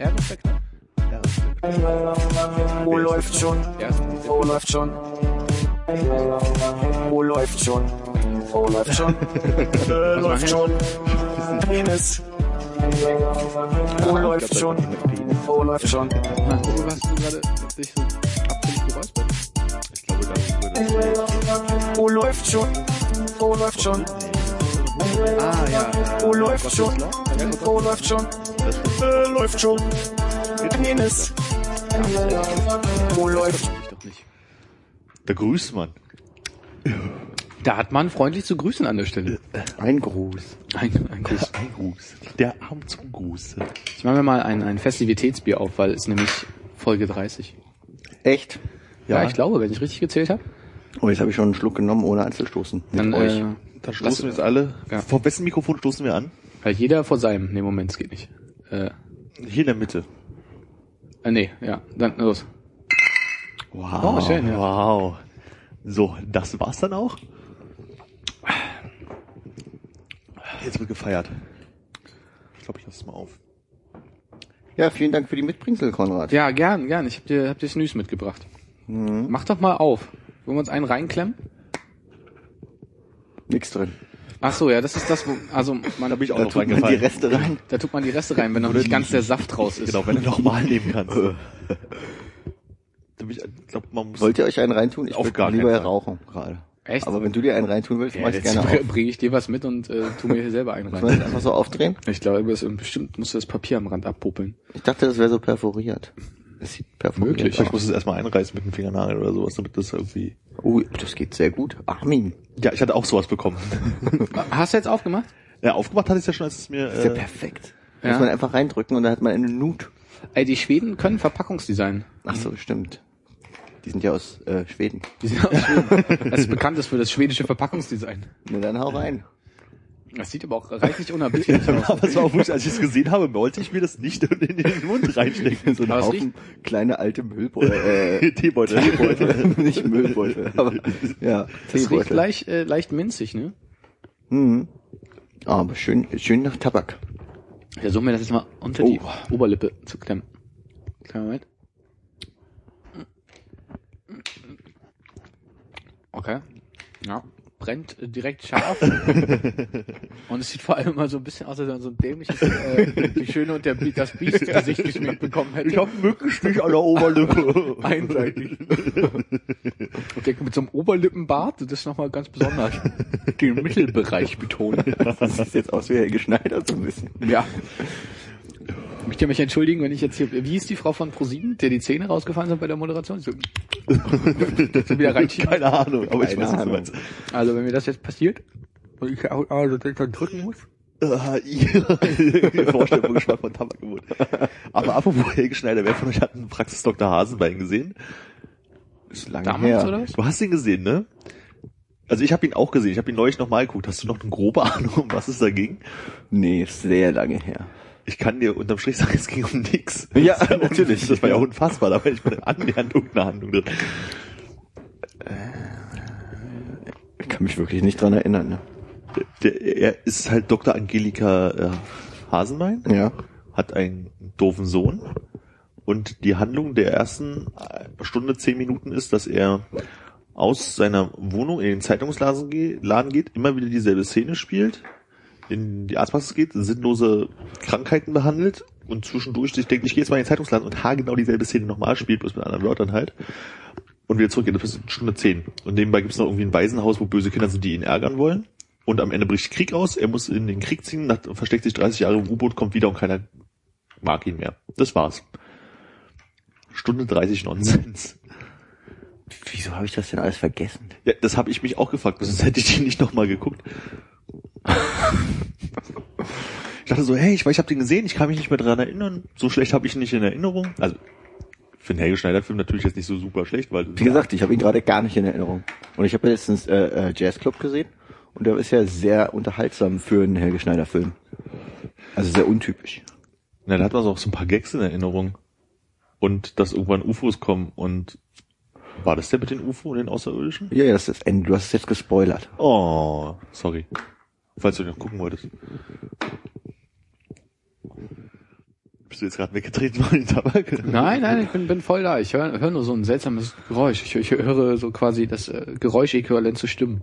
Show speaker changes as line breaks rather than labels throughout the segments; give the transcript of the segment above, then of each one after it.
R ist der Knopf.
Wo läuft schon? Wo läuft schon? Wo läuft schon? Wo läuft schon? Äh, läuft schon. Penis. Wo läuft schon? Wo läuft schon?
Na, worüber hast du gerade dich so absichtlich geräuspert?
Ich glaube, da würde
Wo läuft schon? Wo läuft schon?
Ah, ja.
Wo läuft schon? Wo läuft schon? Äh, läuft schon. Penis. Wo läuft?
Ich doch nicht.
Da grüßt man.
Da hat man freundlich zu grüßen an der Stelle.
Ein Gruß.
Ein, ein Gruß.
Ein Gruß. Der Arm zum Gruß.
Ich mache mir mal ein, ein Festivitätsbier auf, weil es nämlich Folge 30.
Echt?
Ja, ich glaube, wenn ich richtig gezählt habe.
Oh, jetzt habe ich schon einen Schluck genommen ohne Einzelstoßen. Mit
Dann,
euch.
äh,
Dann stoßen wir jetzt alle.
Ja.
Vor wessen Mikrofon stoßen wir an?
weil jeder vor seinem. Nee, Moment, es geht nicht. Äh,
Hier in der Mitte.
äh, nee, ja, dann los.
wow.
Oh, schön, ja.
Wow. So, das war's dann auch? Jetzt wird gefeiert. Ich glaube, ich lasse es mal auf.
Ja, vielen Dank für die Mitbringsel, Konrad.
Ja, gern, gern. Ich hab dir, hab dir Snooze mitgebracht. Mach doch mal auf. Wollen wir uns einen reinklemmen?
Nix drin.
Ach so, ja, das ist das, wo, also man,
Da bin ich auch
Da
noch
tut man die. Reste rein.
da tut man die Reste rein, wenn noch nicht ganz der Saft raus ist.
Genau, wenn du nochmal nehmen kannst. Da bin ich, glaube, man muss...
Wollt ihr euch einen reintun? Ich würde lieber
Fall.
rauchen gerade.
Echt?
Aber wenn du dir einen reintun willst,
ja,
mach ich gerne auf.
bringe ich dir was mit und äh, tu mir hier selber einen
Muss man das
rein.
einfach so aufdrehen?
Ich glaube, das, bestimmt musst du das Papier am Rand abpuppeln.
Ich dachte, das wäre so perforiert. Es sieht perforiert
Möglich.
Ich
aus.
muss es erstmal einreißen mit dem Fingernagel oder sowas, damit das irgendwie...
Oh, das geht sehr gut. Armin.
Ja, ich hatte auch sowas bekommen.
Hast du jetzt aufgemacht?
ja, aufgemacht hatte ich ja schon, als es mir...
Das ist ja
Äh,
perfekt.
ja.
Muss man einfach reindrücken und dann hat man eine Nut.
Ey, die Schweden können Verpackungsdesign.
Ach so, stimmt. Die sind ja aus äh, Schweden.
Die sind aus Schweden. Das ist bekannt ist für das schwedische Verpackungsdesign.
Na dann hau rein.
Das sieht aber auch reichlich unappetitlich aus.
aber es war auch wirklich, als ich es gesehen habe, wollte ich mir das nicht in den Mund reinstecken.
So ein Haufen kleine alte Müllbeutel. Äh,
Teebeutel.
Teebeutel. Nicht Müllbeutel, aber ja,
Das riecht
Teebeutel.
leicht, äh, leicht minzig, ne?
Mhm. Ah, aber schön, schön nach Tabak.
Ich versuche mir das jetzt mal unter die Oberlippe zu klemmen. Kleinen Moment. Okay. Ja. Brennt direkt scharf. und es sieht vor allem mal so ein bisschen aus, als wenn so ein dämliches, äh, die Schöne und der, das Biest Gesicht geschminkt bekommen hätte.
Ich habe Mückenstich an der Oberlippe.
Einseitig. Der mit so einem Oberlippenbart, das nochmal ganz besonders den Mittelbereich betonen.
Das sieht jetzt aus wie Helge Schneider so ein bisschen.
Ja. Ich möchte mich entschuldigen, wenn ich jetzt hier, wie hieß die Frau von ProSieben, der die Zähne rausgefallen sind bei der Moderation? So, wieder reinschieben.
Keine Ahnung, aber ich
Keine
weiß, was du meinst.
Also, wenn mir das jetzt passiert, und ich also dann drücken muss.
Ah, ja. Vorstellungsgeschmack von Tabakgebot. Aber apropos Helge Schneider, wer von euch hat einen Praxis Dr. Hasenbein gesehen?
Ist lange
Damals,
her.
oder was?
Du hast ihn gesehen, ne? Also ich habe ihn auch gesehen. Ich habe ihn neulich nochmal geguckt. Hast du noch eine grobe Ahnung, um was es da ging?
Nee, ist sehr lange her.
Ich kann dir unterm Strich sagen, es ging um nix.
Ja,
Das
natürlich.
Das war ja unfassbar. Da war ich meine annähernd irgendeine Handlung drin.
Ich kann mich wirklich nicht dran erinnern. Ne?
Der, er ist halt Dr. Angelika äh, Hasenbein.
Ja.
hat einen doofen Sohn und die Handlung der ersten äh, Stunde, zehn Minuten ist, dass er aus seiner Wohnung in den Zeitungsladen ge- Laden geht, immer wieder dieselbe Szene spielt, in die Arztpraxis geht, sinnlose Krankheiten behandelt und zwischendurch sich denkt, ich gehe jetzt mal in den Zeitungsladen und ha genau dieselbe Szene nochmal spielt, bloß mit anderen Wörtern halt. Und wieder zurückgeht, das ist Stunde zehn. Und nebenbei gibt es noch irgendwie ein Waisenhaus, wo böse Kinder sind, die ihn ärgern wollen. Und am Ende bricht Krieg aus, er muss in den Krieg ziehen, hat, versteckt sich 30 Jahre im U-Boot, kommt wieder und keiner mag ihn mehr. Das war's. Stunde 30 Nonsens.
Wieso habe ich das denn alles vergessen?
Ja, das habe ich mich auch gefragt, sonst hätte ich den nicht nochmal geguckt. Ich dachte so, hey, ich ich habe den gesehen, ich kann mich nicht mehr dran erinnern. So schlecht habe ich ihn nicht in Erinnerung. Also für einen Helge Schneider-Film natürlich jetzt nicht so super schlecht, weil
Wie gesagt, ich habe ihn gerade gar nicht in Erinnerung. Und ich habe letztens äh, äh, Jazzclub gesehen und der ist ja sehr unterhaltsam für einen Helge Schneider Film. Also sehr untypisch.
Na, da hat man so auch so ein paar Gags in Erinnerung. Und dass irgendwann UFOs kommen und war das der mit den UFO und den Außerirdischen?
Ja, ja, das ist das Ende. Du hast es jetzt gespoilert.
Oh, sorry. Falls du noch gucken wolltest. Bist du jetzt gerade weggetreten von den Tabak?
Nein, nein, ich bin, bin voll da. Ich höre hör nur so ein seltsames Geräusch. Ich, ich höre so quasi das äh, Geräuschäquivalent zu Stimmen.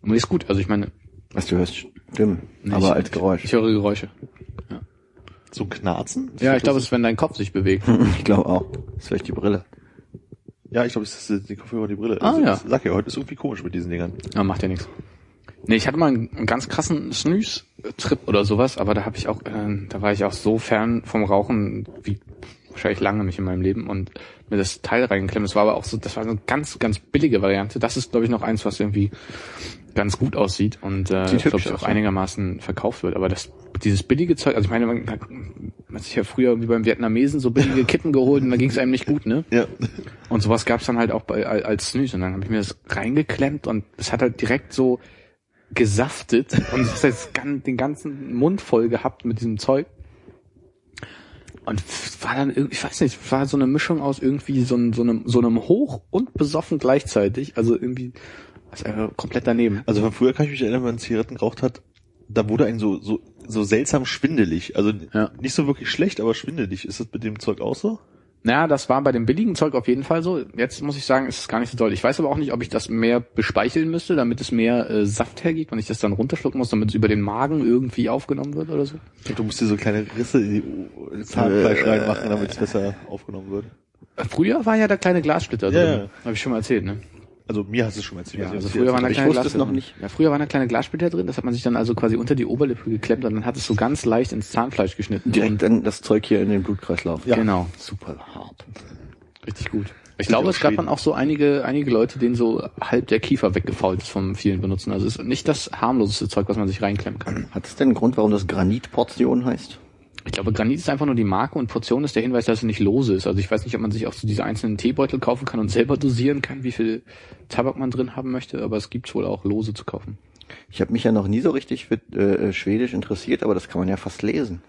Und ist gut. Also ich meine,
Was du hörst, Stimmen,
nee,
aber
ich,
als Geräusch.
Ich höre Geräusche.
So ein Knarzen?
Ja, ich glaube, es ist, wenn dein Kopf sich bewegt.
Ich glaube auch. Das ist vielleicht die Brille.
Ja, ich glaube, es ist die Kopfhörer und die Brille.
Ah, ja.
ich Sag ja, heute ist irgendwie komisch mit diesen Dingern.
Ja, macht ja nichts. Nee, ich hatte mal einen, einen ganz krassen Snooze-Trip oder sowas, aber da habe ich auch, äh, da war ich auch so fern vom Rauchen wie wahrscheinlich lange mich in meinem Leben und mir das Teil reingeklemmt. Das war aber auch so, das war so eine ganz, ganz billige Variante. Das ist, glaube ich, noch eins, was irgendwie ganz gut aussieht und äh, glaube ich auch
ja.
einigermaßen verkauft wird. Aber das, dieses billige Zeug, also ich meine, man man sich ja früher wie beim Vietnamesen so billige Kippen geholt und da ging es einem nicht gut, ne?
Ja.
Und sowas gab's dann halt auch bei, al- als Snooze. Und dann habe ich mir das reingeklemmt und es hat halt direkt so gesaftet und es hat jetzt den ganzen Mund voll gehabt mit diesem Zeug. Und war dann irgendwie, ich weiß nicht, war so eine Mischung aus irgendwie so, einem- so einem, so einem Hoch und besoffen gleichzeitig. Also irgendwie, ist einfach komplett daneben.
Also von früher kann ich mich erinnern, wenn man Zigaretten geraucht hat, da wurde ein so, so, so seltsam schwindelig. Also
Ja.
nicht so wirklich schlecht, aber schwindelig. Ist das mit dem Zeug auch so?
Naja, das war bei dem billigen Zeug auf jeden Fall so. Jetzt muss ich sagen, ist es gar nicht so doll. Ich weiß aber auch nicht, ob ich das mehr bespeicheln müsste, damit es mehr äh, Saft hergibt und ich das dann runterschlucken muss, damit es über den Magen irgendwie aufgenommen wird oder so.
Glaub, du musst dir so kleine Risse in die Zahnfleisch
Äh,
reinmachen, damit es besser aufgenommen wird.
Früher war ja der kleine Glassplitter drin.
ja.
Habe ich schon mal erzählt, ne?
Also mir hast du es schon mal erzählt.
Ja, also früher war eine kleine
wusste es
Glassplitter
noch nicht.
Ja, früher war eine kleine Glassplitter drin, das hat man sich dann also quasi unter die Oberlippe geklemmt und dann hat es so ganz leicht ins Zahnfleisch geschnitten.
Direkt dann das Zeug hier in den Blutkreislauf.
Ja. Genau.
Super hart.
Richtig gut. Ich
Sind
glaube, es gab dann auch so einige, einige Leute, denen so halb der Kiefer weggefault ist vom vielen Benutzen. Also es ist nicht das harmloseste Zeug, was man sich reinklemmen kann.
Hat es denn einen Grund, warum das Granitportion heißt?
Ich glaube, Granit ist einfach nur die Marke und Portion ist der Hinweis, dass es nicht lose ist. Also ich weiß nicht, ob man sich auch so diese einzelnen Teebeutel kaufen kann und selber dosieren kann, wie viel Tabak man drin haben möchte, aber es gibt wohl auch lose zu kaufen.
Ich habe mich ja noch nie so richtig für äh, Schwedisch interessiert, aber das kann man ja fast lesen.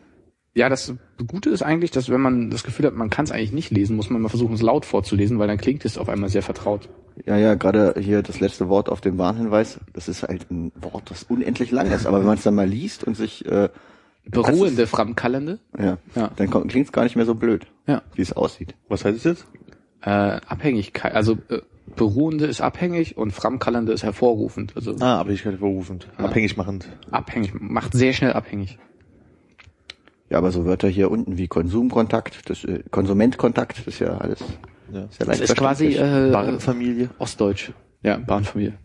Ja, das Gute ist eigentlich, dass wenn man das Gefühl hat, man kann es eigentlich nicht lesen, muss man mal versuchen, es laut vorzulesen, weil dann klingt es auf einmal sehr vertraut.
Ja, ja, gerade hier das letzte Wort auf dem Warnhinweis, das ist halt ein Wort, das unendlich lang ist, aber wenn man es dann mal liest und sich, äh,
Beruhende Framkallende.
ja,
Ja.
dann klingt es gar nicht mehr so blöd,
Ja.
wie es aussieht.
Was heißt es jetzt?
Äh, Abhängigkeit, also äh, Beruhende ist abhängig und Framkallende ist hervorrufend. Also
Ah, Abhängigkeit berufend. Abhängig machend.
abhängig, macht sehr schnell abhängig.
Ja, aber so Wörter hier unten wie Konsumkontakt, das äh, Konsumentkontakt, das ist ja alles
Ja.
ist ja
Das
leicht
ist quasi äh,
Barenfamilie.
Ostdeutsch. Ja, Bahnfamilie.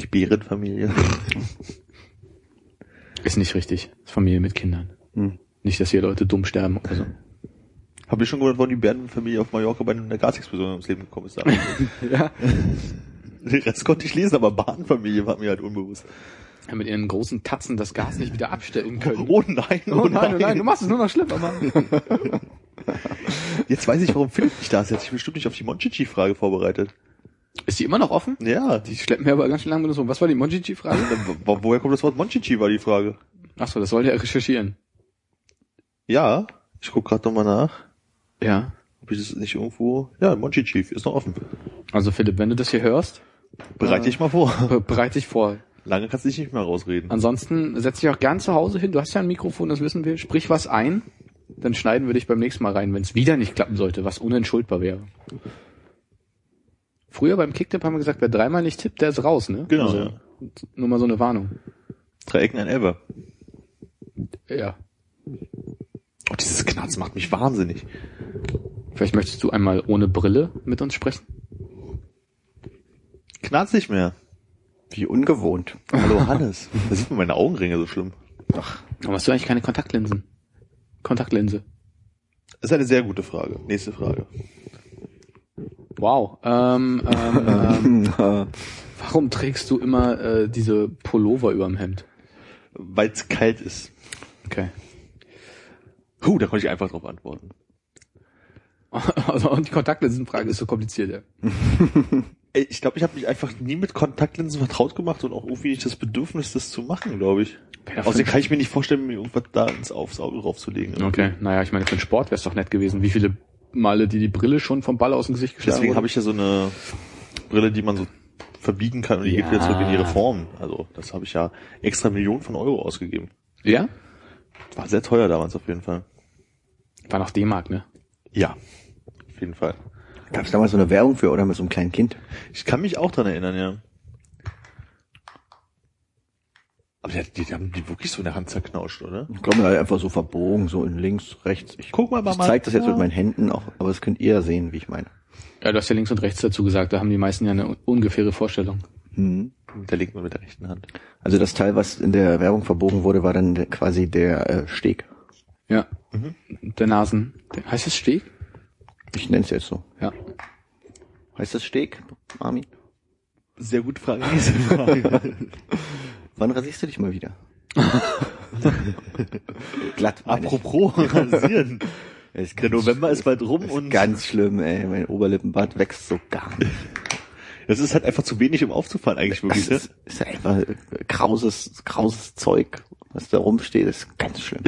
Die Bärenfamilie.
Ist nicht richtig. Ist Familie mit Kindern.
Hm.
Nicht, dass hier Leute dumm sterben oder so.
Hab ich schon gehört, wann die Bärenfamilie auf Mallorca bei einer Gasexplosion ums Leben gekommen ist.
Ja.
Den Rest konnte ich lesen, aber Bahnfamilie war mir halt unbewusst.
Ja, mit ihren großen Tatzen das Gas nicht wieder abstellen können.
Oh nein, oh,
Oh nein, oh nein, du machst es nur noch schlimmer, Mann.
Jetzt weiß ich, warum Philipp nicht da ist. Er hat sich bestimmt nicht auf die Monchichi-Frage vorbereitet.
Ist die immer noch offen?
Ja.
Die schleppen mir aber ganz schön lange benutzt. Was war die Monchichi-Frage?
Wo- Woher kommt das Wort Monchichi, war die Frage.
Achso, das wollte er recherchieren.
Ja, ich guck gerade nochmal nach.
Ja.
Ob ich das nicht irgendwo... Ja, Monchichi ist noch offen.
Also Philipp, wenn du das hier hörst,
Bereite dich mal vor.
be bereite dich vor.
Lange kannst du dich nicht mehr rausreden.
Ansonsten setz dich auch gern zu Hause hin. Du hast ja ein Mikrofon, das wissen wir. Sprich was ein. Dann schneiden wir dich beim nächsten Mal rein, wenn es wieder nicht klappen sollte, was unentschuldbar wäre. Früher beim Kicktipp haben wir gesagt, wer dreimal nicht tippt, der ist raus, ne?
Genau,
Also,
ja.
Nur mal so eine Warnung.
Dreiecken ein Ever.
Ja.
Oh, dieses Knarz macht mich wahnsinnig.
Vielleicht möchtest du einmal ohne Brille mit uns sprechen?
Knarz nicht mehr.
Wie ungewohnt.
Hallo Hannes. Da sieht man meine Augenringe so schlimm.
Warum hast du eigentlich keine Kontaktlinsen? Kontaktlinse.
Das ist eine sehr gute Frage. Nächste Frage.
Wow. Ähm, ähm, ähm, warum trägst du immer äh, diese Pullover überm Hemd?
Weil es kalt ist.
Okay.
Huh, da konnte ich einfach drauf antworten.
Also, und die Kontaktlinsenfrage ist so kompliziert, ja.
Ich glaube, ich habe mich einfach nie mit Kontaktlinsen vertraut gemacht und auch irgendwie nicht das Bedürfnis, das zu machen, glaube ich.
Ja,
Außerdem kann ich mir nicht vorstellen, mir irgendwas da ins aufs Auge draufzulegen.
Okay, naja, ich meine, für den Sport wäre es doch nett gewesen. Wie viele Male die die Brille schon vom Ball aus dem Gesicht geschlagen
Deswegen habe ich ja so eine Brille, die man so verbiegen kann und die
Ja.
geht wieder zurück in ihre Form. Also das habe ich ja extra Millionen von Euro ausgegeben.
Ja?
War sehr teuer damals auf jeden Fall.
War noch D-Mark, ne?
Ja, auf jeden Fall.
Gab es damals so eine Werbung für oder mit so einem kleinen Kind?
Ich kann mich auch dran erinnern, ja. Aber die, die, die haben die wirklich so in der Hand zerknauscht, oder?
Ich glaube, halt einfach so verbogen, so in links, rechts. Ich,
Guck mal,
ich zeige das jetzt mit meinen Händen auch, aber das könnt ihr sehen, wie ich meine.
Ja, du hast ja links und rechts dazu gesagt, da haben die meisten ja eine ungefähre Vorstellung.
Hm.
Der legt man mit der rechten Hand.
Also das Teil, was in der Werbung verbogen wurde, war dann der, quasi der äh, Steg.
Ja. Der Nasen. Heißt es Steg?
Ich nenne es jetzt so.
Ja.
Heißt das Steg, Armin?
Sehr gute Frage, diese Frage.
Wann rasierst du dich mal wieder? Glatt. meine ich.
Apropos rasieren.
Es ist
Der November ist bald rum
ist
und
ganz schlimm, ey. Mein Oberlippenbart wächst so gar nicht.
das ist halt einfach zu wenig, um aufzufallen eigentlich
Das
wirklich. Ne?
ist, ist einfach äh, krauses, krauses Zeug, was da rumsteht, ist ganz schlimm.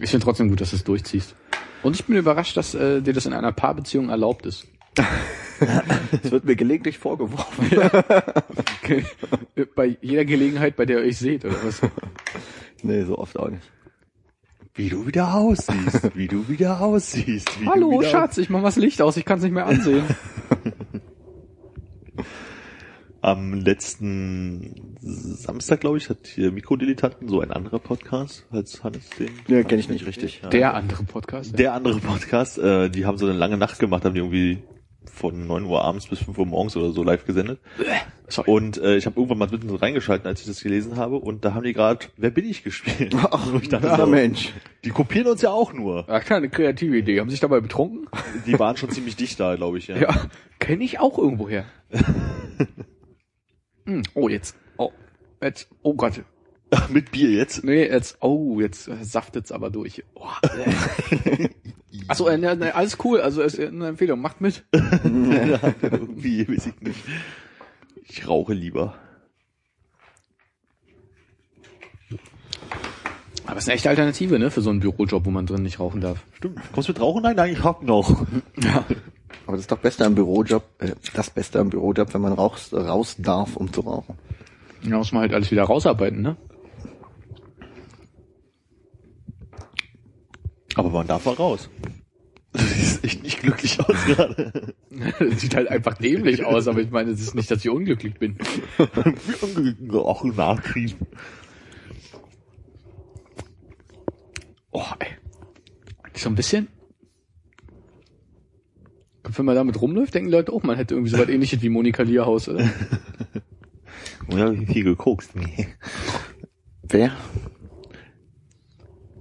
Ich finde trotzdem gut, dass du es durchziehst. Und ich bin überrascht, dass äh, dir das in einer Paarbeziehung erlaubt ist.
Es wird mir gelegentlich vorgeworfen.
bei jeder Gelegenheit, bei der ihr euch seht, oder was?
nee, so oft auch nicht.
Wie du wieder aussiehst, wie du wieder aussiehst. Wie
Hallo,
wieder
Schatz, ich mach mal das Licht aus, ich kann es nicht mehr ansehen.
Am letzten Samstag, glaube ich, hat hier Mikrodilettanten so ein anderer Podcast als Hannes den.
Ja, kenne ich nicht richtig.
Ja.
Der andere Podcast.
Der andere Podcast, äh, die haben so eine lange Nacht gemacht, haben die irgendwie von 9 Uhr abends bis 5 Uhr morgens oder so live gesendet.
Sorry.
Und äh, ich habe irgendwann mal mitten reingeschalten, als ich das gelesen habe, und da haben die gerade Wer bin ich gespielt. Ach, ich dachte,
Ah,
so,
Mensch.
die kopieren uns ja auch nur.
Ja, klar, eine kreative Idee. Haben sich dabei betrunken?
Die waren schon ziemlich dicht da, glaube ich. Ja.
Ja, kenne ich auch irgendwoher. hm, oh, jetzt. Oh, jetzt. Oh Gott.
Mit Bier jetzt.
Nee, jetzt. Oh, jetzt saftet's aber durch. Oh, äh. Achso, äh, ne, ne, alles cool. Also ist äh, eine Empfehlung. Macht mit.
Irgendwie, weiß ich nicht. Ich rauche lieber.
Aber es ist eine echte Alternative, ne, für so einen Bürojob, wo man drin nicht rauchen darf.
Stimmt. Kommst du mit Rauchen? Nein, nein, ich hab noch.
Ja.
Aber das ist doch Beste am Bürojob, äh, das Beste am Bürojob, wenn man raus, raus darf, um zu rauchen.
Ja, muss man halt alles wieder rausarbeiten, ne?
Aber man darf mal raus. Du siehst echt nicht glücklich aus gerade.
Das sieht halt einfach dämlich aus, aber ich meine, es ist nicht, dass ich unglücklich bin.
Auch nachkriegen.
Oh, ey. So ein bisschen. Wenn man damit rumläuft, denken Leute auch, man hätte irgendwie so was ähnliches wie Monika Lierhaus, oder?
Ja, wie viel gekokst. Nee.
Wer?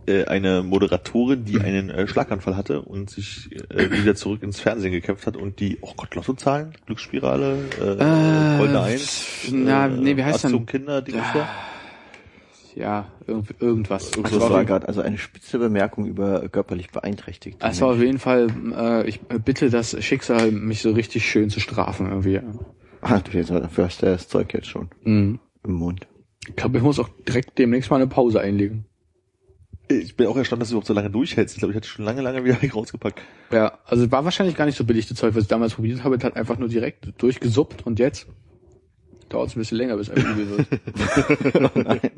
Äh, eine Moderatorin, die einen äh, Schlaganfall hatte und sich äh, wieder zurück ins Fernsehen gekämpft hat und die, oh Gott, Lottozahlen, Glücksspirale, äh, Goldene Eins,
na, nee, wie heißt denn?
Aktion Kinder, Ding da.
Ja, irgend, irgendwas.
Also
Es
das
war,
war gerade also eine spitze Bemerkung über körperlich beeinträchtigt.
war auf jeden Fall, äh, ich bitte das Schicksal, mich so richtig schön zu strafen irgendwie.
Ah, du jetzt, dafür hast du das Zeug jetzt schon
Mhm.
im Mund.
Ich glaube, ich muss auch direkt demnächst mal eine Pause einlegen.
Ich bin auch erstaunt, dass du überhaupt so lange durchhältst. Ich glaube, ich hätte schon lange, lange wieder rausgepackt.
Ja, also war wahrscheinlich gar nicht so billig, das Zeug, was ich damals probiert habe. Das hat einfach nur direkt durchgesuppt und jetzt dauert es ein bisschen länger, bis es übel wird.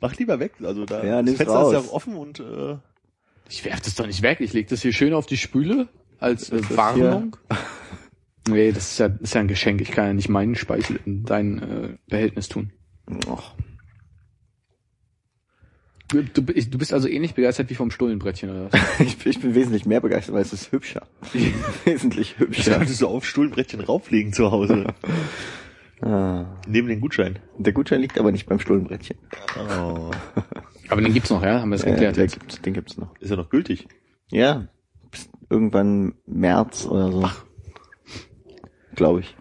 Mach lieber weg. Also da
Ja,
das Fenster ist ja
raus.
offen und äh,
Ich werf das doch nicht weg. Ich leg das hier schön auf die Spüle als äh, Warnung. Nee, das ist ja, ist ja ein Geschenk. Ich kann ja nicht meinen Speichel in dein äh, Behältnis tun.
Och,
Du, du, ich- du bist also ähnlich begeistert wie vom Stullenbrettchen, oder was?
ich, bin- ich bin wesentlich mehr begeistert, weil es ist hübscher. wesentlich hübscher.
könntest du auf Stuhlbrettchen rauflegen zu Hause.
Ah.
Neben den Gutschein.
Der Gutschein liegt aber nicht beim Stullenbrettchen.
Oh.
Aber den gibt's noch, ja? Haben wir das
Äh,
geklärt
den,
jetzt?
gibt's, den gibt's noch.
Ist ja noch gültig.
Ja, bis irgendwann März oder so. Glaube ich.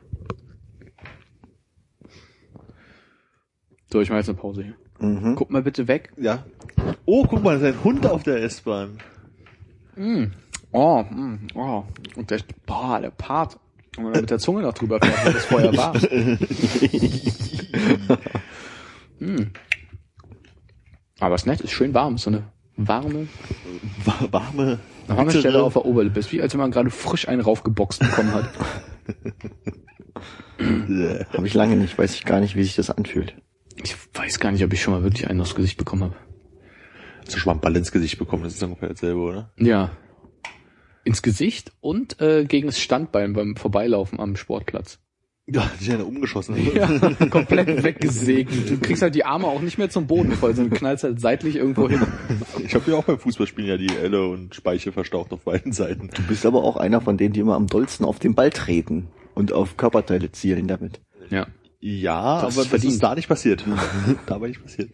So, ich mach jetzt eine Pause hier.
Mhm.
Guck mal bitte weg.
Ja. Oh, guck mal, da ist ein Hund auf der S-Bahn.
Mm. Oh, mm, oh. Und der, boah, der Part. Und wenn man mit der Zunge noch drüber fährt, wird das Feuer warm. mm. Aber ist nett, ist schön warm. So eine warme,
Wa- Warme.
warme Stelle auf der Oberlippe. Ist wie als wenn man gerade frisch einen raufgeboxt bekommen hat.
Habe ich lange nicht, weiß ich gar nicht, wie sich das anfühlt.
Ich weiß gar nicht, ob ich schon mal wirklich einen aufs Gesicht bekommen habe.
Hast du schon mal einen Ball ins Gesicht bekommen? Das ist ungefähr dasselbe, oder?
Ja. Ins Gesicht und äh, gegen das Standbein beim Vorbeilaufen am Sportplatz.
Ja, die hat umgeschossen.
Ja, komplett weggesegnet. Du kriegst halt die Arme auch nicht mehr zum Boden voll, sondern knallst halt seitlich irgendwo hin.
Ich habe ja auch beim Fußballspielen ja die Elle und Speiche verstaucht auf beiden Seiten.
Du bist aber auch einer von denen, die immer am dollsten auf den Ball treten und auf Körperteile zielen damit.
Ja.
Ja,
Das ist
aber das ist da nicht passiert. da war nicht passiert.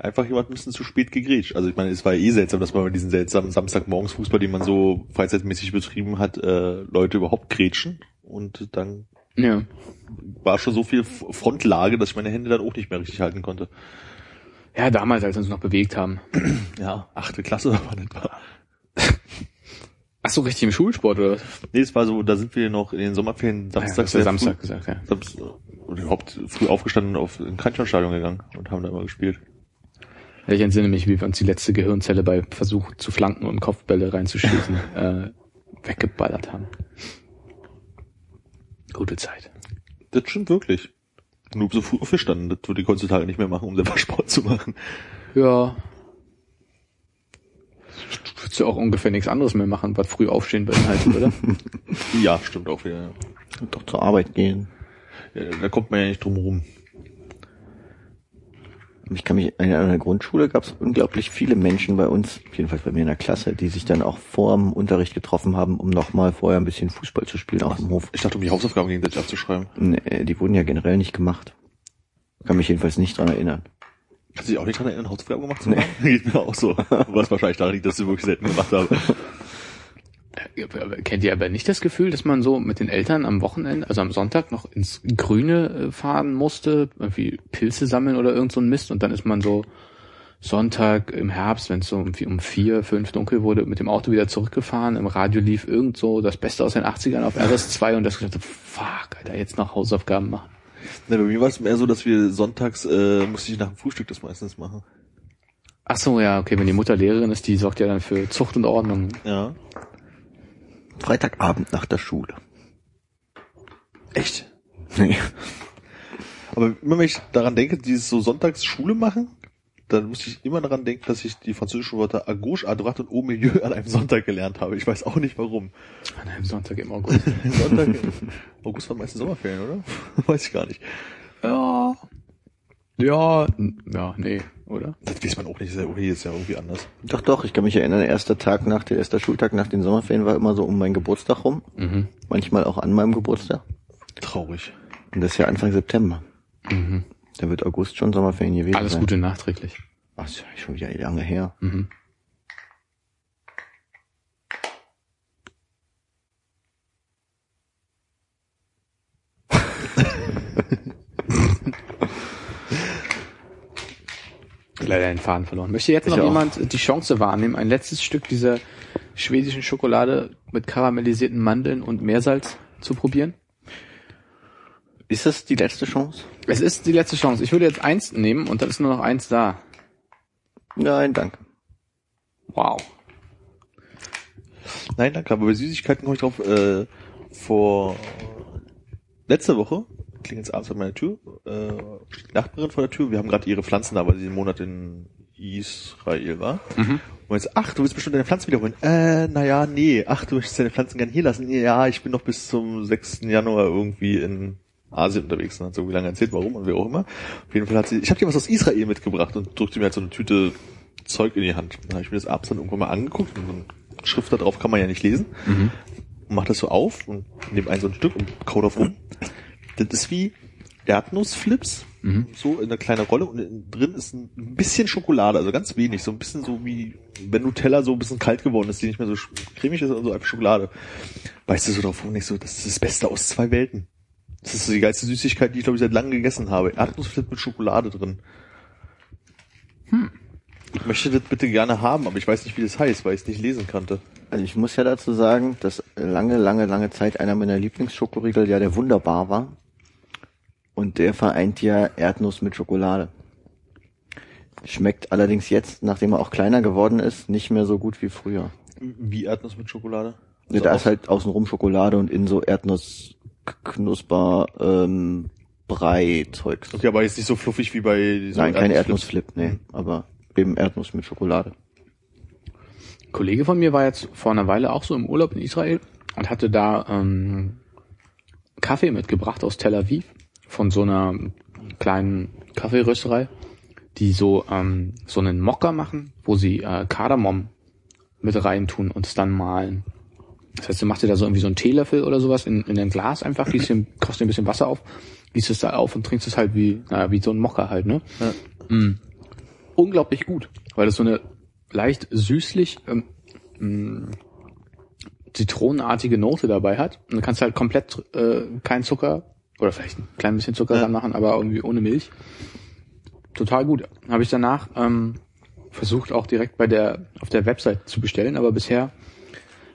Einfach jemand ein bisschen zu spät gegrätscht. Also ich meine, es war ja eh seltsam, dass man bei diesen seltsamen Samstagmorgens Fußball, den man so freizeitmäßig betrieben hat, äh, Leute überhaupt grätschen. Und dann
Ja.
war schon so viel Frontlage, dass ich meine Hände dann auch nicht mehr richtig halten konnte.
Ja, damals, als wir uns noch bewegt haben.
Ja, achte Klasse war nicht wahr.
Ach so, richtig im Schulsport, oder was?
Nee, es war so, da sind wir noch in den Sommerferien
Ja,
Samstag,
hast du
sehr
Samstag
früh,
gesagt, ja.
Samstag, oder überhaupt früh aufgestanden und auf ein Krankenstadion gegangen und haben da immer gespielt.
Ja, Ich entsinne mich, wie wir uns die letzte Gehirnzelle bei Versuch zu flanken und Kopfbälle reinzuschießen, äh, weggeballert haben. Gute Zeit.
Das stimmt wirklich. Nur so früh aufgestanden, das würde ich heutzutage nicht mehr machen, um selber Sport zu machen.
Ja. Du würdest ja auch ungefähr nichts anderes mehr machen, was früh aufstehen beinhaltet, oder?
Ja, stimmt auch wieder.
Und doch zur Arbeit gehen.
Ja, da kommt man ja nicht drum rum.
Ich kann mich an der Grundschule gab es unglaublich viele Menschen bei uns, jedenfalls bei mir in der Klasse, die sich dann auch vor dem Unterricht getroffen haben, um nochmal vorher ein bisschen Fußball zu spielen auf dem Hof.
Ich dachte, um die Hausaufgaben gegenseitig abzuschreiben.
Nee, die wurden ja generell nicht gemacht. Kann mich jedenfalls nicht dran erinnern.
Kannst du dich auch nicht daran erinnern, Hausaufgaben gemacht zu haben? Geht mir auch so. Was wahrscheinlich daran liegt, dass du wirklich selten gemacht habe.
Äh, Kennt ihr aber nicht das Gefühl, dass man so mit den Eltern am Wochenende, also am Sonntag noch ins Grüne äh, fahren musste, irgendwie Pilze sammeln oder irgend so ein Mist und dann ist man so Sonntag im Herbst, wenn es so um vier, fünf dunkel wurde, mit dem Auto wieder zurückgefahren. Im Radio lief irgend so das Beste aus den 80ern auf RS2 und das gedacht, fuck, Alter, jetzt noch Hausaufgaben machen.
Na, bei mir war es mehr so, dass wir sonntags, äh, musste ich nach dem Frühstück das meistens machen.
Ach so, ja, okay, wenn die Mutter Lehrerin ist, die sorgt ja dann für Zucht und Ordnung.
Ja.
Freitagabend nach der Schule.
Echt?
Nee.
Aber immer wenn ich daran denke, dieses so sonntags Schule machen, dann muss ich immer daran denken, dass ich die französischen Wörter à gauche, à droite und au milieu an einem Sonntag gelernt habe. Ich weiß auch nicht warum.
An einem Sonntag im August.
Sonntag, August war meistens Sommerferien, oder? weiß ich gar nicht.
ja. Ja, ja, nee, oder?
Das weiß man auch nicht, ist ja irgendwie anders.
Doch, doch, ich kann mich erinnern, der erste Tag nach, der erste Schultag nach den Sommerferien war immer so um meinen Geburtstag rum.
Mhm.
Manchmal auch an meinem Geburtstag.
Traurig.
Und das ist ja Anfang September.
Mhm.
Da wird August schon Sommerferien gewesen
Alles
sein.
Gute nachträglich.
Ach, ist ja schon wieder lange her.
Mhm. Leider den Faden verloren. Möchte jetzt
Ich
noch
auch.
jemand die Chance wahrnehmen, ein letztes Stück dieser schwedischen Schokolade mit karamellisierten Mandeln und Meersalz zu probieren?
Ist das die letzte Chance?
Es ist die letzte Chance. Ich würde jetzt eins nehmen und dann ist nur noch eins da.
Nein, danke.
Wow.
Nein, danke, aber bei Süßigkeiten komme ich drauf, äh, vor letzte Woche klingelt es abends an meiner Tür, äh, steht die Nachbarin vor der Tür, wir haben gerade ihre Pflanzen da, weil sie den Monat in Israel war.
Mhm.
Und jetzt, ach, du willst bestimmt deine Pflanzen wiederholen. Äh, naja, nee, ach, du möchtest deine Pflanzen gerne hier lassen. Ja, ich bin noch bis zum 6. Januar irgendwie in Asien unterwegs und hat so wie lange erzählt, warum und wie auch immer. Auf jeden Fall hat sie, ich habe dir was aus Israel mitgebracht und drückte mir halt so eine Tüte Zeug in die Hand. Dann habe ich mir das abends dann irgendwann mal angeguckt und so eine Schrift da drauf kann man ja nicht lesen.
Mhm.
Und mach das so auf und nehme ein so ein Stück und kau drauf rum. Das ist wie Erdnussflips,
Mhm.
so in einer kleinen Rolle und drin ist ein bisschen Schokolade, also ganz wenig, so ein bisschen so wie wenn Nutella so ein bisschen kalt geworden ist, die nicht mehr so cremig ist, sondern so einfach Schokolade. Weißt du so drauf und ich so, das ist das Beste aus zwei Welten. Das ist so die geilste Süßigkeit, die ich glaube ich seit langem gegessen habe. Erdnussflip mit Schokolade drin. Hm. Ich möchte das bitte gerne haben, aber ich weiß nicht, wie das heißt, weil ich es nicht lesen kannte.
Also ich muss ja dazu sagen, dass lange, lange, lange Zeit einer meiner Lieblingsschokoriegel ja der Wunderbar war. Und der vereint ja Erdnuss mit Schokolade. Schmeckt allerdings jetzt, nachdem er auch kleiner geworden ist, nicht mehr so gut wie früher.
Wie Erdnuss mit Schokolade?
Ja, da ist halt außenrum Schokolade und innen so Erdnuss, Knusper, ähm, Brei-Zeugs.
Okay, aber jetzt nicht so fluffig wie bei so
Nein, kein. Erdnussflip, nee, aber eben Erdnuss mit Schokolade.
Ein Kollege von mir war jetzt vor einer Weile auch so im Urlaub in Israel und hatte da ähm, Kaffee mitgebracht aus Tel Aviv von so einer kleinen Kaffeerösterei, die so ähm, so einen Mocker machen, wo sie äh, Kardamom mit reintun und es dann mahlen. Das heißt, du machst dir da so irgendwie so einen Teelöffel oder sowas in, in ein Glas einfach, gießt dir, kostet dir ein bisschen Wasser auf, gießt es da auf und trinkst es halt wie, naja, wie so ein Mocker halt, ne? Mm. Unglaublich gut, weil das so eine leicht süßlich ähm, mh, zitronenartige Note dabei hat. Und du kannst halt komplett äh, kein Zucker oder vielleicht ein klein bisschen Zucker
Ja.
dran machen, aber irgendwie ohne Milch. Total gut. Habe ich danach ähm, versucht auch direkt bei der auf der Website zu bestellen, aber bisher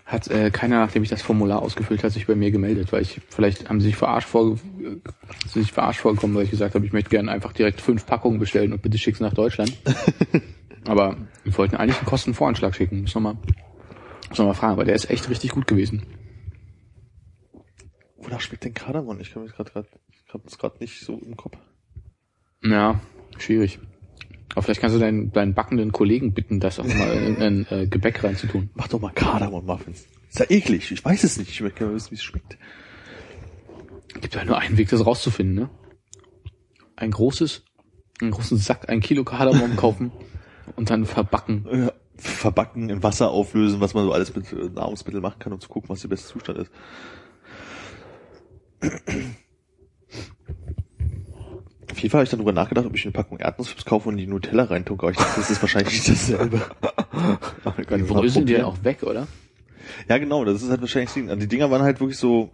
hat äh, keiner, nachdem ich das Formular ausgefüllt hat, sich bei mir gemeldet, weil ich vielleicht haben sie sich verarscht vor, äh, sich verarscht vorgekommen, weil ich gesagt habe, ich möchte gerne einfach direkt fünf Packungen bestellen und bitte schick's nach Deutschland. aber wir wollten eigentlich einen Kostenvoranschlag schicken. Muss nochmal muss noch mal fragen, weil der ist echt richtig gut gewesen.
Wonach schmeckt denn Kardamom? Ich kann mich gerade gerade ich habe es gerade nicht so im Kopf.
Ja, schwierig. Aber vielleicht kannst du deinen, deinen backenden Kollegen bitten, das auch mal in ein äh, Gebäck reinzutun.
Mach doch mal Kardamom-Muffins. Ist ja eklig. Ich weiß es nicht. Ich möchte gerne wissen, wie es schmeckt.
Gibt ja nur einen Weg, das rauszufinden, ne? Ein großes, einen großen Sack, ein Kilo Kardamom kaufen und dann verbacken.
Äh, verbacken, in Wasser auflösen, was man so alles mit äh, Nahrungsmitteln machen kann, um zu gucken, was der beste Zustand ist. Auf jeden Fall habe ich dann darüber nachgedacht, ob ich eine Packung Erdnussflips kaufe und die Nutella reintun, aber ich dachte, das ist wahrscheinlich nicht dasselbe.
Die bröseln die ja auch weg, oder?
Ja, genau, das ist halt wahrscheinlich das Ding. Also Die Dinger waren halt wirklich so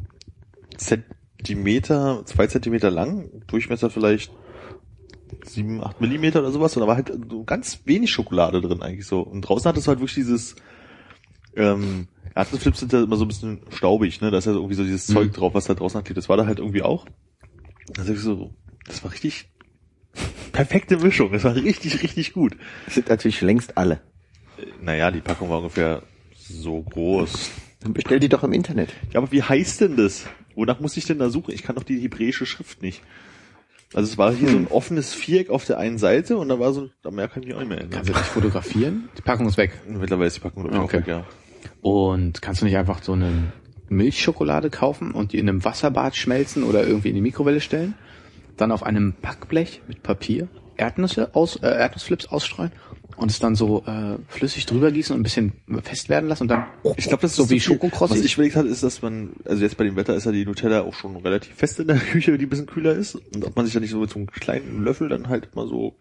Zentimeter, zwei Zentimeter lang, Durchmesser vielleicht sieben, acht Millimeter oder sowas, und da war halt so ganz wenig Schokolade drin eigentlich so. Und draußen hattest du halt wirklich dieses, ähm, Erdnussflips sind ja immer so ein bisschen staubig, ne? Da ist ja irgendwie so dieses
Mhm.
Zeug drauf, was da draußen hat. Das war da halt irgendwie auch. Das ist so, das war richtig perfekte Mischung. Das war richtig, richtig gut.
Das sind natürlich längst alle.
Naja, die Packung war ungefähr so groß.
Dann bestell die doch im Internet.
Ja, aber wie heißt denn das? Wonach muss ich denn da suchen? Ich kann doch die hebräische Schrift nicht. Also es war hier so ein offenes Viereck auf der einen Seite und da war so, da mehr kann ich mich auch nicht mehr erinnern.
Kannst du dich fotografieren? Die Packung ist weg.
Mittlerweile ist die Packung ich,
Okay.
auch weg, ja.
Und kannst du nicht einfach so eine Milchschokolade kaufen und die in einem Wasserbad schmelzen oder irgendwie in die Mikrowelle stellen? Dann auf einem Backblech mit Papier Erdnüsse aus, äh, Erdnussflips ausstreuen und es dann so äh, flüssig drüber gießen und ein bisschen fest werden lassen und dann
Ich glaube, das ist
so wie. Schokokrossi.
Was ich überlegt hatte, ist, dass man, also jetzt bei dem Wetter ist ja die Nutella auch schon relativ fest in der Küche, die ein bisschen kühler ist. Und ob man sich da nicht so mit so einem kleinen Löffel dann halt mal so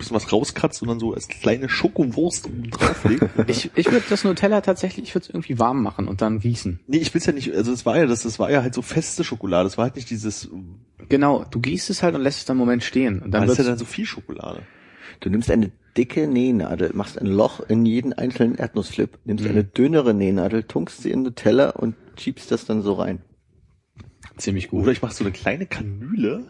bisschen was rauskratzt und dann so als kleine Schokowurst oben drauflegt.
Ich, ich würde das Nutella tatsächlich, ich würde es irgendwie warm machen und dann gießen.
nee, ich will's ja nicht, also es war ja das, das war ja halt so feste Schokolade. Das war halt nicht dieses,
Genau, du gießt es halt und lässt es dann einen Moment stehen. Und dann
ist ja dann so viel Schokolade.
Du nimmst eine dicke Nähnadel, machst ein Loch in jeden einzelnen Erdnussflip, nimmst eine dünnere Nähnadel, tunkst sie in Nutella und schiebst das dann so rein.
ziemlich gut.
Oder ich mache so eine kleine Kanüle,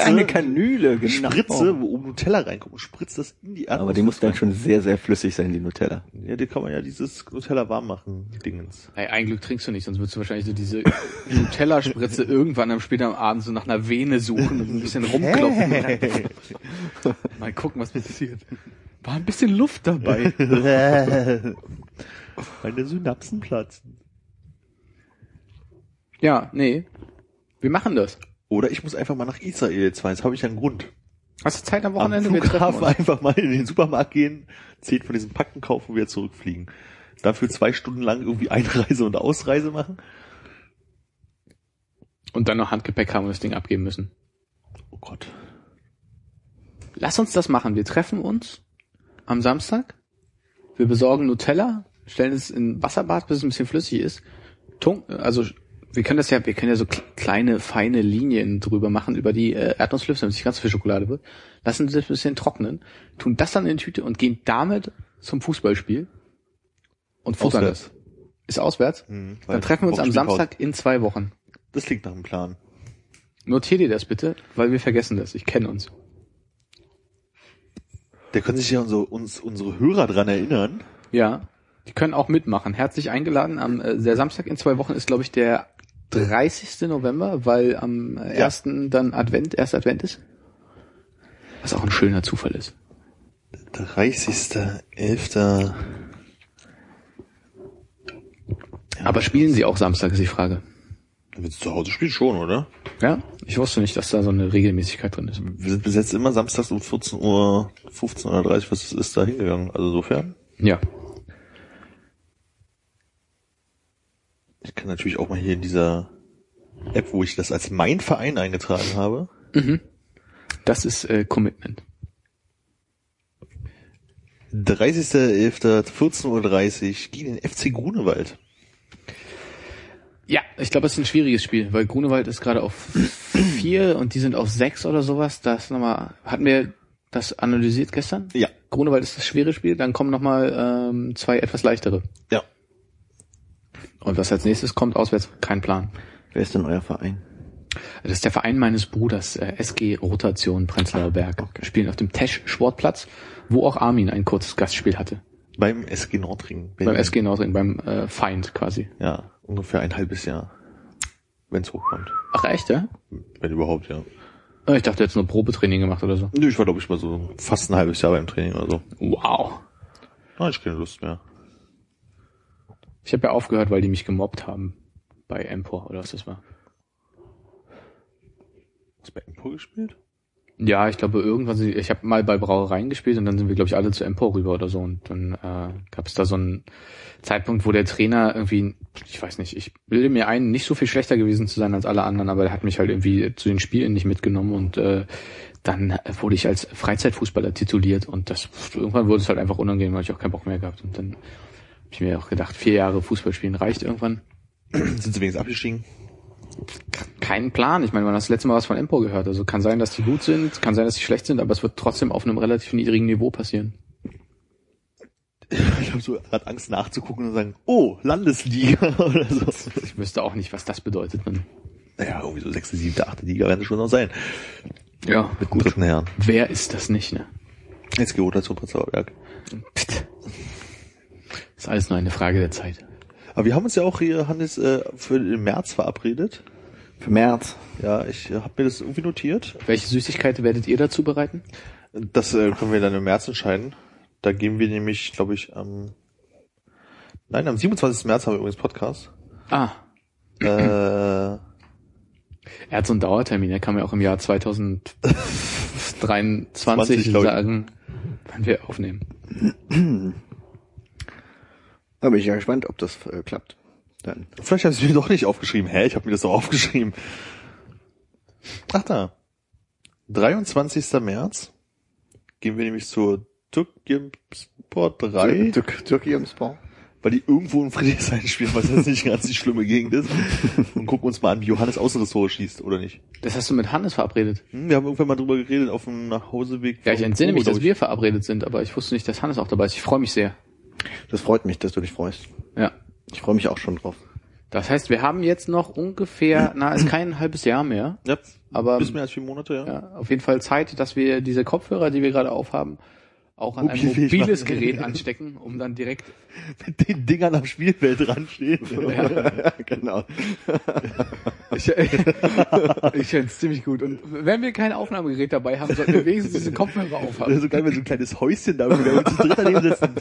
Eine Kanüle, genau.
Spritze, wo oben Nutella reinkommt und spritzt das in die Erdnuss.
Aber die muss dann schon sehr, sehr flüssig sein, die Nutella.
Ja, die kann man ja dieses Nutella warm machen, Dingens.
Ey, ein Glück trinkst du nicht, sonst würdest du wahrscheinlich so diese Nutella-Spritze irgendwann am späten Abend so nach einer Vene suchen und ein bisschen rumklopfen. Mal gucken, was passiert. War ein bisschen Luft dabei.
Meine Synapsen platzen.
Ja, nee. Wir machen das.
Oder ich muss einfach mal nach Israel jetzt fahren. Jetzt habe ich ja einen Grund.
Hast du Zeit am
Am
Wochenende? Wir treffen
Flughafen einfach mal in den Supermarkt gehen, zehn von diesen Packen kaufen und wieder zurückfliegen. Dafür zwei Stunden lang irgendwie Einreise und Ausreise machen.
Und dann noch Handgepäck haben und das Ding abgeben müssen.
Oh Gott.
Lass uns das machen. Wir treffen uns am Samstag. Wir besorgen Nutella, stellen es in Wasserbad, bis es ein bisschen flüssig ist. Tung, also wir können das ja, wir können ja so kle- kleine, feine Linien drüber machen über die äh, Erdnussflips, damit es nicht ganz so viel Schokolade wird. Lassen das ein bisschen trocknen, tun das dann in die Tüte und gehen damit zum Fußballspiel und futtern das. Ist auswärts?
Hm, weil
Dann treffen wir uns am. Samstag in zwei Wochen.
Das klingt nach einem Plan.
Notier dir das bitte, weil wir vergessen das. Ich kenne uns.
Da können sich ja unsere, uns, unsere Hörer dran erinnern.
Ja, die können auch mitmachen. Herzlich eingeladen. Am äh, der Samstag in zwei Wochen ist, glaube ich, der 30. November, weil am ersten dann Advent, erst Advent ist. Was auch ein schöner Zufall ist.
30.11.
Aber spielen Sie auch Samstag, ist die Frage.
Wenn sie zu Hause spielen schon, oder?
Ja? Ich wusste nicht, dass da so eine Regelmäßigkeit drin ist.
Wir sind bis jetzt immer samstags um 14 Uhr, 15 oder 30, was ist da hingegangen? Also insofern.
Ja.
Ich kann natürlich auch mal hier in dieser App, wo ich das als mein Verein eingetragen habe.
Das ist äh, Commitment.
30.11.14.30 Uhr gegen den FC Grunewald.
Ja, ich glaube, es ist ein schwieriges Spiel, weil Grunewald ist gerade auf vier und die sind auf sechs oder sowas. Das nochmal, hatten wir das analysiert gestern?
Ja.
Grunewald ist das schwere Spiel, dann kommen nochmal ähm, zwei etwas leichtere.
Ja.
Und was als nächstes kommt, auswärts, kein Plan.
Wer ist denn euer Verein?
Das ist der Verein meines Bruders, äh, SG Rotation Prenzlauer Berg. Spielen auf dem Tesch Sportplatz, wo auch Armin ein kurzes Gastspiel hatte.
Beim SG Nordring.
Beim SG Nordring, beim äh, Feind quasi.
Ja, ungefähr ein halbes Jahr. Wenn's hochkommt.
Ach echt, ja?
Wenn überhaupt, ja.
Ah, Ich dachte, jetzt nur Probetraining gemacht oder so.
Nö, ich war glaube ich mal so fast ein halbes Jahr beim Training oder so.
Wow.
Ah, ich keine Lust mehr.
Ich habe ja aufgehört, weil die mich gemobbt haben. Bei Empor oder was das war.
Hast du bei Empor gespielt?
Ja, ich glaube irgendwann, sie- ich habe mal bei Brauereien gespielt und dann sind wir, glaube ich, alle zu Empor rüber oder so. Und dann äh, gab es da so einen Zeitpunkt, wo der Trainer irgendwie, ich weiß nicht, ich bilde mir ein, nicht so viel schlechter gewesen zu sein als alle anderen, aber er hat mich halt irgendwie zu den Spielen nicht mitgenommen und äh, dann wurde ich als Freizeitfußballer tituliert und das irgendwann wurde es halt einfach unangenehm, weil ich auch keinen Bock mehr gehabt. Und dann habe ich mir auch gedacht, vier Jahre Fußball spielen reicht irgendwann.
Sind sie wenigstens abgestiegen?
Keinen Plan. Ich meine, man hat das letzte Mal was von Empor gehört. Also kann sein, dass die gut sind, kann sein, dass die schlecht sind, aber es wird trotzdem auf einem relativ niedrigen Niveau passieren.
Ich habe so gerade Angst nachzugucken und sagen, oh, Landesliga oder so.
Ich wüsste auch nicht, was das bedeutet. Dann.
Naja, irgendwie so sechste, siebte, achte Liga werden es schon noch sein.
Ja,
Mit dem dritten Herren.
Wer ist das nicht, ne?
Jetzt geht zum Prenzlauer Berg.
Pst. Ist alles nur eine Frage der Zeit.
Aber wir haben uns ja auch hier, Hannes, äh, für den März verabredet.
Für März.
Ja, ich äh, habe mir das irgendwie notiert.
Welche Süßigkeit werdet ihr dazu bereiten?
Das äh, können wir dann im März entscheiden. Da gehen wir nämlich, glaube ich, am... Nein, am 27. März haben wir übrigens Podcast.
Ah,
äh,
er hat so einen Dauertermin. Er kann mir auch im Jahr 2023
20, glaub ich.
sagen, wann wir aufnehmen.
Da bin ich ja gespannt, ob das äh, klappt. Dann.
vielleicht habe ich es mir doch nicht aufgeschrieben. Hä, ich habe mir das doch aufgeschrieben. Ach da. 23. März gehen wir nämlich zur Türkei Sport 3.
Tür- Türkei im Sport.
weil die irgendwo in Friedrichshain spielen, was jetzt nicht ganz die schlimme Gegend ist. Und gucken uns mal an, wie Johannes Außenressort schießt, oder nicht?
Das hast du mit Hannes verabredet.
Hm, wir haben irgendwann mal drüber geredet auf dem Nachhauseweg.
Ja, ich entsinne mich, dass wir verabredet sind, aber ich wusste nicht, dass Hannes auch dabei ist. Ich freue mich sehr.
Das freut mich, dass du dich freust.
Ja.
Ich freue mich auch schon drauf.
Das heißt, wir haben jetzt noch ungefähr, na, ist kein halbes Jahr mehr.
Ja,
aber
bis mehr als vier Monate, ja.
ja, auf jeden Fall Zeit, dass wir diese Kopfhörer, die wir gerade aufhaben, auch an ein
Mobilfähig
mobiles. Gerät anstecken, um dann direkt
Mit den Dingern am Spielfeld dran stehen.
ja,
genau.
Ich, ich finde es ziemlich gut. Und wenn wir kein Aufnahmegerät dabei haben, sollten wir wenigstens diese Kopfhörer aufhaben.
so geil, wenn so ein kleines Häuschen da und zu dritt daneben sitzen.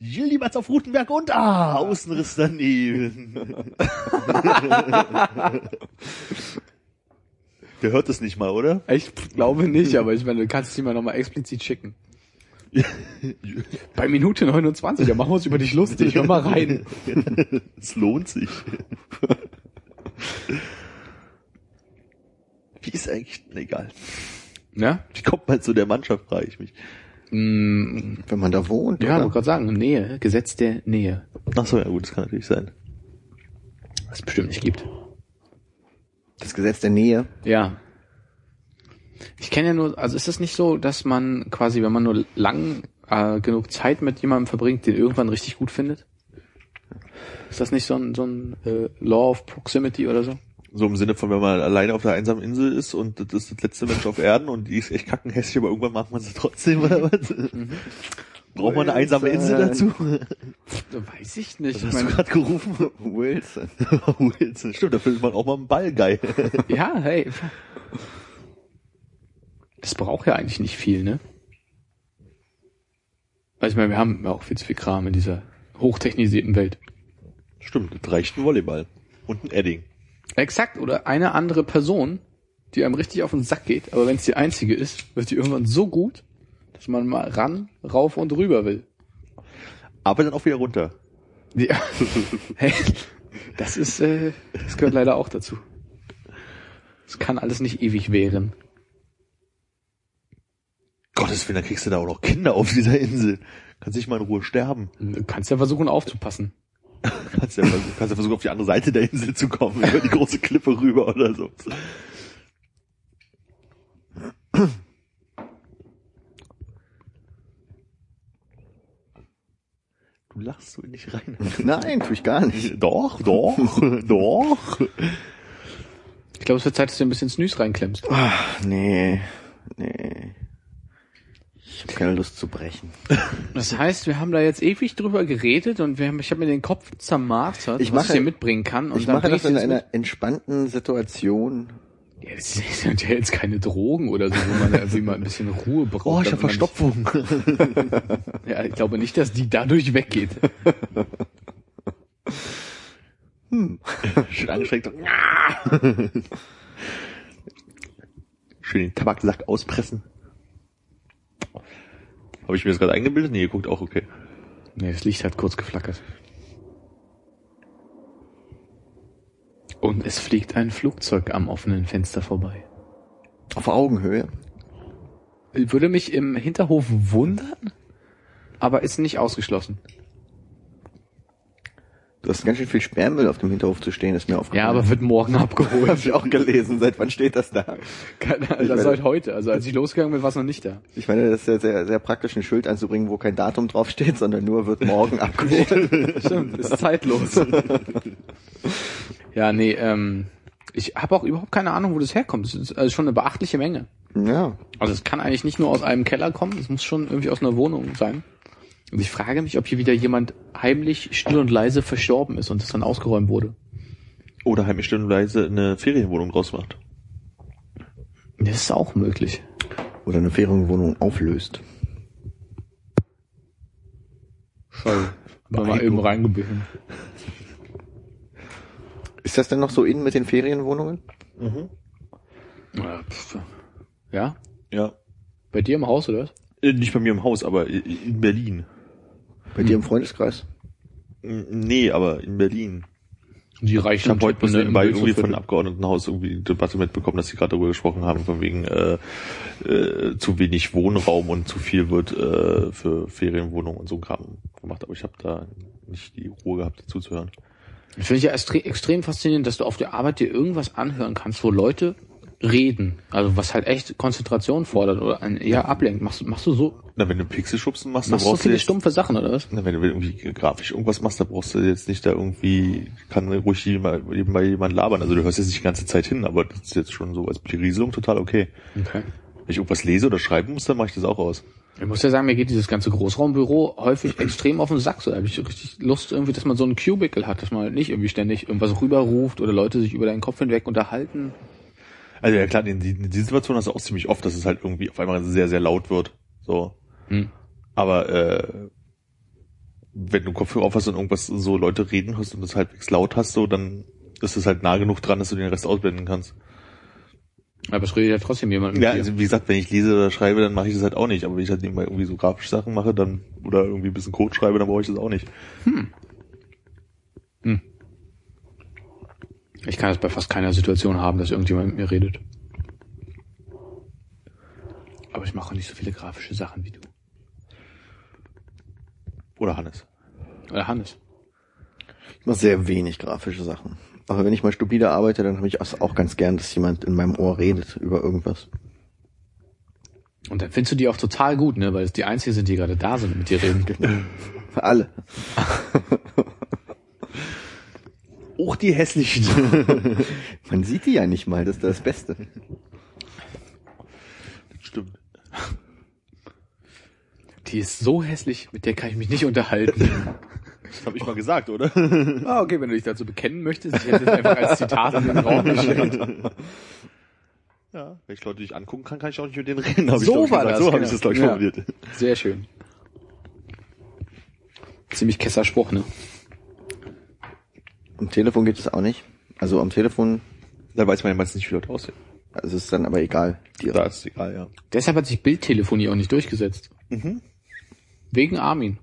Gillibatz auf Rutenberg und ah, Außenriss daneben. Der hört es nicht mal, oder?
Ich glaube nicht, aber ich meine, du kannst es ihm mal nochmal explizit schicken. Bei Minute 29, da machen wir uns über dich lustig. Hör mal rein.
Es lohnt sich. Wie ist eigentlich, egal.
Ja?
Wie kommt man zu der Mannschaft, frage ich mich.
Mm,
Wenn man da wohnt,
Ja, wollte gerade sagen, Nähe, Gesetz der Nähe.
Ach so, ja gut, das kann natürlich sein.
Was es bestimmt nicht gibt.
Das Gesetz der Nähe.
Ja. Ich kenne ja nur, also ist es nicht so, dass man quasi, wenn man nur lang äh, genug Zeit mit jemandem verbringt, den irgendwann richtig gut findet? Ist das nicht so ein, so ein äh, Law of Proximity oder so?
So im Sinne von, wenn man alleine auf der einsamen Insel ist und das ist das letzte Mensch auf Erden und die ist echt kackenhässlich, aber irgendwann macht man sie trotzdem oder was? Braucht man eine einsame Insel dazu?
Weiß ich nicht. Ich
Hast du gerade gerufen?
Wilson.
Wilson. Stimmt, da findet man auch mal einen Ball geil.
ja, hey. Das braucht ja eigentlich nicht viel, ne? Also ich meine, wir haben ja auch viel zu viel Kram in dieser hochtechnisierten Welt.
Stimmt, das reicht ein Volleyball. Und ein Edding.
Exakt, oder eine andere Person, die einem richtig auf den Sack geht, aber wenn es die einzige ist, wird die irgendwann so gut, dass man mal ran, rauf und rüber will.
Aber dann auch wieder runter.
Ja. hey, das ist, äh, das gehört leider auch dazu. Es kann alles nicht ewig währen.
Gottes Willen, dann kriegst du da auch noch Kinder auf dieser Insel. Kannst nicht mal in Ruhe sterben.
Du kannst ja versuchen aufzupassen.
Kannst ja, kannst ja versuchen, auf die andere Seite der Insel zu kommen, über die große Klippe rüber oder so. Du lachst so in dich rein.
Nein, tue ich gar nicht.
Doch, doch, doch.
Ich glaube, es wird Zeit, dass du ein bisschen Snooze reinklemmst.
Ach, nee, nee. Ich habe keine Lust zu brechen.
Das heißt, wir haben da jetzt ewig drüber geredet und wir haben, ich habe mir den Kopf zermartert,
Ich
was
mache-
ich dir mitbringen kann. Und
ich
dann
mache das in einer entspannten Situation.
Ja, das sind ja jetzt keine Drogen oder so, wo man irgendwie mal ein bisschen Ruhe braucht.
Oh, ich hab
damit man
Verstopfung.
Ja, ich glaube nicht, dass die dadurch weggeht.
Schön angestrengt. Schön den Tabaksack auspressen. Habe ich mir das gerade eingebildet? Nee, ihr guckt auch okay.
Nee, das Licht hat kurz geflackert. Und es fliegt ein Flugzeug am offenen Fenster vorbei.
Auf Augenhöhe.
Würde mich im Hinterhof wundern, aber ist nicht ausgeschlossen.
Du hast ganz schön viel Sperrmüll auf dem Hinterhof zu stehen, ist mir aufgefallen.
Ja, aber wird morgen abgeholt.
Hab ich auch gelesen. Seit wann steht das da?
Keine, also
meine-
seit heute. Also als ich losgegangen bin, war es noch nicht da.
Ich meine, das ist ja sehr, sehr praktisch, ein Schild anzubringen, wo kein Datum draufsteht, sondern nur wird morgen abgeholt.
Stimmt, ist zeitlos. ja, nee, ähm, ich habe auch überhaupt keine Ahnung, wo das herkommt. Das ist also schon eine beachtliche Menge.
ja.
Also es kann eigentlich nicht nur aus einem Keller kommen, es muss schon irgendwie aus einer Wohnung sein. Und ich frage mich, ob hier wieder jemand heimlich, still und leise verstorben ist und das dann ausgeräumt wurde.
Oder heimlich still und leise eine Ferienwohnung draus macht.
Das ist auch möglich.
Oder eine Ferienwohnung auflöst.
Scheiße. Mal eben reingebissen.
Ist das denn noch so in mit den Ferienwohnungen?
Ja, pff. ja?
Ja.
Bei dir im Haus oder was?
Äh, Nicht bei mir im Haus, aber in Berlin.
Bei dir im Freundeskreis?
N- Nee, aber in Berlin.
Die
Ich
reichen
habe heute bloß nebenbei irgendwie von
Viertel.
Abgeordnetenhaus irgendwie eine Debatte mitbekommen, dass sie gerade darüber gesprochen haben, von wegen äh, äh, zu wenig Wohnraum und zu viel wird äh, für Ferienwohnungen und so Kram gemacht. Aber ich habe da nicht die Ruhe gehabt, dazu zu hören.
Das finde ich ja extre extrem faszinierend, dass du auf der Arbeit dir irgendwas anhören kannst, wo Leute reden. Also was halt echt Konzentration fordert oder ein eher ablenkt. Machst, du- machst du so,
Na, wenn du Pixelschubsen machst, dann
machst du so
brauchst du
viele
jetzt,
stumpfe Sachen oder was?
na, wenn du irgendwie grafisch irgendwas machst, dann brauchst du jetzt nicht da irgendwie, kann ruhig jemand, nebenbei jemand labern. Also du hörst jetzt nicht die ganze Zeit hin, aber das ist jetzt schon so als Berieselung total okay.
Okay.
Wenn ich irgendwas lese oder schreiben muss, dann mache ich das auch aus.
Ich muss ja sagen, mir geht dieses ganze Großraumbüro häufig extrem auf den Sack. So, da habe ich richtig Lust irgendwie, dass man so einen Cubicle hat, dass man halt nicht irgendwie ständig irgendwas rüberruft oder Leute sich über deinen Kopf hinweg unterhalten.
Also ja klar, in, in die Situation hast du auch ziemlich oft, dass es halt irgendwie auf einmal sehr, sehr laut wird. So.
Hm.
Aber äh, wenn du Kopfhörer auf hast und irgendwas so Leute reden hörst und das halbwegs laut hast, so, dann ist es halt nah genug dran, dass du den Rest ausblenden kannst.
Aber es redet ja trotzdem jemand mit
Ja, also wie gesagt, wenn ich lese oder schreibe, dann mache ich das halt auch nicht. Aber wenn ich halt nebenbei irgendwie so grafische Sachen mache, dann oder irgendwie ein bisschen Code schreibe, dann brauche ich das auch nicht.
Ich kann das bei fast keiner Situation haben, dass irgendjemand mit mir redet. Aber ich mache nicht so viele grafische Sachen wie du.
Oder Hannes.
Oder Hannes.
Ich mache sehr wenig grafische Sachen. Aber wenn ich mal stupide arbeite, dann habe ich auch ganz gern, dass jemand in meinem Ohr redet über irgendwas.
Und dann findest du die auch total gut, ne? Weil es die einzigen sind, die gerade da sind und mit dir reden.
Für alle.
Auch die hässlichen.
Man sieht die ja nicht mal, das ist das Beste.
Stimmt.
die ist so hässlich, mit der kann ich mich nicht unterhalten.
Das habe ich mal gesagt, oder?
ah, okay, wenn du dich dazu bekennen möchtest, ich hätte es einfach als Zitat in den Raum gestellt.
Ja, wenn ich Leute nicht angucken kann, kann ich auch nicht mit denen reden. Hab
So
ich,
war
gesagt.
das,
So habe
genau.
ich das, glaube ich,
Ja.
formuliert.
Sehr schön. Ziemlich kesser Spruch, ne?
Am Telefon geht es auch nicht. Also am Telefon,
Da weiß man ja meistens nicht, wie Leute aussehen.
also ist dann aber egal. Die,
Da ist es egal, ja.
Deshalb hat sich Bildtelefonie auch nicht durchgesetzt. Wegen Armin.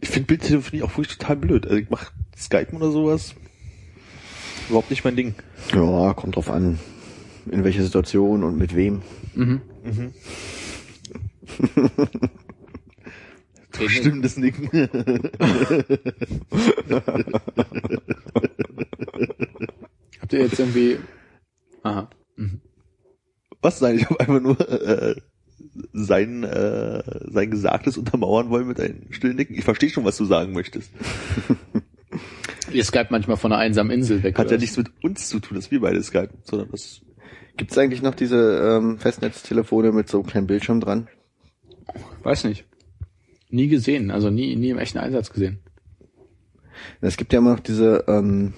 Ich finde Bildtelefonie auch wirklich total blöd. Also ich mach Skypen oder sowas. Überhaupt nicht mein Ding.
ja, kommt drauf an, in welche Situation und mit wem.
Stimmendes Nicken.
Habt ihr jetzt irgendwie... Aha.
Was nein, ich habe einfach nur äh, sein äh, sein Gesagtes untermauern wollen mit einem stillen Nicken. Ich verstehe schon, was du sagen möchtest.
Ihr Skype manchmal von einer einsamen Insel weg.
Hat ja
was?
nichts mit uns zu tun, dass wir beide skypen, sondern das
Gibt es eigentlich noch diese ähm, Festnetztelefone mit so einem kleinen Bildschirm dran?
Weiß nicht. Nie gesehen, also nie, nie im echten Einsatz gesehen.
Es gibt ja immer noch diese ähm,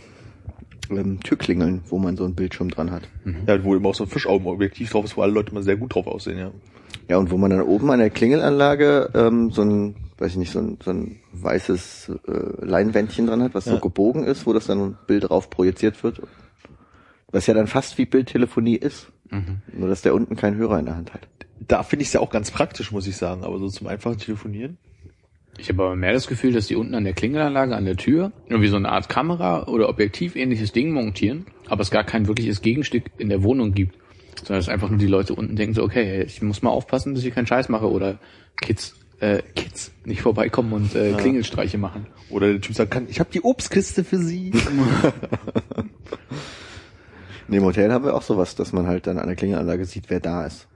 ähm, Türklingeln, wo man so einen Bildschirm dran hat.
ja, wo immer auch so ein Fischaugenobjektiv drauf ist, wo alle Leute mal sehr gut drauf aussehen, ja.
Ja, und wo man dann oben an der Klingelanlage ähm, so ein, weiß ich nicht, so ein, so ein weißes äh, Leinwändchen dran hat, was so
Ja.
gebogen ist, wo das dann ein Bild drauf projiziert wird. Was ja dann fast wie Bildtelefonie ist. Nur, dass der unten keinen Hörer in der Hand hat.
Da finde ich es ja auch ganz praktisch, muss ich sagen, aber so zum einfachen Telefonieren.
Ich habe aber mehr das Gefühl, dass die unten an der Klingelanlage, an der Tür, irgendwie so eine Art Kamera oder Objektiv ähnliches Ding montieren, aber es gar kein wirkliches Gegenstück in der Wohnung gibt. Sondern dass einfach nur die Leute unten denken so, okay, ich muss mal aufpassen, dass ich keinen Scheiß mache oder Kids, äh, Kids nicht vorbeikommen und äh, Klingelstreiche machen.
Oder der Typ sagen kann, ich habe die Obstkiste für Sie.
In dem Hotel haben wir auch sowas, dass man halt dann an der Klingelanlage sieht, wer da ist.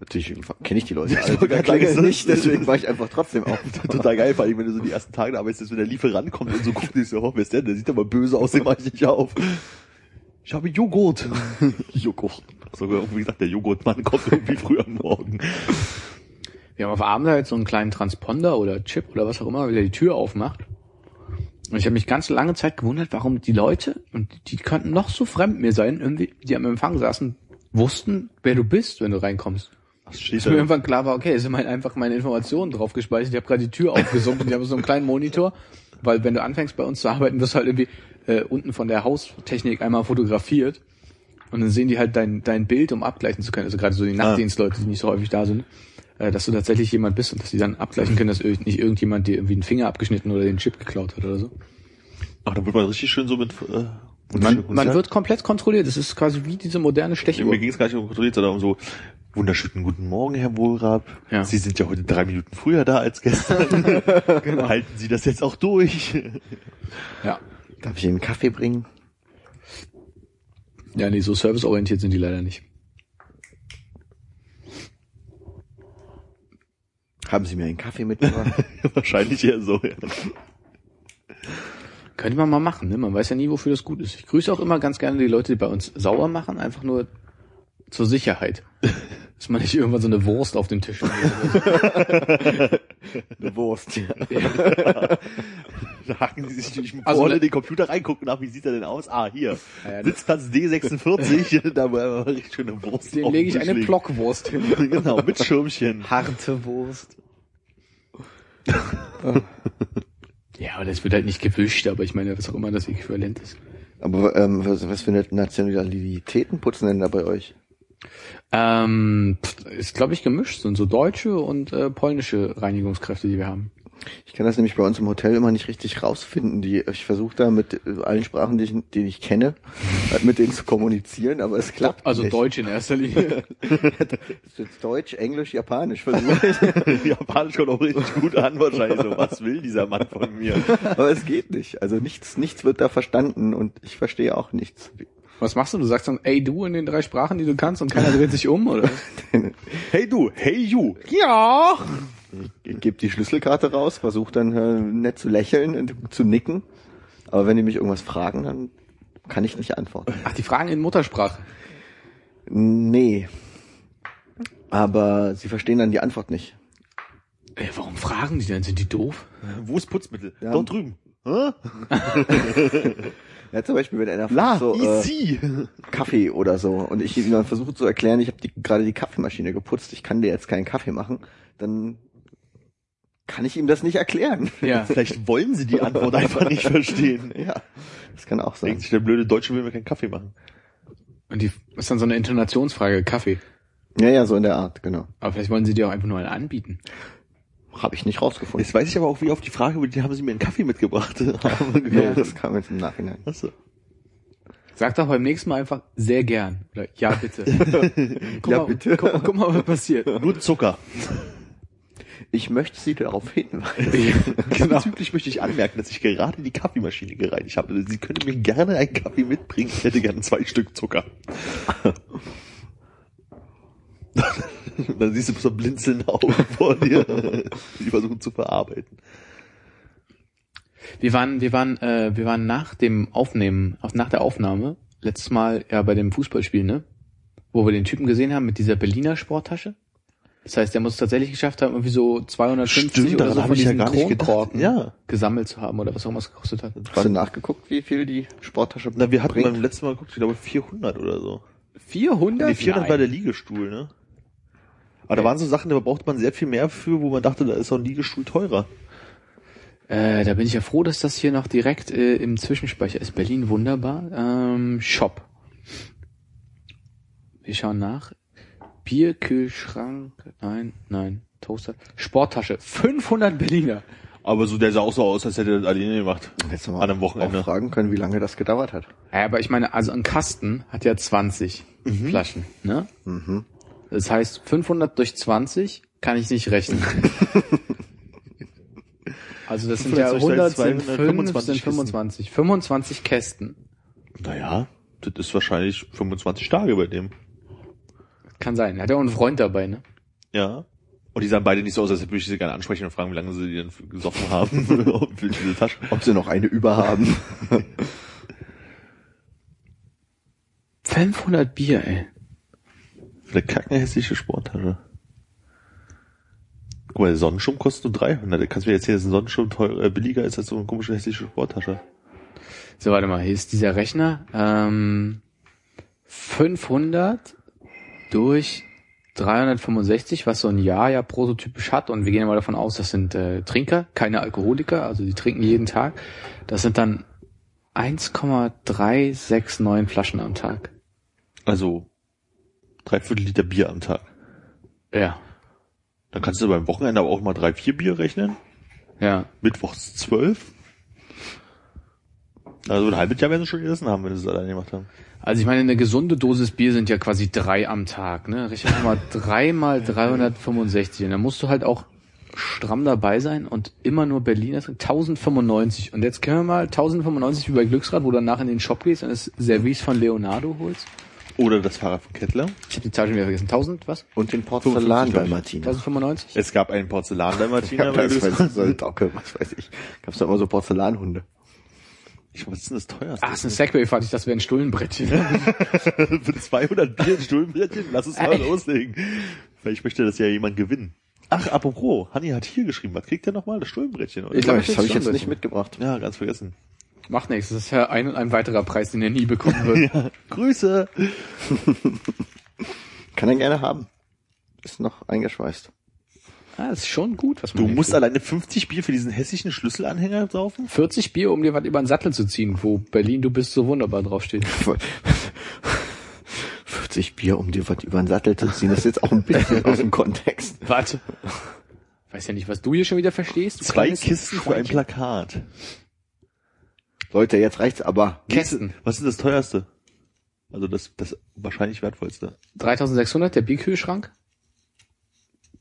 Natürlich kenne ich die Leute alle, klingeln
das-
nicht, deswegen war ich einfach trotzdem auf.
Total geil, vor allem, wenn du so die ersten Tage da arbeitest, wenn der Lieferant kommt und so guckt, ich so, oh, wer ist der? Der sieht aber böse aus, den mach ich nicht auf. Ich habe Joghurt. Joghurt. Sogar irgendwie gesagt, der Joghurtmann kommt irgendwie früh am Morgen.
Wir haben auf Abend da jetzt so einen kleinen Transponder oder Chip oder was auch immer, der die Tür aufmacht. Und ich habe mich ganz lange Zeit gewundert, warum die Leute, und die könnten noch so fremd mir sein, irgendwie, die am Empfang saßen, wussten, wer du bist, wenn du reinkommst.
Das steht
Bis mir irgendwann klar war, okay, es sind halt einfach meine Informationen drauf gespeichert. Ich habe gerade die Tür aufgesummt und ich habe so einen kleinen Monitor, weil wenn du anfängst bei uns zu arbeiten, wirst du halt irgendwie äh, unten von der Haustechnik einmal fotografiert und dann sehen die halt dein, dein Bild, um abgleichen zu können. Also gerade so die Nachtdienstleute, die nicht so häufig da sind, äh, dass du tatsächlich jemand bist und dass die dann abgleichen können, dass nicht irgendjemand dir irgendwie einen Finger abgeschnitten oder den Chip geklaut hat oder so.
Ach, da wird man richtig schön so mit, äh,
Man, man wird komplett kontrolliert. Das ist quasi wie diese moderne Stechuhr.
Mir ging es gar nicht um kontrolliert, sondern um so, wunderschönen guten Morgen, Herr Wohlrab.
Ja.
Sie sind ja heute drei Minuten früher da als gestern. Halten Sie das jetzt auch durch?
Ja.
Darf ich Ihnen einen Kaffee bringen?
Ja, nee, so serviceorientiert sind die leider nicht.
Haben Sie mir einen Kaffee mitgebracht?
Wahrscheinlich eher so, ja.
Könnte man mal machen, ne? Man weiß ja nie, wofür das gut ist. Ich grüße auch immer ganz gerne die Leute, die bei uns sauer machen, einfach nur zur Sicherheit. Dass man nicht irgendwann so eine Wurst auf den Tisch hat.
Eine Wurst. Ja.
Da hacken sie sich durch den
Also, ne-
in den Computer reingucken, nach wie sieht er denn aus? Ah, hier.
Ja, ja,
Sitzplatz D46, da war aber richtig schöne Wurst.
Dem
auf
lege
den
ich eine
legen.
Blockwurst hin.
Genau, mit Schirmchen.
Harte Wurst.
Ja, aber das wird halt nicht gewischt, aber ich meine, was auch immer das Äquivalent ist.
Aber ähm, was, was für Nationalitäten putzen denn da bei euch?
Ähm, ist, glaube ich, gemischt. Sind so deutsche und äh, polnische Reinigungskräfte, die wir haben.
Ich kann das nämlich bei uns im Hotel immer nicht richtig rausfinden. Die, ich versuche da mit allen Sprachen, die ich, die ich kenne, äh, mit denen zu kommunizieren, aber es klappt
Also
nicht.
Deutsch in erster Linie.
Das ist jetzt Deutsch, Englisch, Japanisch versuche ich.
Japanisch kommt auch richtig gut an wahrscheinlich. So, was will dieser Mann von mir?
aber es geht nicht. Also nichts, nichts wird da verstanden und ich verstehe auch nichts.
Was machst du? Du sagst dann, ey du in den drei Sprachen, die du kannst und keiner dreht sich um, oder?
Hey du, hey you.
ja.
Ich gebe die Schlüsselkarte raus, versuche dann äh, nett zu lächeln und zu nicken. Aber wenn die mich irgendwas fragen, dann kann ich nicht antworten.
Ach, die Fragen in Muttersprache.
Nee. Aber sie verstehen dann die Antwort nicht.
Ey, warum fragen die denn? Sind die doof?
Wo ist Putzmittel?
Ja.
Dort drüben. Hä?
Ja, zum Beispiel, wenn einer
La,
fragt, so, äh,
easy.
Kaffee oder so und ich ihm dann versuche zu erklären, ich habe die, gerade die Kaffeemaschine geputzt, ich kann dir jetzt keinen Kaffee machen, dann kann ich ihm das nicht erklären.
Ja.
Vielleicht wollen sie die Antwort einfach nicht verstehen.
Ja, das kann auch sein.
Denkt sich der blöde Deutsche will mir keinen Kaffee machen.
Und die ist dann so eine Intonationsfrage, Kaffee.
Ja, ja, so in der Art, genau.
Aber vielleicht wollen sie dir auch einfach nur einen anbieten.
Habe ich nicht rausgefunden.
Jetzt weiß ich aber auch, wie auf die Frage, die haben sie mir einen Kaffee mitgebracht.
Ja, das kam jetzt im Nachhinein.
Achso.
Sag doch beim nächsten Mal einfach sehr gern. Oder ja, bitte. guck,
Ja,
mal,
bitte.
Guck, guck mal, was passiert.
Nur Zucker.
Ich möchte Sie darauf hinweisen.
Genau. Bezüglich möchte ich anmerken, dass ich gerade die Kaffeemaschine gereinigt habe. Sie können mir gerne einen Kaffee mitbringen. Ich hätte gerne zwei Stück Zucker. Dann siehst du so blinzelnde Augen vor dir, die versuchen zu verarbeiten.
Wir waren, wir waren, äh, wir waren nach dem Aufnehmen, nach der Aufnahme, letztes Mal ja bei dem Fußballspiel, ne? Wo wir den Typen gesehen haben mit dieser Berliner Sporttasche. Das heißt, der muss es tatsächlich geschafft haben, irgendwie so 250
Stimmt,
oder so
hab
von
ich ja
diesen
gedacht.
Kronkorken
Ja.
gesammelt zu haben oder was auch immer es gekostet hat.
Hast du nachgeguckt, wie viel die Sporttasche
Na, wir hatten
bringt?
beim letzten Mal geguckt, ich glaube 400 oder so.
400?
Nee, 400
Nein.
war der Liegestuhl, ne? Aber da waren so Sachen, da braucht man sehr viel mehr für, wo man dachte, da ist auch ein Liegestuhl teurer.
Äh, da bin ich ja froh, dass das hier noch direkt äh, im Zwischenspeicher ist. Berlin wunderbar. Ähm, Shop. Wir schauen nach. Bierkühlschrank. Nein, nein. Toaster. Sporttasche. 500 Berliner.
Aber so, der sah auch so aus, als hätte er das alleine gemacht.
Jetzt
An einem Wochenende.
auch fragen können, wie lange das gedauert hat.
Ja, aber ich meine, also ein Kasten hat ja 20 Flaschen, ne? Das heißt, 500 durch 20 kann ich nicht rechnen. also das sind ja
500
100 sind
200,
5,
25
sind 25. 25 Kästen.
Naja, das ist wahrscheinlich 25 Tage bei dem.
Kann sein. Er hat ja auch einen Freund dabei, ne?
Ja. Und die sahen beide nicht so aus, als würde ich sie gerne ansprechen und fragen, wie lange sie die denn gesoffen haben. für diese Tasche.
Ob sie noch eine überhaben.
500 Bier, ey.
Vielleicht kack eine hässliche Sporttasche. Guck mal, der Sonnenschirm kostet nur 300. Da kannst du mir erzählen, dass ein Sonnenschirm teuer, äh, billiger ist als so eine komische hässliche Sporttasche.
So, warte mal, hier ist dieser Rechner. Ähm, 500 durch 365, was so ein Jahr ja prototypisch hat. Und wir gehen mal davon aus, das sind äh, Trinker, keine Alkoholiker, also die trinken jeden Tag. Das sind dann 1,369 Flaschen am Tag.
Also, dreiviertel Liter Bier am Tag.
Ja,
Dann kannst du beim Wochenende aber auch mal drei, vier Bier rechnen.
ja.
Mittwochs zwölf. Also ein halbes Jahr werden sie schon gegessen haben, wenn sie es alleine gemacht haben.
Also ich meine, eine gesunde Dosis Bier sind ja quasi drei am Tag, ne? Rechne mal drei mal 365. Und dann musst du halt auch stramm dabei sein und immer nur Berliner trinken. 1095. Und jetzt können wir mal 1095 wie bei Glücksrad, wo du danach in den Shop gehst und das Service von Leonardo holst.
Oder das Fahrrad von Kettler.
Ich habe die Zahl schon wieder vergessen. 1000 was?
Und den Porzellan
55,
bei. Martina.
1095?
Es gab einen
Ja,
bei
das weiß
Glücksrad.
ich, so ein Docke, was weiß ich. Gab's da immer so Porzellanhunde.
Ich weiß, was ist denn das teuerste?
Ach, ist ein Segway-Fahrt. Ich dachte, das wäre ein Stullenbrettchen.
Für 200 Bier ein Stuhlbrettchen? Lass uns mal loslegen. Vielleicht möchte das ja jemand gewinnen. Ach, apropos, Hanni hat hier geschrieben. Was kriegt der nochmal? Das Stuhlbrettchen, oder?
Ich glaub,
das habe ich jetzt nicht mitgebracht.
ja, ganz vergessen.
Macht nichts. Das ist ja ein und ein weiterer Preis, den er nie bekommen wird.
Ja, Grüße.
Kann er gerne haben. Ist noch eingeschweißt.
Ah, das ist schon gut, was man
Du musst
kriegt.
alleine 50 Bier für diesen hässlichen Schlüsselanhänger saufen?
40 Bier, um dir was über den Sattel zu ziehen, wo Berlin, du bist so wunderbar draufsteht.
40 Bier, um dir was über den Sattel zu ziehen, das ist jetzt auch ein bisschen aus dem Kontext.
Warte. Weiß ja nicht, was du hier schon wieder verstehst. du
Zwei Kisten für ein. Plakat.
Leute, jetzt reicht's aber.
Kästen.
Was ist das teuerste? Also das, das wahrscheinlich wertvollste.
3600, der Bierkühlschrank?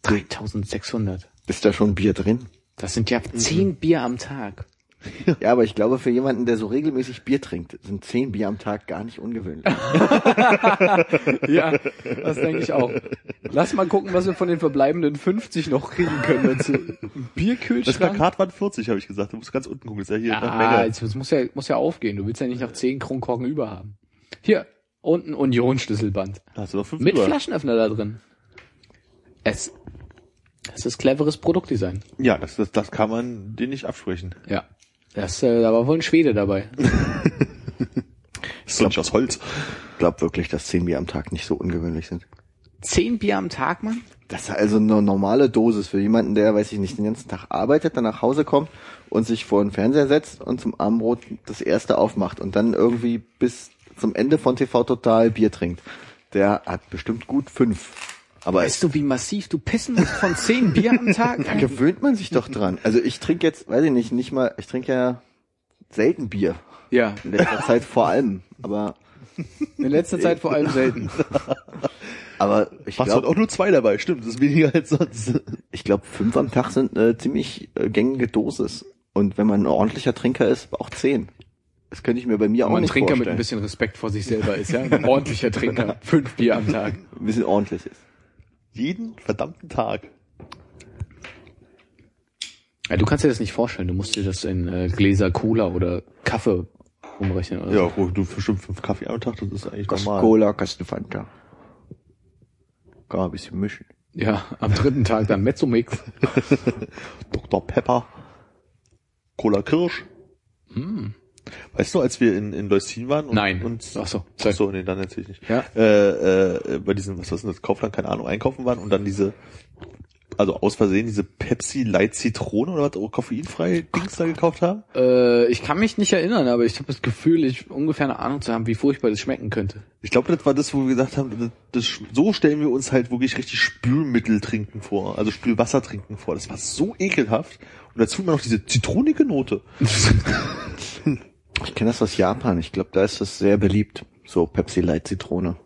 3600.
Ist da schon Bier drin?
Das sind ja 10 Bier am Tag.
Ja, aber ich glaube, für jemanden, der so regelmäßig Bier trinkt, sind 10 Bier am Tag gar nicht ungewöhnlich.
Ja, das denke ich auch. Lass mal gucken, was wir von den verbleibenden 50 noch kriegen können dazu.
Das
Bierkühlschrank?
Plakat waren 40, habe ich gesagt. Du musst ganz unten gucken. Das ist ja hier nach
Ja,
Menge.
jetzt, das muss ja, muss ja aufgehen. Du willst ja nicht noch 10 Kronkorken über haben. Hier, und ein Union-Schlüsselband.
Da hast du noch fünf
Mit
über.
Flaschenöffner da drin. Es, es ist cleveres Produktdesign.
Ja, das, das, das kann man dir nicht absprechen.
Ja. Das, äh, da war wohl ein Schwede dabei.
Das ist doch nicht aus Holz.
Ich glaube wirklich, dass 10 Bier am Tag nicht so ungewöhnlich sind.
Zehn Bier am Tag, Mann?
Das ist also eine normale Dosis für jemanden, der, weiß ich nicht, den ganzen Tag arbeitet, dann nach Hause kommt und sich vor den Fernseher setzt und zum Abendbrot das erste aufmacht und dann irgendwie bis zum Ende von TV Total Bier trinkt. Der hat bestimmt gut fünf. Aber
Weißt du, wie massiv du pissen musst von zehn Bier am Tag?
da gewöhnt man sich doch dran. Also ich trinke jetzt, weiß ich nicht, nicht mal, ich trinke ja selten Bier.
Ja,
In letzter Zeit vor allem. Aber,
in letzter Zeit vor allem selten.
aber ich glaube,
auch nur zwei dabei, stimmt. Das ist weniger als sonst.
ich glaube, fünf am Tag sind eine ziemlich äh, gängige Dosis. Und wenn man ein ordentlicher Trinker ist, auch zehn. Das könnte ich mir bei mir auch
Aber ein
nicht
Trinker mit
vorstellen.
ein bisschen Respekt vor sich selber ist, ja? Ein ordentlicher Trinker. Fünf Bier am Tag.
ein bisschen ordentlich ist.
Jeden verdammten Tag.
Ja, du kannst dir das nicht vorstellen. Du musst dir das in äh, Gläser Cola oder Kaffee umrechnen. Oder
Ja, oh, du bestimmt fünf Kaffee am Tag, das ist eigentlich
Kasten
normal.
Cola, Kasten Fanta. Kann man ein bisschen mischen.
so. Ja, am dritten Tag dann Mezzomix.
Dr. Pepper. Cola Kirsch. Weißt du, als wir in, in Leucin waren und.
Nein.
und
Ach so,
Ach so, nee, dann erzähl ich nicht.
Ja.
Äh, äh, bei diesem, was ist denn das, Kaufland, keine Ahnung, einkaufen waren und dann diese, also aus Versehen diese Pepsi Light Zitrone oder was, oh, koffeinfrei Dings da gekauft haben.
Äh, ich kann mich nicht erinnern, aber ich habe das Gefühl, ich ungefähr eine Ahnung zu haben, wie furchtbar das schmecken könnte.
Ich glaube, das war das, wo wir gesagt haben, das, das, so stellen wir uns halt wirklich richtig Spülmittel trinken vor, also Spülwasser trinken vor. Das war so ekelhaft. Und dazu immer noch diese zitronige Note.
Ich kenne das aus Japan. Ich glaube, da ist das sehr beliebt. So Pepsi Light Zitrone.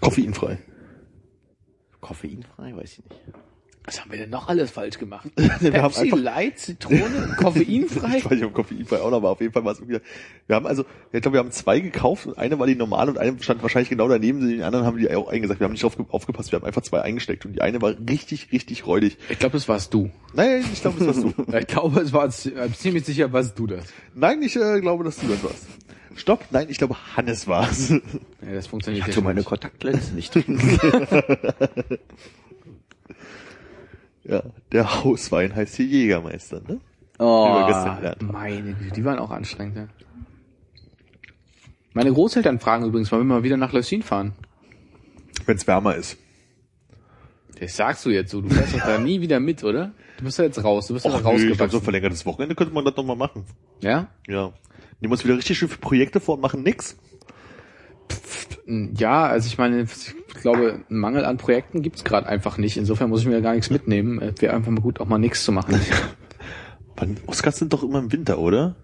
Koffeinfrei.
Koffeinfrei, weiß ich nicht.
Was haben wir denn noch alles falsch gemacht?
Wir haben
Pepsi
einfach-
Light, Zitrone, koffeinfrei?
Ich weiß nicht, ob koffeinfrei auch noch war. Auf jeden Fall war es irgendwie. Wir haben also, ich glaube, wir haben zwei gekauft und eine war die normale und eine stand wahrscheinlich genau daneben. Den anderen haben die auch eingesagt. Wir haben nicht drauf aufgepasst. Wir haben einfach zwei eingesteckt und die eine war richtig, richtig räudig.
Ich glaube, das warst du.
Nein, ich glaube, das warst du.
Ich glaube, es war ziemlich sicher, warst du das.
Nein, ich äh, glaube, dass du das warst. Stopp, nein, ich glaube, Hannes war's.
Ja, das funktioniert
Ich tu meine. Kontaktlinsen nicht drin.
Ja, der Hauswein heißt hier Jägermeister, ne?
Oh, meine Güte, die waren auch anstrengend. Ja. Meine Großeltern fragen übrigens, wann wir mal wieder nach Leucin fahren.
Wenn es wärmer ist.
Das sagst du jetzt so, du fährst doch da nie wieder mit, oder? Du bist ja jetzt raus, du bist ja
nö, ich glaube, so
rausgewachsen.
verlängertes Wochenende könnte man das noch mal machen.
ja?
Ja. Nehmen wir uns wieder richtig schön für Projekte vor und machen nix.
Ja, also ich meine, ich glaube, einen Mangel an Projekten gibt's gerade einfach nicht. Insofern muss ich mir gar nichts mitnehmen. Es wäre einfach mal gut, auch mal nichts zu machen.
Wann, Oscars sind doch immer im Winter, oder?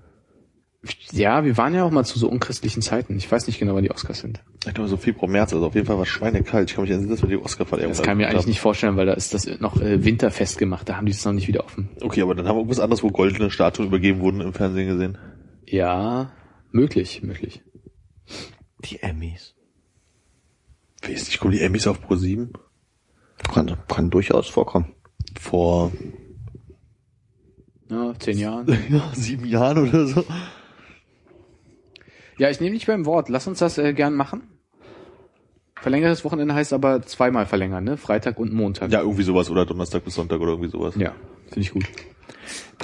ja, wir waren ja auch mal zu so unchristlichen Zeiten. Ich weiß nicht genau, wann die Oscars sind.
Ich glaube so Februar, März, also auf jeden Fall war es schweinekalt. Ich kann mich erinnern, dass wir die Oscar-Verleihung
Das kann ich mir eigentlich nicht vorstellen, weil da ist das noch äh, winterfest gemacht. Da haben die es noch nicht wieder offen.
Okay, aber dann haben wir irgendwas anderes, wo goldene Statuen übergeben wurden im Fernsehen gesehen.
Ja, möglich, möglich.
Die Emmys.
Weiß nicht, kommen die Emmys auf Pro 7?
Kann, kann durchaus vorkommen.
Vor
Ja, zehn Jahren.
ja, sieben Jahren oder so.
Ja, ich nehme dich beim Wort. Lass uns das äh, gern machen. Verlängertes Wochenende heißt aber zweimal verlängern, ne? Freitag und Montag.
Ja, irgendwie sowas oder Donnerstag bis Sonntag oder irgendwie sowas.
Ja, finde ich gut.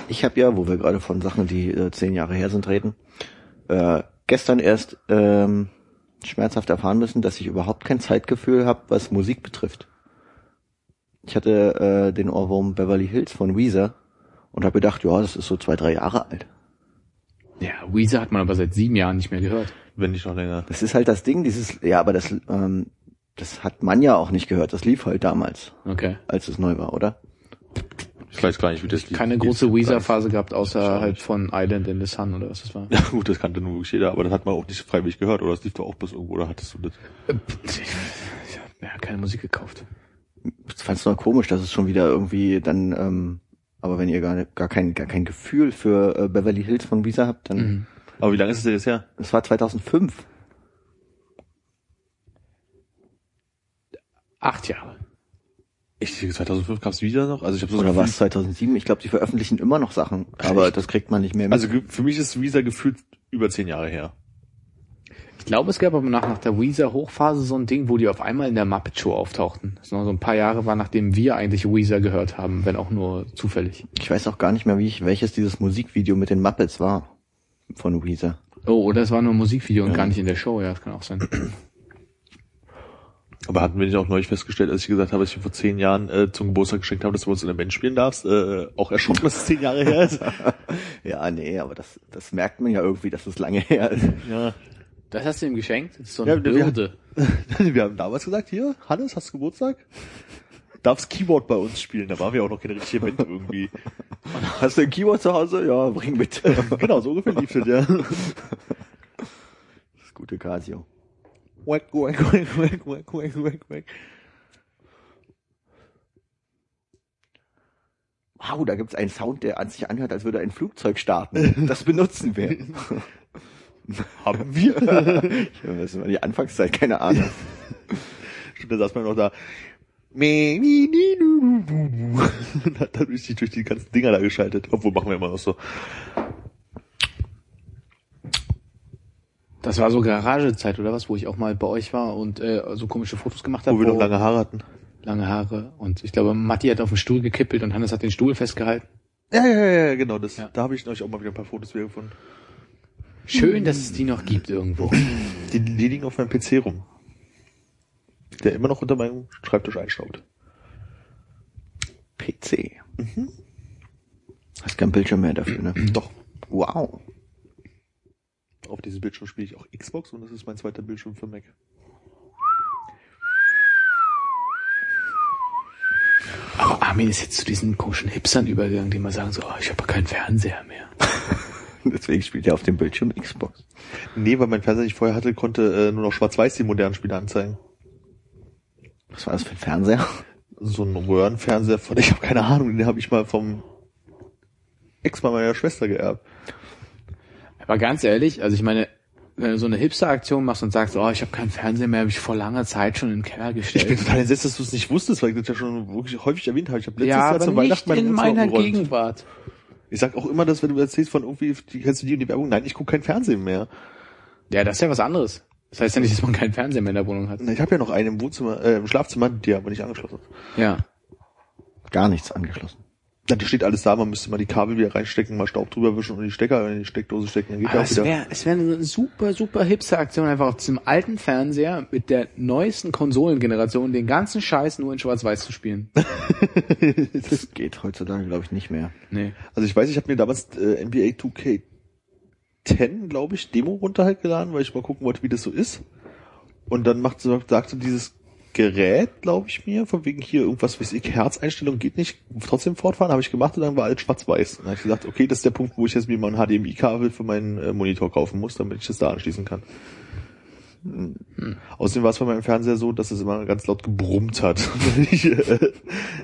Ich habe ja, wo wir gerade von Sachen, die äh, zehn Jahre her sind, reden, äh, gestern erst ähm, schmerzhaft erfahren müssen, dass ich überhaupt kein Zeitgefühl habe, was Musik betrifft. Ich hatte äh, den Ohrwurm Beverly Hills von Weezer und habe gedacht, ja, das ist so zwei, drei Jahre alt.
Ja, Weezer hat man aber seit sieben Jahren nicht mehr gehört.
Wenn nicht noch länger.
Das ist halt das Ding, dieses, ja, aber das, ähm, das hat man ja auch nicht gehört. Das lief halt damals,
Okay.
als es neu war, oder?
Ich weiß gar nicht, wie das lief.
Keine große Weezer-Phase gehabt, außerhalb von Island in the Sun oder was das war.
Ja gut, das kannte nur wirklich jeder, aber das hat man auch nicht freiwillig gehört, oder das lief doch auch bis irgendwo, oder hattest du das?
Ich habe ja, keine Musik gekauft.
Das fand's nur komisch, dass es schon wieder irgendwie dann, ähm, aber wenn ihr gar, gar kein, gar kein Gefühl für äh, Beverly Hills von Weezer habt, dann,
Mhm.
Aber wie lange ist es denn jetzt her?
das war 2005.
Acht Jahre.
Ich 2005 gab es wieder noch? Also ich habe so
Oder war
Gefühl-
es 2007? Ich glaube, sie veröffentlichen immer noch Sachen, aber das kriegt man nicht mehr mit.
Also für mich ist Visa gefühlt über zehn Jahre her.
glaube, es gab aber nach, nach der Weezer Hochphase so ein Ding, wo die auf einmal in der Muppet Show auftauchten. Das noch so ein paar Jahre war, nachdem wir eigentlich Weezer gehört haben, wenn auch nur zufällig.
Ich weiß auch gar nicht mehr, wie ich, welches dieses Musikvideo mit den Muppets war. Von Weezer.
Oh, oder es war nur ein Musikvideo und gar nicht in der Show, ja, das kann auch sein.
Aber hatten wir nicht auch neulich festgestellt, als ich gesagt habe, dass ich vor zehn Jahren äh, zum Geburtstag geschenkt habe, dass du uns in der Band spielen darfst, äh, auch erschrocken, dass es zehn Jahre her ist?
Ja, nee, aber das, das merkt man ja irgendwie, dass es lange her ist.
ja.
Das hast du ihm geschenkt? Das ist so
Ja,
eine
wir-
Bürde.
Wir haben damals gesagt, hier, Hannes, hast du Geburtstag? Darfst Keyboard bei uns spielen? Da waren wir auch noch keine richtige Band irgendwie.
Hast du ein Keyboard zu Hause? Ja, bring mit. Das
genau, so ungefähr lief das, ja.
gute Casio.
Wack, wack, wack, wack, wack, wack, wack, wack.
Wow, da gibt's einen Sound, der an sich anhört, als würde ein Flugzeug starten. Das benutzen wir.
Haben wir?
Ja, das war die Anfangszeit, keine Ahnung.
Stimmt, da saß man noch da. Und hat dann durch die, durch die ganzen Dinger da geschaltet. Obwohl machen wir immer noch so.
Das war so Garagezeit oder was, wo ich auch mal bei euch war und äh, so komische Fotos gemacht habe.
Wo wir noch lange Haare hatten.
lange Haare. Und ich glaube, Matti hat auf den Stuhl gekippelt und Hannes hat den Stuhl festgehalten.
Ja, ja, ja, genau, das.
Ja.
Da habe ich euch auch mal wieder ein paar Fotos wieder gefunden.
Schön, dass es die noch gibt irgendwo.
Die, die liegen auf meinem PC rum. Der immer noch unter meinem Schreibtisch einstaubt.
PC. Hast kein Bildschirm mehr dafür, ne?
Doch.
Wow.
Auf diesem Bildschirm spiele ich auch Xbox und das ist mein zweiter Bildschirm für Mac.
Aber Armin ist jetzt zu diesen komischen Hipstern übergegangen, die mal sagen so, oh, ich habe keinen Fernseher mehr.
Deswegen spielt er auf dem Bildschirm Xbox.
Nee, weil mein Fernseher, den ich vorher hatte, konnte äh, nur noch schwarz-weiß die modernen Spiele anzeigen.
Was war das für ein Fernseher?
So ein Röhrenfernseher von, ich habe keine Ahnung, den habe ich mal vom Ex-Mann meiner Schwester geerbt.
Aber ganz ehrlich, also ich meine, wenn du so eine Hipster-Aktion machst und sagst, oh, ich habe keinen Fernseher mehr, habe ich vor langer Zeit schon in den Keller
Ich bin
gestellt.
total entsetzt, dass du es nicht wusstest, weil ich das ja schon wirklich häufig erwähnt habe. Ich habe letztes
Ja,
Jahr
aber
zu
nicht
Weihnachten mein
in
Wohnzimmer
meiner
aufgeräumt.
Gegenwart.
Ich sag auch immer, dass wenn du erzählst von irgendwie, die, kennst du die und die Werbung? Nein, ich gucke kein Fernsehen mehr.
Ja, das ist ja was anderes. Das heißt ja nicht, dass man keinen Fernseher mehr in der Wohnung hat.
Ich habe ja noch einen im Wohnzimmer, äh, im Schlafzimmer, der aber nicht angeschlossen ist.
Ja.
Gar nichts angeschlossen.
Ja, da steht alles da, man müsste mal die Kabel wieder reinstecken, mal Staub drüber wischen und die Stecker in die Steckdose stecken, dann geht
Aber
auch
es
wieder.
wäre es eine super, super Hipster-Aktion, einfach auf diesem alten Fernseher mit der neuesten Konsolengeneration den ganzen Scheiß nur in Schwarz-Weiß zu spielen.
Das geht heutzutage, glaube ich, nicht mehr.
Nee.
Also ich weiß, ich habe mir damals äh, NBA 2K10, glaube ich, Demo runtergeladen, weil ich mal gucken wollte, wie das so ist. Und dann macht, sagte dieses Gerät, glaube ich mir, von wegen hier irgendwas, weiß ich, Herzeinstellung geht nicht, trotzdem fortfahren, habe ich gemacht und dann war alles schwarz-weiß. Und dann habe ich gesagt, okay, das ist der Punkt, wo ich jetzt mir mal ein HDMI-Kabel für meinen äh, Monitor kaufen muss, damit ich das da anschließen kann. Außerdem war es bei meinem Fernseher so, dass es immer ganz laut gebrummt hat, wenn ich äh,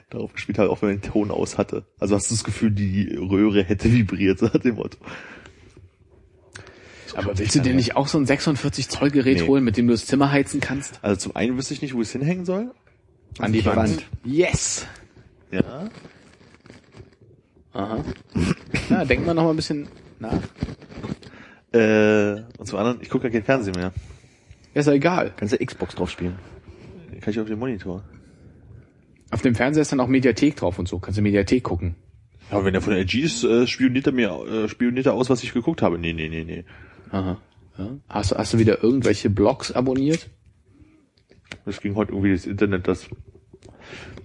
darauf gespielt habe, auch wenn man den Ton aus hatte. Also hast du das Gefühl, die Röhre hätte vibriert, so nach dem Motto.
Aber willst du dir nicht auch so ein 46 Zoll Gerät
Nee.
holen, mit dem du das Zimmer heizen kannst?
Also zum einen wüsste ich nicht, wo ich es hinhängen soll.
An die
die
Wand.
Wand.
Yes!
Ja.
Aha. Ja, denk mal noch mal ein bisschen nach.
Äh, und zum anderen, ich gucke ja kein Fernsehen mehr.
Ja, ist ja egal.
Kannst du Xbox drauf spielen?
Kann ich auf den Monitor.
Auf dem Fernseher ist dann auch Mediathek drauf und so. Kannst du Mediathek gucken.
Aber wenn er von der LG ist, äh, spioniert er mir, äh, spioniert er aus, was ich geguckt habe. Nee, nee, nee, nee.
Aha. Ja. Hast, du- hast du wieder irgendwelche Blogs abonniert?
Das ging heute irgendwie das Internet, dass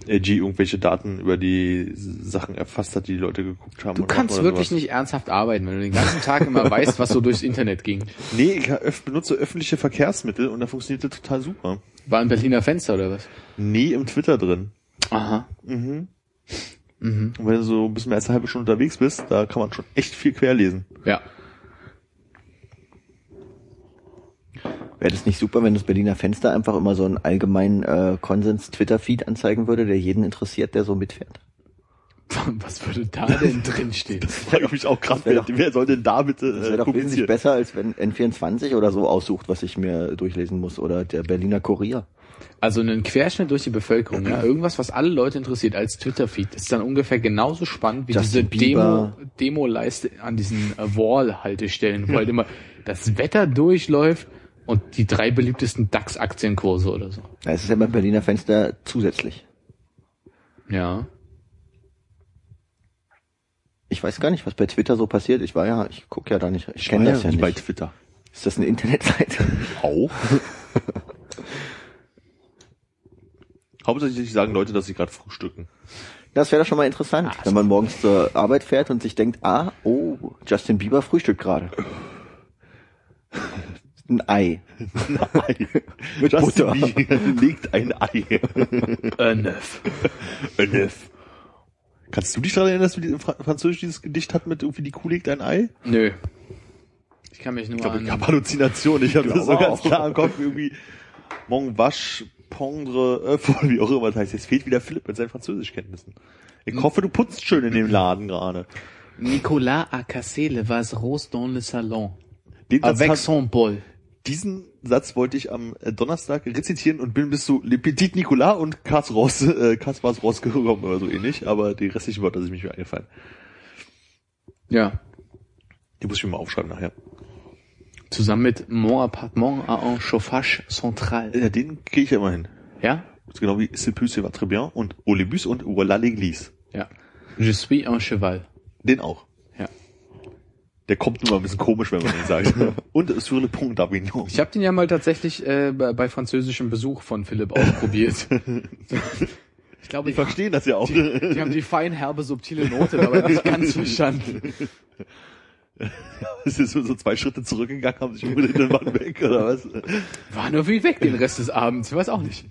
LG irgendwelche Daten über die Sachen erfasst hat, die die Leute geguckt haben.
Du kannst wirklich
sowas.
nicht ernsthaft arbeiten, wenn du den ganzen Tag immer weißt, was so durchs Internet ging.
Nee, ich benutze öffentliche Verkehrsmittel und da funktioniert das total super.
War ein Berliner Fenster oder was?
Nee, im Twitter drin.
Aha.
Und wenn du so ein bisschen mehr als eine halbe Stunde unterwegs bist, da kann man schon echt viel querlesen.
Ja.
Wäre das nicht super, wenn das Berliner Fenster einfach immer so einen allgemeinen äh, Konsens-Twitter-Feed anzeigen würde, der jeden interessiert, der so mitfährt?
Was würde da denn drinstehen?
Frage ich mich auch
wär
wer,
doch-
wer soll denn da bitte
Das
äh,
wäre doch wesentlich besser, als wenn N24 oder so aussucht, was ich mir durchlesen muss, oder der Berliner Kurier.
Also einen Querschnitt durch die Bevölkerung, ja. Irgendwas, was alle Leute interessiert als Twitter-Feed. Das ist dann ungefähr genauso spannend wie
Justin
diese Demo,
Bieber.
Demo-Leiste an diesen äh, Wall-Haltestellen, wo halt immer das Wetter durchläuft, Und die drei beliebtesten DAX-Aktienkurse oder so.
Es ist ja beim Berliner Fenster zusätzlich.
Ja.
Ich weiß gar nicht, was bei Twitter so passiert. Ich war ja, ich gucke ja da nicht, ich kenne das ja
nicht bei
nicht.
Twitter.
Ist das eine Internetseite?
Auch? Hauptsächlich sagen Leute, dass sie gerade frühstücken.
Das wäre doch schon mal interessant, wenn man morgens zur Arbeit fährt und sich denkt, ah, oh, Justin Bieber frühstückt gerade. Ein Ei.
Ei.
Mit
Justin
Butter.
Legt ein Ei.
Enough.
Enough. Kannst du dich daran erinnern, dass wir die- Fra Französisch dieses Gedicht hatten mit irgendwie die Kuh legt ein Ei?
Nö. Ich kann mich nur
Ich glaube,
an...
ich habe Halluzinationen. Ich habe das so
glaube
ganz
auch.
klar im Kopf irgendwie Mon Vache, Pondre, Öffel, wie auch immer das heißt. Jetzt fehlt wieder Philipp mit seinen Französischkenntnissen. Ich hoffe, du putzt schön in dem Laden gerade.
Nicolas a cassé le vase rose dans le salon.
Den Satz
Avec
hat-
son bol.
Diesen Satz wollte ich am äh, Donnerstag rezitieren und bin bis zu Le Petit Nicolas und Katz raus, äh, war's rausgekommen oder so ähnlich, aber die restlichen Wörter sind mir nicht mehr eingefallen.
Ja.
Die muss ich mir mal aufschreiben nachher.
Zusammen mit Mon appartement à un chauffage central.
Ja, den kriege ich ja immer hin.
Ja?
Genau wie C'est plus, c'est va très bien und Au le bus und Voilà l'église.
Ja. Je suis un cheval.
Den auch.
Ja.
Der kommt nur mal ein bisschen komisch, wenn man den sagt. und Sur le pont d'Avignon.
Ich habe den ja mal tatsächlich äh, bei, französischem Besuch von Philipp ausprobiert. ich glaube,
Die verstehen das ja auch.
die haben die fein herbe subtile Note dabei nicht ganz verstanden.
Es ist so, so zwei Schritte zurückgegangen, haben sich umgedreht und waren weg, oder was?
War nur wie weg den Rest des Abends. Ich weiß auch nicht.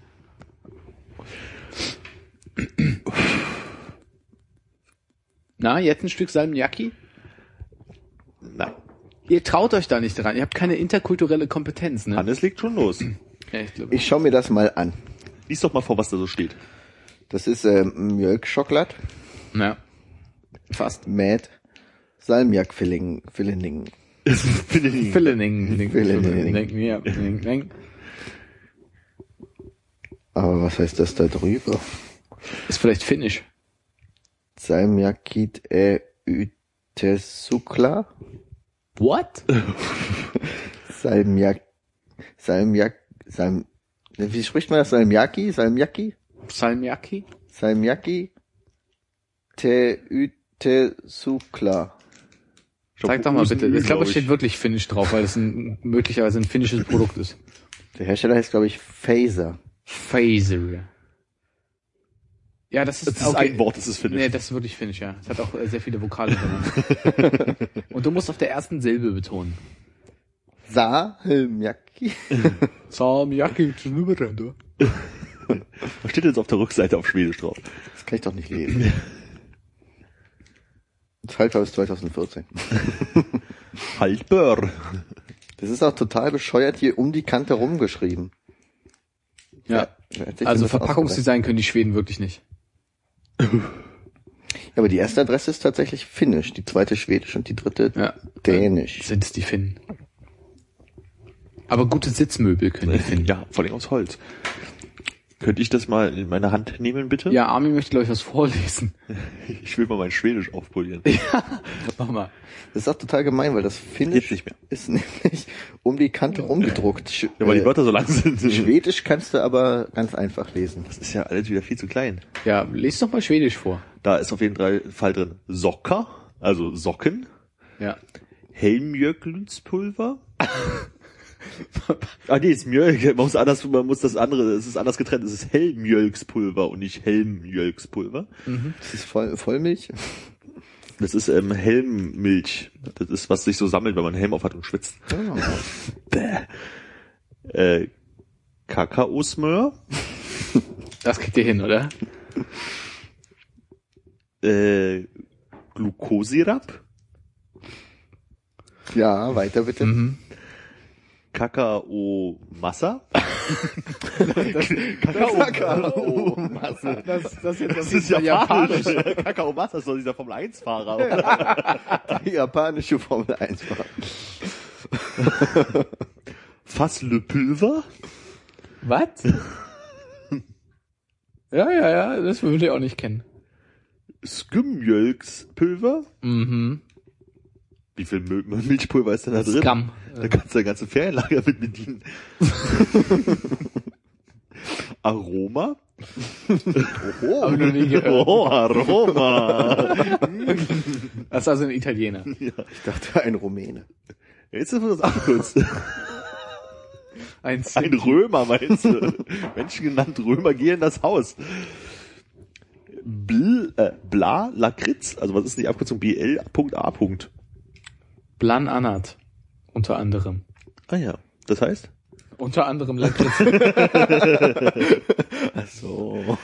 Na, jetzt ein Stück Salmiakki? Ihr traut euch da nicht dran. Ihr habt keine interkulturelle Kompetenz, ne?
Hannes legt schon los.
Ja, ich glaube.
Ich schaue mir das mal an.
Lies doch mal vor, was da so steht.
Das ist ähm, Mjölkschokolad
Ja. Fast.
mit Salmiak-Filling. Filling.
Fillening.
Fillening.
Ja. Fillening.
Aber was heißt das da drüber?
Ist vielleicht finnisch.
Salmiakit e Ytesukla?
What?
Salmiak, Salmiak, Salm, wie spricht man das? Salmiaki? Salmiaki?
Salmiakki?
Salmiaki? Te Ytesukla.
Zeig doch mal bitte. Ich glaube, es steht
ich.
wirklich finnisch drauf, weil es ein, möglicherweise ein finnisches Produkt ist.
Der Hersteller heißt, glaube ich, Phaser.
Phaser. Ja, das ist,
Das ist ein Wort, das ist finnisch.
Nee, das ist wirklich finnisch, ja. Es hat auch äh, sehr viele Vokale drin. Und du musst auf der ersten Silbe betonen.
Salmiaki?
Salmiakki,
Was steht jetzt auf der Rückseite auf Schwedisch drauf?
Das kann ich doch nicht lesen. Das Halter ist 2014.
Haltbar.
Das ist auch total bescheuert hier um die Kante rumgeschrieben.
Ja.
Sich
Also Verpackungsdesign können die Schweden wirklich nicht.
Ja, aber die erste Adresse ist tatsächlich finnisch, die zweite schwedisch und die dritte
Ja.
dänisch.
Sind es die Finnen. Aber gute Sitzmöbel können die Finnen.
Ja, vor allem aus Holz. Könnte ich das mal in meine Hand nehmen, bitte?
Ja, Armin möchte, glaube ich, was vorlesen.
Ich will mal mein Schwedisch aufpolieren.
Mach mal.
Das ist auch total gemein, weil das Finnisch
Jetzt nicht mehr.
ist nämlich um die Kante rumgedruckt. Sch
Ja, weil die
äh,
Wörter so lang sind. Das
Schwedisch kannst du aber ganz einfach lesen.
ist ja alles wieder viel zu klein.
Ja, lest doch mal Schwedisch vor.
Da ist auf jeden Fall drin Socker, also Socken,
Ja.
Helmjöklunspulver. ah nee, ist Mjölk. Man muss anders, man muss das andere, es ist anders getrennt. Es ist Hellmjölkspulver und nicht Helmjölkspulver.
Das ist voll, Vollmilch.
Das ist ähm, Helmmilch. Das ist, was sich so sammelt, wenn man einen Helm auf hat und schwitzt. Bäh. Äh, Kakaosmör,
Das kriegt ihr hin, oder?
äh, Glukosirap,
Ja, weiter bitte.
Mhm.
Kakaomassa.
Kakaomasse.
Das, das, das,
Das ist japanisch. Kakaomassa ist doch dieser Formel 1 Fahrer. oder?
Die japanische Formel 1 war.
Fass le Pulver.
Was? ja, ja, ja, das würde ich auch nicht kennen.
Skymjölkspulver.
Mhm.
Wie viel Mil Milchpulver ist denn da drin?
Scum.
Da kannst du ein ganze Ferienlager mit bedienen. Aroma?
Nie gehört.
Oh, Aroma.
Das ist also ein Italiener.
Ich dachte, ein Rumäne.
Jetzt ist das abgekürzt.
Ein,
Ein Römer, meinst du? Menschen genannt Römer gehen in das Haus. Bl, äh, Bla, Lakritz, also was ist die Abkürzung? BL.A.
Blan Anat. Unter anderem.
Ah ja, das heißt?
Unter anderem Lakritz.
Ach so.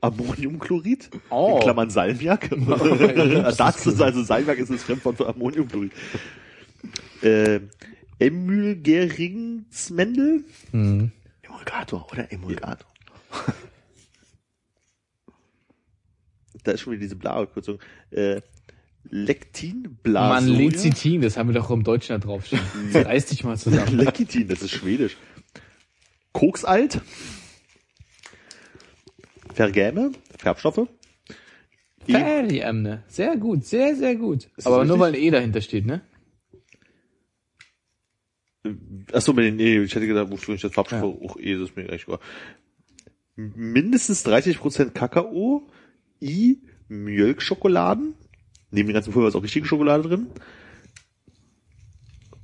Ammoniumchlorid?
Oh.
In Klammern Salmiak? das ist also Salmiak ist das Fremdwort für Ammoniumchlorid. Äh, Emulgeringsmendel?
hm.
Emulgator oder Emulgator.
Da ist schon wieder diese Bla-Abkürzung. Äh, Lektin,
Mann,
Blasoja.
Lecithin, das haben wir doch im Deutschen da draufstehen. Reiß dich mal zusammen.
Lekitin, das ist schwedisch. Koksalt. Vergäme, Färbstoffe.
Feriemne. Sehr gut, sehr, sehr gut.
Ist
Aber nur weil ein E dahinter steht, ne?
Achso, mit den E, ich hätte gedacht, ursprünglich das Farbstoff auch E, das ist mir eigentlich egal. Mindestens 30% Kakao, I, Mjölkschokoladen. Neben dem ganzen Pulver ist auch richtige Schokolade drin.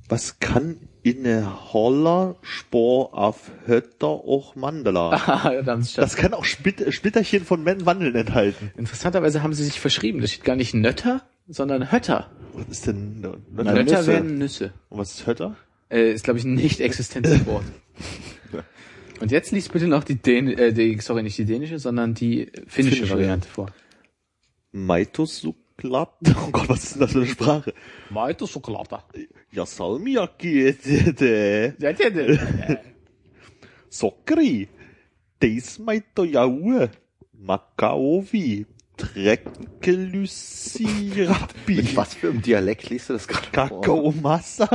Was kann in der Holler Spor auf Hötter auch Mandela?
Ah, das
Das kann auch Split Splitterchen von Mandeln enthalten.
Interessanterweise haben sie sich verschrieben. Das steht gar nicht Nötter, sondern Hötter.
Was ist denn
Na,
Nötter
Nüsse.
wären Nüsse.
Und was ist Hötter?
Äh, ist, glaube ich, ein nicht existentes Wort. Und jetzt liest bitte noch die, Dän äh, die sorry, nicht die dänische, sondern die finnische,
Finnische,
Variante vor.
Maitosuklat. Oh Gott, was ist denn das für eine Sprache?
Weiter Schokolade.
Ja, salmiakki, det Sockeri. Deis maito jaue. Makaovi. Trekkelysirapi.
Mit was für einem Dialekt liest du das gerade?
Kakaomassa.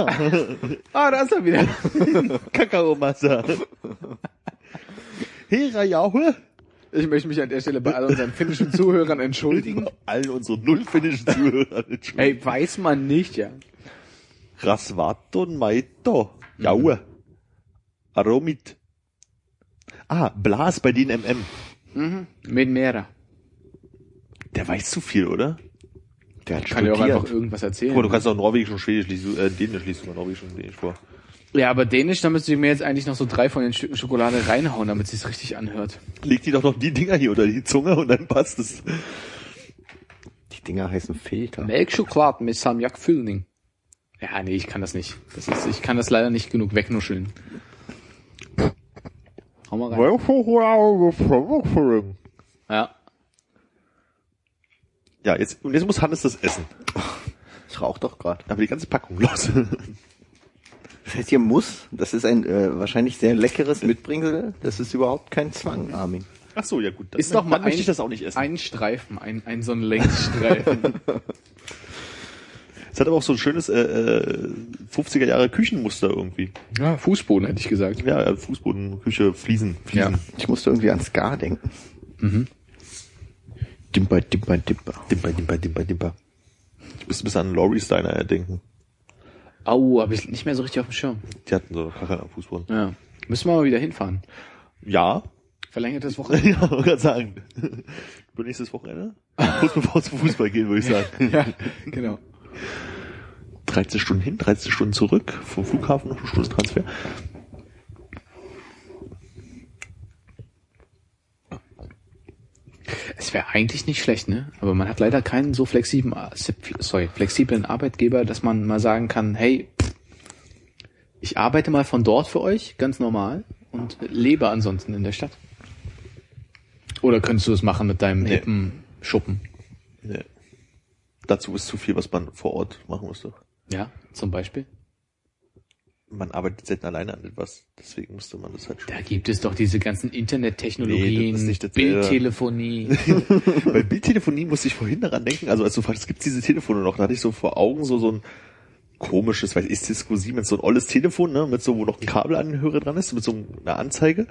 Ah, da ist er wieder.
Kakaomassa. Herajaue.
Ich möchte mich an der Stelle bei all unseren finnischen Zuhörern entschuldigen.
Allen unseren null finnischen Zuhörern. Entschuldigung.
Ey, weiß man nicht, ja.
Rasvaton Maito. Jaue. Aromit. Ah, Blas bei den MM.
Mit Mera.
Der weiß zu viel, oder?
Der hat
Kann ja auch einfach irgendwas erzählen.
Guck mal, du kannst auch Norwegisch und Schwedisch äh, Dänisch liest du mal Norwegisch und Dänisch vor.
Ja, aber Dänisch, da müsste ich mir jetzt eigentlich noch so drei von den Stücken Schokolade reinhauen, damit sich's richtig anhört.
Leg die doch noch die Dinger hier unter die Zunge und dann passt es.
Die Dinger heißen Filter.
Melkschokolade mit Salmiak Füllning. Ja, nee, ich kann das nicht. Das ist, ich kann das leider nicht genug wegnuscheln. Hau mal rein. Ja.
Ja, jetzt, und jetzt muss Hannes das essen.
Ich rauch doch gerade.
Aber die ganze Packung los.
Das heißt hier muss, das ist ein äh, wahrscheinlich sehr leckeres Mitbringsel. Das ist überhaupt kein Zwang, Armin.
Ach so, ja gut. Dann,
Ist doch mal
möchte
ein,
ich das auch nicht essen.
ein Streifen, ein, ein so ein Längsstreifen.
Es hat aber auch so ein schönes äh, äh, 50er Jahre Küchenmuster irgendwie.
ja, Fußboden hätte ich gesagt.
Ja, äh, Fußboden, Küche, Fliesen, Fliesen.
Ja.
Ich musste irgendwie an Ska denken.
Mhm.
Dimper, dimper, dimper.
Dimper, dimper, dimper, dimper. Ich müsste bis an Laurie Steiner denken.
Au, habe ich nicht mehr so richtig auf dem Schirm.
Die hatten so Kacheln am Fußboden.
Ja. Müssen wir mal wieder hinfahren.
Ja,
Verlängertes Wochenende.
ja, wollte gerade sagen. Übernächstes Wochenende? Kurz bevor es zum Fußball geht, würde ich sagen.
ja, genau.
13 Stunden hin, 13 Stunden zurück, vom Flughafen noch eine Stunde Transfer.
Es wäre eigentlich nicht schlecht, ne? Aber man hat leider keinen so flexiblen, sorry, flexiblen Arbeitgeber, dass man mal sagen kann, hey, ich arbeite mal von dort für euch, ganz normal, und lebe ansonsten in der Stadt. Oder könntest du das machen mit deinem
Nee.
hippen Schuppen?
Nee. Dazu ist zu viel, was man vor Ort machen musste.
Ja, zum Beispiel.
Man arbeitet selten alleine an etwas, deswegen musste man das halt schon.
Da gibt es doch diese ganzen
Nee,
Internettechnologien,
das nicht dasselbe.
Bildtelefonie.
Bei Bildtelefonie musste ich vorhin daran denken, also als du fragst, gibt diese Telefone noch, da hatte ich so vor Augen so, so ein komisches, weil ist Cisco Siemens, so ein olles Telefon, ne, mit so, wo noch ein Kabelanhörer dran ist, mit so einer Anzeige.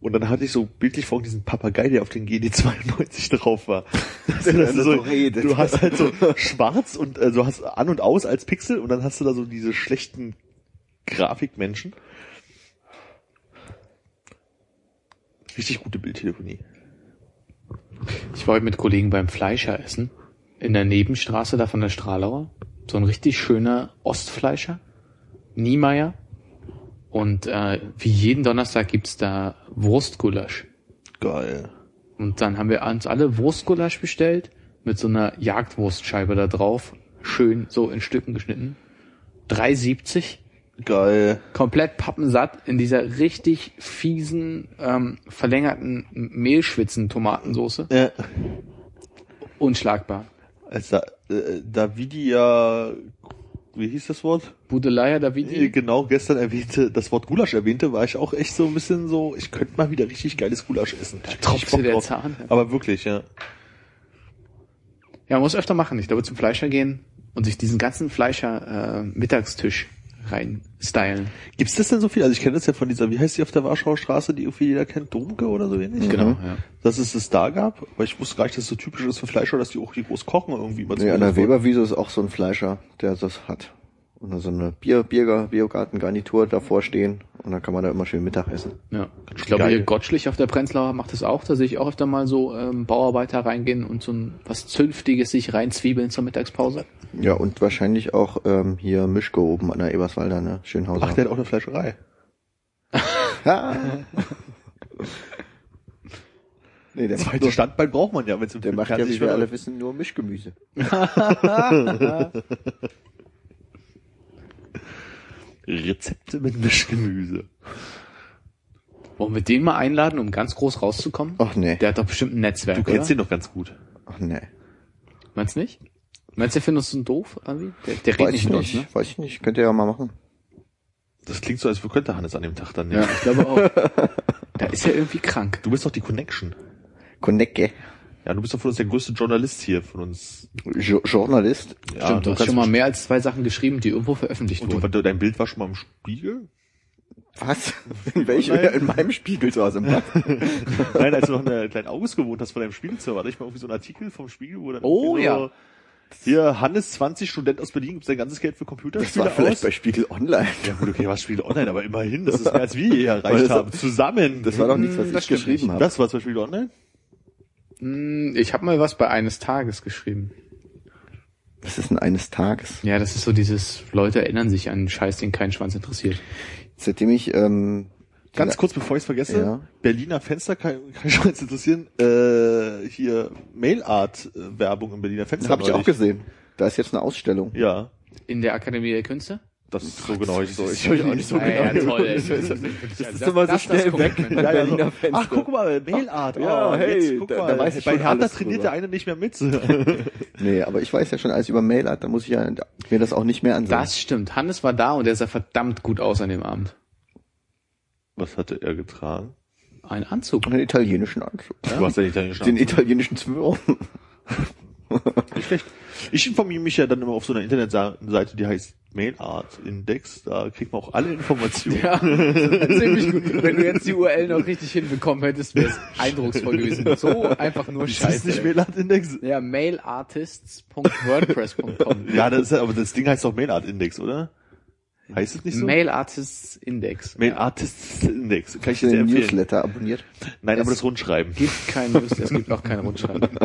Und dann hatte ich so bildlich vor diesen Papagei, der auf den GD92 drauf war. Das
dann
so, du hast halt so schwarz und äh, du hast an und aus als Pixel und dann hast du da so diese schlechten Grafikmenschen. Richtig gute Bildtelefonie.
Ich war heute mit Kollegen beim Fleischer essen. In der Nebenstraße da von der Stralauer. So ein richtig schöner Ostfleischer. Niemeyer. Und äh, wie jeden Donnerstag gibt's da Wurstgulasch.
Geil.
Und dann haben wir uns alle Wurstgulasch bestellt. Mit so einer Jagdwurstscheibe da drauf. Schön so in Stücken geschnitten. 3,70
Geil.
komplett pappensatt in dieser richtig fiesen, ähm, verlängerten Mehlschwitzen-Tomatensoße.
Ja.
Unschlagbar.
Als da, äh, Davidia, wie hieß das Wort?
Budelaya
Äh,
Davidi.
Genau, gestern erwähnte, das Wort Gulasch erwähnte, war ich auch echt so ein bisschen so, ich könnte mal wieder richtig geiles Gulasch essen. Da
tropfte der Zahn.
Aber wirklich, ja.
Ja, man muss öfter machen. Ich glaube, zum Fleischer gehen und sich diesen ganzen Fleischer äh, Mittagstisch rein stylen.
Gibt's das denn so viel? Also ich kenne das ja von dieser, wie heißt die auf der Warschauer Straße, die irgendwie jeder kennt, Domke oder so ähnlich?
Genau, ja.
Dass es es da gab, aber ich wusste gar nicht, dass es so typisch ist für Fleischer, dass die auch hier groß kochen irgendwie.
Nee, an der Weberwiese ist auch so ein Fleischer, der das hat. Und da so eine Bier, Bier, Biergartengarnitur davor stehen und dann kann man da immer schön Mittag essen.
Ja. Ich glaube, hier Gottschlich auf der Prenzlauer macht das auch. Da sehe ich auch öfter mal so ähm, Bauarbeiter reingehen und so ein was Zünftiges sich reinzwiebeln zur Mittagspause.
Ja, und wahrscheinlich auch ähm, hier Mischke oben an der Eberswalder, ne? Schönhauser.
Ach, der hat auch eine Fleischerei.
Ha! nee, der macht,
Zweite
nur,
Standbein braucht man ja, wenn es im
der macht ja, wie wir alle wissen, nur Mischgemüse.
Rezepte mit Mischgemüse.
Wollen wir den mal einladen, um ganz groß rauszukommen?
Ach nee.
Der hat doch bestimmt ein Netzwerk,
Du kennst
oder?
den doch ganz gut.
Ach nee.
Meinst du nicht? Meinst du, der findet uns so doof, irgendwie? Der, der redet
Weiß
nicht
ich
mit
nicht,
uns, ne?
weiß ich nicht. Könnt ihr ja mal machen.
Das klingt so, als könnte Hannes an dem Tag dann,
Ja,
ja.
ich glaube auch. da ist er irgendwie krank.
Du bist doch die Connection.
Konecke.
Ja, du bist doch von uns der größte Journalist hier von uns.
Jo Journalist.
Ja,
Stimmt, du hast schon mal mehr als zwei Sachen geschrieben, die irgendwo veröffentlicht
Und
wurden.
du, dein Bild war schon mal im Spiegel?
Was? In welchem? In meinem Spiegel zu Hause im Bad.
Nein, als du noch in der kleinen August gewohnt hast, vor deinem Spiegelzimmer, hatte ich mal irgendwie so einen Artikel vom Spiegel, wo dann
Oh, ja.
so, Hier, Hannes 20, Student aus Berlin, gibt sein ganzes Geld für
Das
Computerspiele
war vielleicht
aus.
bei Spiegel Online.
Ja gut, okay, was Spiegel Online, aber immerhin, das ist mehr als wir hier erreicht
das-
haben. Zusammen.
Das war doch nichts, was
Hm, das
ich geschrieben habe.
Das war zum Spiegel Online?
Hm, Ich habe mal was bei eines Tages geschrieben.
Das ist ein eines Tages.
Ja, das ist so dieses, Leute erinnern sich an einen Scheiß, den keinen Schwanz interessiert.
Seitdem ich ähm,
Ganz kurz, bevor ich es vergesse,
Ja.
Berliner Fenster kann, kann ich schon jetzt interessieren, äh, hier Mailart-Werbung im Berliner Fenster.
habe ich auch gesehen. Da ist jetzt eine Ausstellung.
Ja,
In der Akademie der Künste?
Das ist so genau. Ich, so, ich,
ich auch nicht so
Ja, ja,
genau.
toll. ey.
Das ist-
Das
immer so schnell weg.
ja, ja,
Berliner
so, ach, guck mal, Mailart.
Ja,
oh,
hey,
jetzt, guck
da-
mal,
da weiß ich
bei Hertha trainiert der eine nicht mehr mit.
Nee, aber ich weiß ja schon alles über Mailart, da muss ich ja mir das auch nicht mehr ansehen.
Das stimmt. Hannes war da und der sah verdammt gut aus an dem Abend.
Was hatte er getragen?
Ein Anzug.
Den italienischen Anzug.
Du hast ja nicht italienischen
Den
Anzug.
italienischen Zwirr.
Nicht schlecht. Ich informiere mich ja dann immer auf so einer Internetseite, die heißt Mailart Index. Da kriegt man auch alle Informationen.
Ja, ziemlich gut. Wenn du jetzt die URL noch richtig hinbekommen hättest, wäre es eindrucksvoll gewesen. So einfach nur
Ist das
Scheiße.
nicht Mailart Index?
ja, mailartists.wordpress.com.
Ja, das ist, aber das Ding heißt doch Mailart Index, oder? Heißt es nicht so?
Mail Artists Index.
Mail Artists Index. Kann ich dir empfehlen.
Newsletter abonniert.
Nein, aber
Es
das Rundschreiben.
gibt kein News, es gibt auch kein Rundschreiben.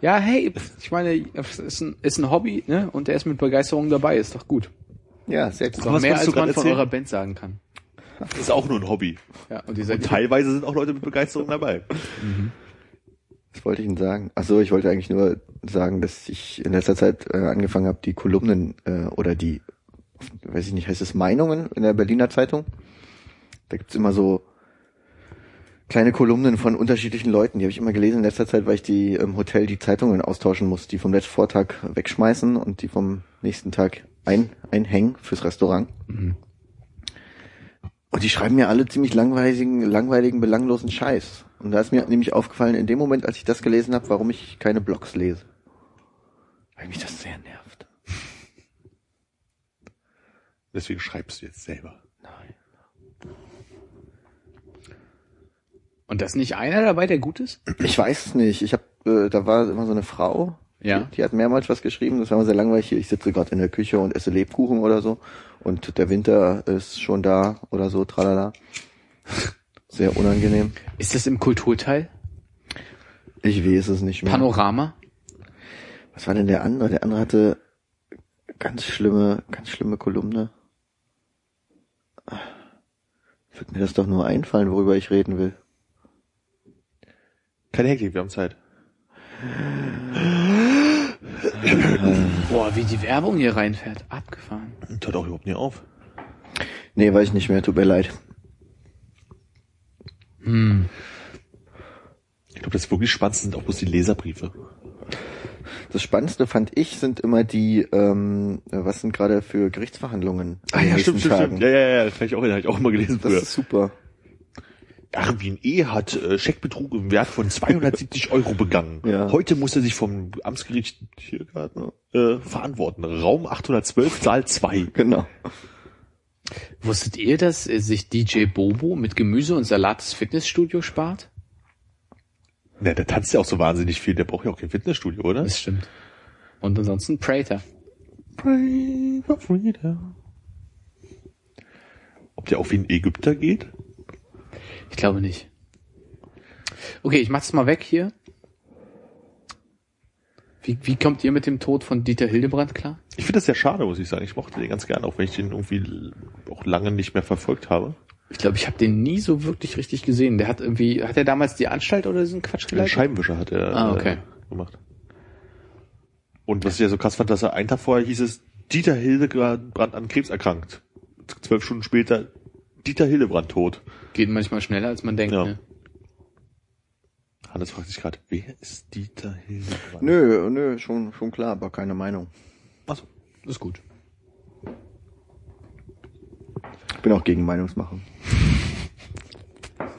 Ja, hey, ich meine, es ist ein, ist ein Hobby, ne? Und der ist mit Begeisterung dabei, ist doch gut.
Ja, sehr gut.
Ist doch
Was
mehr, als
du gerade
man von
erzählen?
eurer Band sagen kann.
Das ist auch nur ein Hobby.
Ja, und
Und teilweise sind auch Leute mit Begeisterung dabei.
Was wollte ich Ihnen sagen? Ach so, ich wollte eigentlich nur sagen, dass ich in letzter Zeit äh, angefangen habe, die Kolumnen äh, oder die, weiß ich nicht, heißt es Meinungen in der Berliner Zeitung? Da gibt's immer so kleine Kolumnen von unterschiedlichen Leuten. Die habe ich immer gelesen in letzter Zeit, weil ich die im Hotel die Zeitungen austauschen muss, die vom letzten Vortag wegschmeißen und die vom nächsten Tag ein, einhängen fürs Restaurant. Und die schreiben mir alle ziemlich langweiligen, langweiligen, belanglosen Scheiß. Und da ist mir nämlich aufgefallen, in dem Moment, als ich das gelesen habe, warum ich keine Blogs lese. Weil mich das sehr nervt.
Deswegen schreibst du jetzt selber.
Nein.
Und da ist nicht einer dabei, der gut ist?
Ich weiß es nicht. Ich habe, äh, da war immer so eine Frau,
Ja.
die, die hat mehrmals was geschrieben. Das war immer sehr langweilig. Hier, Ich sitze gerade in der Küche und esse Lebkuchen oder so. Und der Winter ist schon da oder so, tralala. Sehr unangenehm.
Ist das im Kulturteil?
Ich weiß es nicht mehr.
Panorama?
Was war denn der andere? Der andere hatte ganz schlimme, ganz schlimme Kolumne. Wird mir das doch nur einfallen, worüber ich reden will.
Keine Hektik, wir haben Zeit.
Boah, wie die Werbung hier reinfährt. Abgefahren.
Und hört auch überhaupt nie auf.
Nee, weiß ich nicht mehr, tut mir leid.
Hm.
Ich glaube, das wirklich Spannendste sind auch bloß die Leserbriefe.
Das Spannendste fand ich sind immer die, ähm, was sind gerade für Gerichtsverhandlungen in den nächsten Tagen.
Ja, ja, ja, das habe ich auch, hab ich auch immer gelesen
Das
früher.
ist super.
Erwin E. hat äh, Scheckbetrug im Wert von 270 Euro begangen.
Ja.
Heute muss er sich vom Amtsgericht Tiergarten äh, verantworten. Raum 812, Saal 2.
Genau.
Wusstet ihr, dass äh, sich DJ Bobo mit Gemüse und Salat das Fitnessstudio spart?
Na, der tanzt ja auch so wahnsinnig viel. Der braucht ja auch kein Fitnessstudio, oder?
Das stimmt. Und ansonsten Prater.
Pray for freedom. Ob der auch wie ein Ägypter geht?
Ich glaube nicht. Okay, ich mach's mal weg hier. Wie, wie kommt ihr mit dem Tod von Dieter Hildebrand klar?
Ich finde das sehr schade, muss ich sagen. Ich mochte den ganz gerne, auch wenn ich den irgendwie auch lange nicht mehr verfolgt habe.
Ich glaube, ich habe den nie so wirklich richtig gesehen. Der hat irgendwie, hat er damals die Anstalt oder diesen Quatsch
Den
geleitet?
Scheibenwischer hat er
Ah, okay.
äh, gemacht. Und was ich ja so krass fand, dass er einen Tag vorher hieß es, Dieter Hildebrand an Krebs erkrankt. Zwölf Stunden später, Dieter Hildebrand tot.
Geht manchmal schneller, als man denkt.
Ja.
Ne?
Hannes fragt sich gerade, wer ist Dieter Hildebrand?
Nö, nö, schon, schon klar, aber keine Meinung.
Achso.
Das ist gut.
Ich bin auch gegen Meinungsmachen.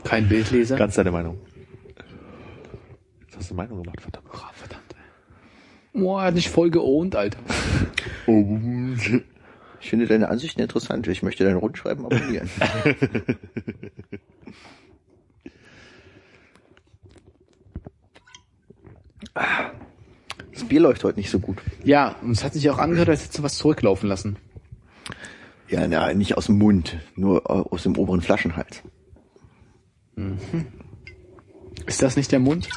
Kein Bildleser?
Ganz deine Meinung. Jetzt hast du Meinung gemacht, verdammt.
Oh, verdammt. ey. Boah, hat dich voll geohnt, Alter.
Ich finde deine Ansichten interessant. Ich möchte dein Rundschreiben abonnieren. Das Bier läuft heute nicht so gut.
Ja, und es hat sich auch angehört, als hättest du was zurücklaufen lassen.
Ja, na, nicht aus dem Mund, nur äh, aus dem oberen Flaschenhals.
Ist das nicht der Mund?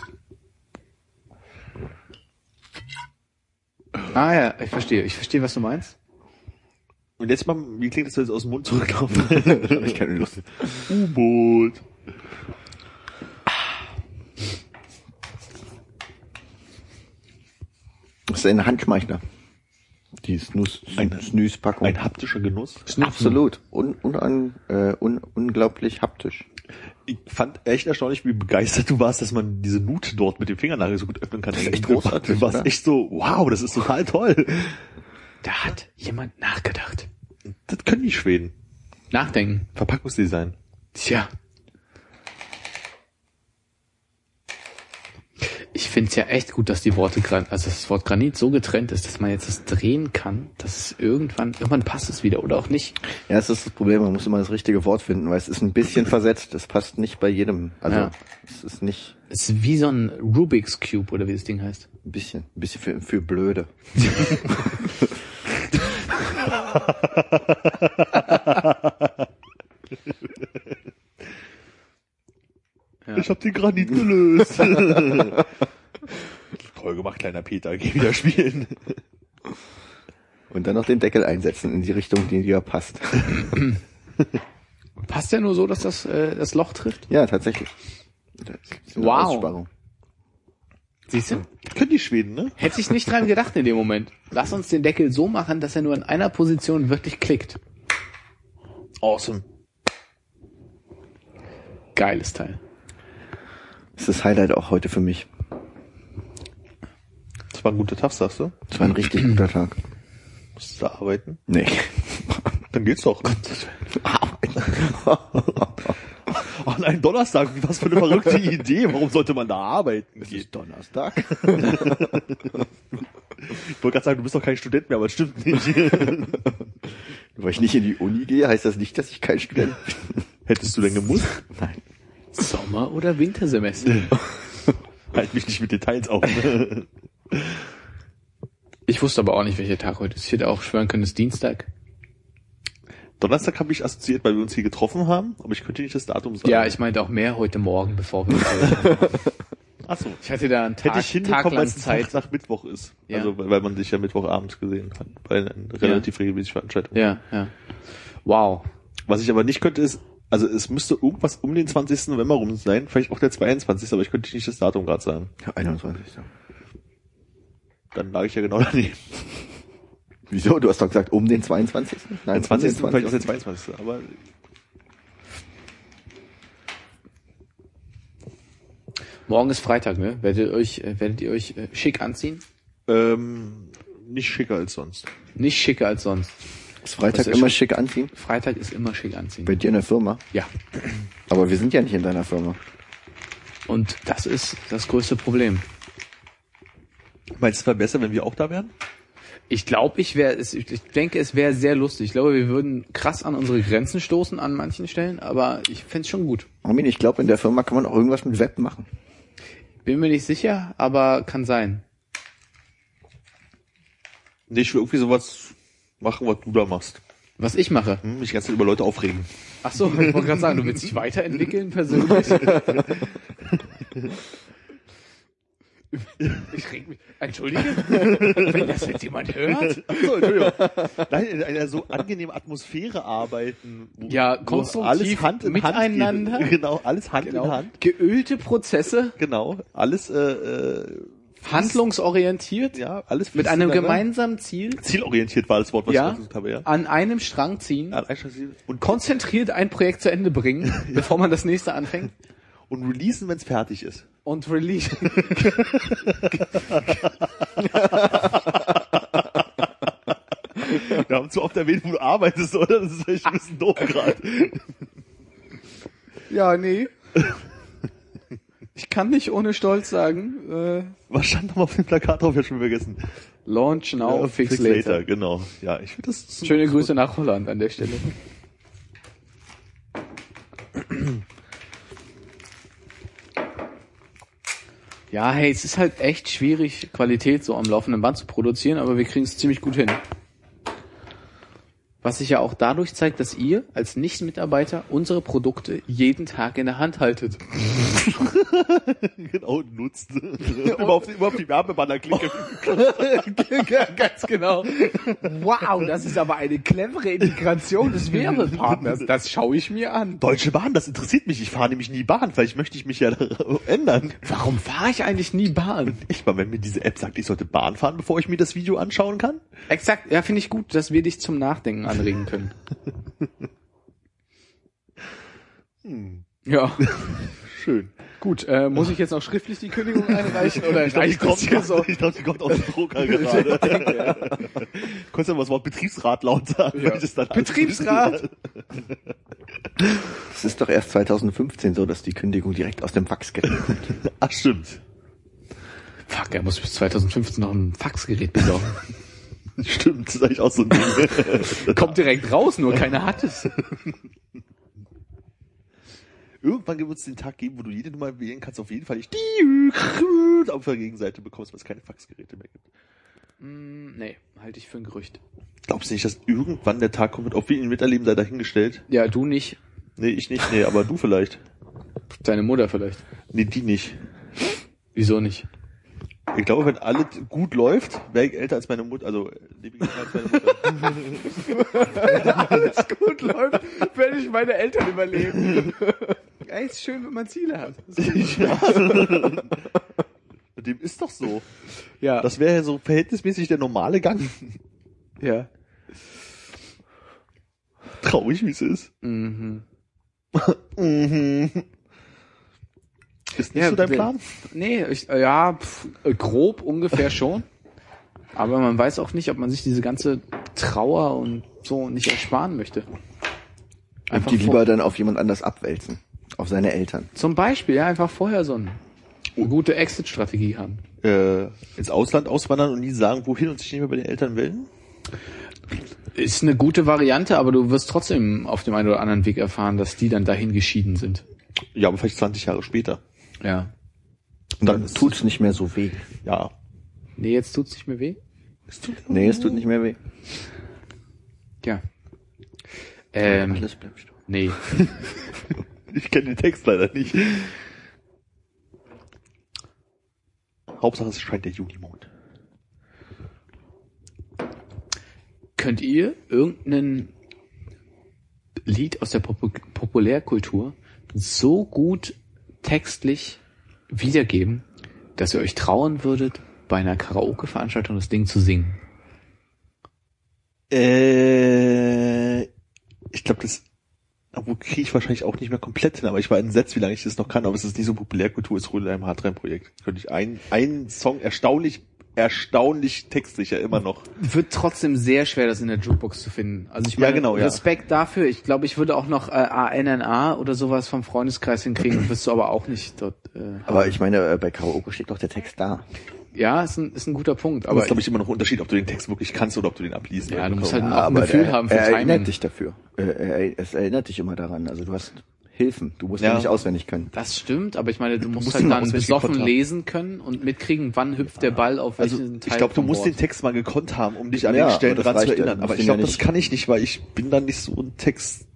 Ah ja, ich verstehe. Ich verstehe, was du meinst.
Und jetzt mal, wie klingt das, wenn es aus dem Mund zurücklaufen?
Hab ich keine Lust.
U-Boot.
Das ist ein Handschmeichler. Die Snus,
Ein-
Snus-Packung.
Ein haptischer Genuss.
Absolut. Un, unan, äh, un, unglaublich haptisch.
Ich fand echt erstaunlich, wie begeistert du warst, dass man diese Nut dort mit dem Fingernagel so gut öffnen kann.
Das ist echt großartig,
Du warst
oder?
echt so, wow, das ist total toll.
Da hat jemand nachgedacht.
Das können die Schweden.
Nachdenken.
Verpackungsdesign.
Tja. Ich finde es ja echt gut, dass die Worte, also das Wort Granit so getrennt ist, dass man jetzt das drehen kann, dass es irgendwann, irgendwann passt es wieder oder auch nicht.
Ja, das ist das Problem. Man muss immer das richtige Wort finden, weil es ist ein bisschen versetzt. Das passt nicht bei jedem. Also,
Ja.
es ist nicht
Es ist wie so ein Rubik's Cube oder wie das Ding heißt.
ein bisschen, ein bisschen für, für blöde.
Ja.
Ich hab den Granit gelöst. Toll gemacht, kleiner Peter. Geh wieder spielen.
Und dann noch den Deckel einsetzen in die Richtung, die dir passt.
Passt ja nur so, dass das äh, das Loch trifft?
Ja, tatsächlich. Das ist eine
Wow. Siehst du?
Können die Schweden, ne?
Hätte ich nicht dran gedacht in dem Moment. Lass uns den Deckel so machen, dass er nur in einer Position wirklich klickt.
Awesome.
Geiles Teil.
Das ist das Highlight auch heute für mich.
Das war ein guter Tag, sagst du?
Es war ein richtig guter Tag.
Musst du da arbeiten?
Nee.
Dann geht's doch. An einem Donnerstag, was für eine verrückte Idee. Warum sollte man da arbeiten?
Es
gehen?
ist Donnerstag.
Ich wollte gerade sagen, du bist doch kein Student mehr, aber das stimmt nicht.
Weil ich nicht in die Uni gehe, heißt das nicht, dass ich kein Student bin.
Hättest du denn gemusst?
Nein.
Sommer- oder Wintersemester?
Halt mich nicht mit Details auf.
Ich wusste aber auch nicht, welcher Tag heute ist. Ich hätte auch schwören können, es ist Dienstag.
Donnerstag habe ich assoziiert, weil wir uns hier getroffen haben, aber ich könnte nicht das Datum sagen.
Ja, ich meinte auch mehr heute Morgen, bevor wir
Achso.
Ich hatte da einen Tag,
Hätte ich hinbekommen, weil es
Zeit.
Nach Mittwoch ist.
Ja.
Also weil weil man sich ja Mittwochabend gesehen hat. Bei einer relativ regelmäßigen Veranstaltung.
Ja, ja. Wow.
Was ich aber nicht könnte ist, also es müsste irgendwas um den 20. November rum sein, vielleicht auch der 22. Aber ich könnte nicht das Datum gerade sagen.
Ja, 21.
Dann lag ich ja genau daneben.
Wieso? Du hast doch gesagt, um den 22. Nein,
Der 20.
um den
vielleicht auch der 22. Aber
Morgen ist Freitag, ne? Werdet ihr euch, äh, werdet ihr euch äh, schick anziehen?
ähm, nicht schicker als sonst.
Nicht schicker als sonst.
Ist Freitag
ist
immer
schon-
schick anziehen?
Freitag ist immer schick anziehen.
Bei dir in der Firma?
Ja.
Aber wir sind ja nicht in deiner Firma.
Und das ist das größte Problem.
Meinst du, es wäre besser, wenn wir auch da wären?
Ich glaube, ich wäre, ich denke, es wäre sehr lustig. Ich glaube, wir würden krass an unsere Grenzen stoßen an manchen Stellen, aber ich fände schon gut.
Armin, ich glaube, in der Firma kann man auch irgendwas mit Web machen.
Bin mir nicht sicher, aber kann sein.
Nee, ich will irgendwie sowas machen, was du da machst.
Was ich mache.
Hm, mich ganz über Leute aufregen.
Ach so, ich wollte gerade sagen, du willst dich weiterentwickeln persönlich. Ich reg mich. Entschuldige? Wenn das jetzt jemand hört?
So, Entschuldigung. Nein, in einer so angenehmen Atmosphäre arbeiten. Wo,
Ja, konstruktiv
alles Hand in
miteinander.
Hand geht. Genau, alles Hand in
Genau.
Hand.
Geölte Prozesse,
Genau, alles äh, äh,
handlungsorientiert,
ja, alles
mit einem gemeinsamen Ziel,
zielorientiert war das Wort, was
Ja.
ich versucht habe, ja.
an einem Strang ziehen,
Ja, Einstellungsziel. Und,
konzentriert ein Projekt zu Ende bringen, bevor man das nächste anfängt
und releasen, wenn es fertig ist.
und release.
Wir haben zu oft erwähnt, wo du arbeitest, oder? Das ist echt ein bisschen doof gerade.
Ja, nee. Ich kann nicht ohne Stolz sagen, äh,
Was stand nochmal auf dem Plakat drauf? Ich hab schon vergessen.
Launch now,
Ja,
fix, later.
Genau. Ja, ich finde das
Schöne Grüße nach Holland an der Stelle. Ja, hey, es ist halt echt schwierig, Qualität so am laufenden Band zu produzieren, aber wir kriegen es ziemlich gut hin. Was sich ja auch dadurch zeigt, dass ihr als Nicht-Mitarbeiter unsere Produkte jeden Tag in der Hand haltet.
genau nutzt. überhaupt, überhaupt die Werbebanner klicken.
Ganz genau. Wow, das ist aber eine clevere Integration des Werbepartners. Das schaue ich mir an.
Deutsche Bahn, das interessiert mich. Ich fahre nämlich nie Bahn. Vielleicht möchte ich mich ja ändern.
Warum fahre ich eigentlich nie Bahn?
Echt mal, wenn mir diese App sagt, ich sollte Bahn fahren, bevor ich mir das Video anschauen kann?
Exakt, ja, finde ich gut, dass wir dich zum Nachdenken anregen können. Ja,
Schön.
gut. Äh, muss ich jetzt noch schriftlich die Kündigung einreichen oder
Ich glaube, die,
reicht das
kommt grad-
so?
ich glaub, die kommt aus dem Drucker gerade. Konntest du mal das Wort Betriebsrat laut sagen?
Ja.
das
Betriebsrat.
Es ist doch erst 2015 so, dass die Kündigung direkt aus dem Faxgerät kommt.
Ach, stimmt.
Fuck, er muss bis 2015 noch ein Faxgerät besorgen.
Stimmt, das ist eigentlich auch so ein Ding.
Kommt direkt raus, nur keiner hat es.
Irgendwann wird es den Tag geben, wo du jede Nummer wählen kannst, auf jeden Fall nicht die auf der Gegenseite bekommst, weil es keine Faxgeräte mehr gibt.
Mm, nee, halte ich für ein Gerücht.
Glaubst du nicht, dass irgendwann der Tag kommt, ob wir ihn miterleben, sei dahingestellt?
Ja, du nicht.
Nee, ich nicht, nee, aber du vielleicht.
Deine Mutter vielleicht.
Nee, die nicht.
Wieso nicht?
Ich glaube, wenn alles gut läuft, wäre ich älter als meine Mutter, also älter als meine Mutter.
alles gut läuft, werde ich meine Eltern überleben. Ja, ist schön, wenn man Ziele hat.
ja. Dem ist doch so.
Ja,
Das wäre ja so verhältnismäßig der normale Gang.
ja.
Traurig, wie es ist.
Mhm.
Mhm. Ist nicht
Ja,
so dein Plan?
Nee, ich, äh, ja, pf, äh, grob ungefähr schon. Aber man weiß auch nicht, ob man sich diese ganze Trauer und so nicht ersparen möchte.
Und die lieber dann auf jemand anders abwälzen. Auf seine Eltern.
Zum Beispiel, ja, einfach vorher so ein, eine gute Exit-Strategie haben.
Äh, ins Ausland auswandern und nie sagen, wohin und sich nicht mehr bei den Eltern melden?
Ist eine gute Variante, aber du wirst trotzdem auf dem einen oder anderen Weg erfahren, dass die dann dahin geschieden sind.
Ja, aber vielleicht 20 Jahre später.
Ja.
Und dann tut's nicht mehr so weh.
Ja.
Nee, jetzt tut's nicht mehr weh?
Nee, es tut nicht mehr weh.
Ja. Ähm,
Alles bleibt still.
nee.
Ich kenne den Text leider nicht. Hauptsache es scheint der Junimond.
Könnt ihr irgendein Lied aus der Pop Populärkultur so gut textlich wiedergeben, dass ihr euch trauen würdet, bei einer Karaoke-Veranstaltung das Ding zu singen?
Äh, ich glaube, das obwohl kriege ich wahrscheinlich auch nicht mehr komplett hin, aber ich war entsetzt, wie lange ich das noch kann, aber es ist nicht so Populärkultur, es ist Rödelheim Hardtime-Projekt. Könnte ich einen, einen Song erstaunlich, erstaunlich textsicher immer noch.
Wird trotzdem sehr schwer, das in der Jukebox zu finden. Also ich
Ja,
meine,
genau, ja.
Respekt dafür. Ich glaube, ich würde auch noch äh, ANNA oder sowas vom Freundeskreis hinkriegen, wirst du aber auch nicht dort. Äh,
Aber ich meine, äh, bei Karaoke steht doch der Text da.
ja, ist ein, ist ein guter Punkt.
Aber es ist, glaube ich, immer noch ein Unterschied, ob du den Text wirklich kannst oder ob du den abliest.
Ja, du musst halt
Ja,
auch ein Gefühl haben für
er
Timing.
erinnert dich dafür. Äh, er, es erinnert dich immer daran. Also du hast Hilfen. Du musst ja,
Ja.
nicht auswendig können.
Das stimmt, aber ich meine, du musst
musst
halt dann
auswendig
besoffen lesen können und mitkriegen, wann hüpft der Ball auf
Also
welchen Teil
ich glaube, du musst
Board.
den Text mal gekonnt haben, um dich an
Ja,
den Stellen dran zu erinnern.
Du
Aber ich
ihn ja
glaube, das kann ich nicht, weil ich bin dann nicht so ein Text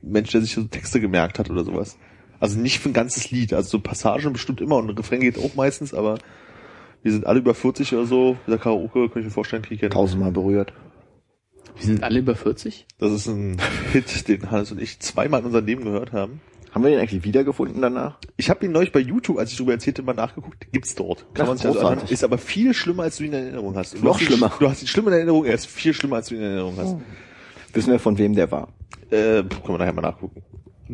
Mensch, der sich so Texte gemerkt hat oder sowas. Also nicht für ein ganzes Lied. Also so Passagen bestimmt immer und ein Refrain geht auch meistens, aber wir sind alle über 40 oder so. Dieser Karaoke, kann ich mir vorstellen, kriege ich ja
Tausendmal berührt.
Wir sind alle über 40?
Das ist ein Hit, den Hannes und ich zweimal in unserem Leben gehört haben.
Haben wir den eigentlich wiedergefunden danach?
Ich habe ihn neulich bei YouTube, als ich darüber erzählte, mal nachgeguckt. Gibt's dort.
Ach,
man sich also anhören. Ist aber viel schlimmer, als du ihn in Erinnerung hast.
Noch
du hast ihn-
schlimmer.
Du hast ihn schlimm in Erinnerung, er ist viel schlimmer, als du ihn in Erinnerung hast.
Wissen wir, von wem der war?
Äh, können wir nachher mal nachgucken.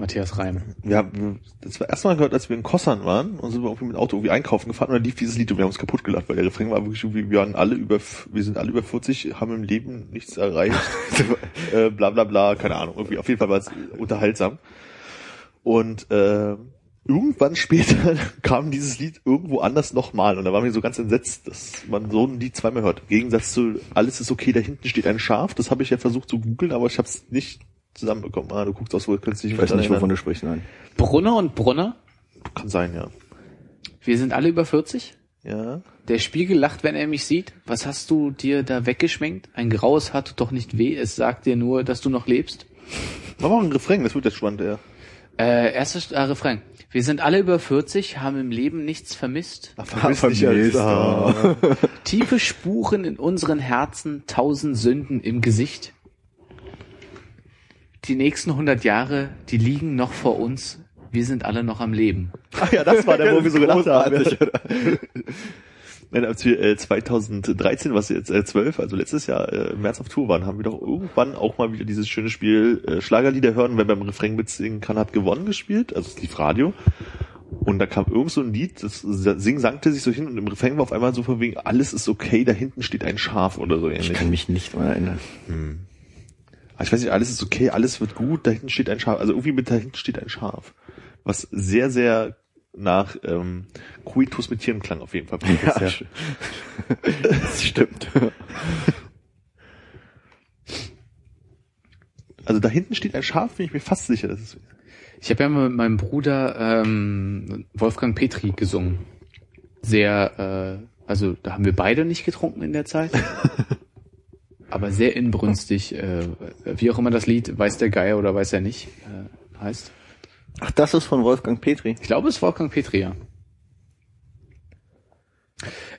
Matthias Reim.
Wir haben das war erstmal gehört, als wir in Kossern waren und sind wir irgendwie mit dem Auto irgendwie einkaufen gefahren und dann lief dieses Lied und wir haben uns kaputt gelacht, weil der Refrain war wirklich irgendwie, wir waren alle über, wir sind alle über 40, haben im Leben nichts erreicht, äh, bla bla bla, keine Ahnung, irgendwie, auf jeden Fall war es unterhaltsam. Und äh, irgendwann später kam dieses Lied irgendwo anders nochmal und da waren wir so ganz entsetzt, dass man so ein Lied zweimal hört. Im Gegensatz zu Alles ist okay, da hinten steht ein Schaf, das habe ich ja versucht zu googeln, aber ich habe es nicht zusammenbekommen. Ah, du guckst aus, wo könntest dich
Ich weiß nicht, wovon du sprichst, nein.
Brunner und Brunner?
Kann sein, ja.
Wir sind alle über 40?
Ja.
Der Spiegel lacht, wenn er mich sieht. Was hast du dir da weggeschminkt? Ein graues Haar tut doch nicht weh. Es sagt dir nur, dass du noch lebst.
Machen wir mal einen Refrain, das wird jetzt spannend, ja.
Äh, erstes äh, Refrain. Wir sind alle über 40, haben im Leben nichts vermisst.
vermisst
nicht als-
ah.
Tiefe Spuren in unseren Herzen, tausend Sünden im Gesicht. Die nächsten 100 Jahre, die liegen noch vor uns. Wir sind alle noch am Leben.
Ach ja, das war der, wo wir so gelacht haben. Nein, als wir äh, 2013, was jetzt äh, 12, also letztes Jahr äh, im März auf Tour waren, haben wir doch irgendwann auch mal wieder dieses schöne Spiel äh, Schlagerlieder hören, wer beim Refrain mitsingen kann, hat gewonnen gespielt. Also es lief Radio. Und da kam irgend so ein Lied, das sing sangte sich so hin und im Refrain war auf einmal so von wegen, alles ist okay, da hinten steht ein Schaf oder so
Ich
ähnlich.
kann mich nicht mal erinnern.
Aber ich weiß nicht, alles ist okay, alles wird gut, da hinten steht ein Schaf. Also irgendwie mit da hinten steht ein Schaf. Was sehr, sehr nach ähm, Coitus mit Tieren klang auf jeden Fall.
Ja,
Bisher.
sch- das stimmt.
Also da hinten steht ein Schaf, bin ich mir fast sicher. Das ist,
Ich habe ja mal mit meinem Bruder ähm, Wolfgang Petri gesungen. Sehr, äh, also da haben wir beide nicht getrunken in der Zeit. aber sehr inbrünstig, äh, wie auch immer das Lied, weiß der Geier oder weiß er nicht, äh, heißt.
Ach, das ist von Wolfgang Petri.
Ich glaube, es ist Wolfgang Petri, ja.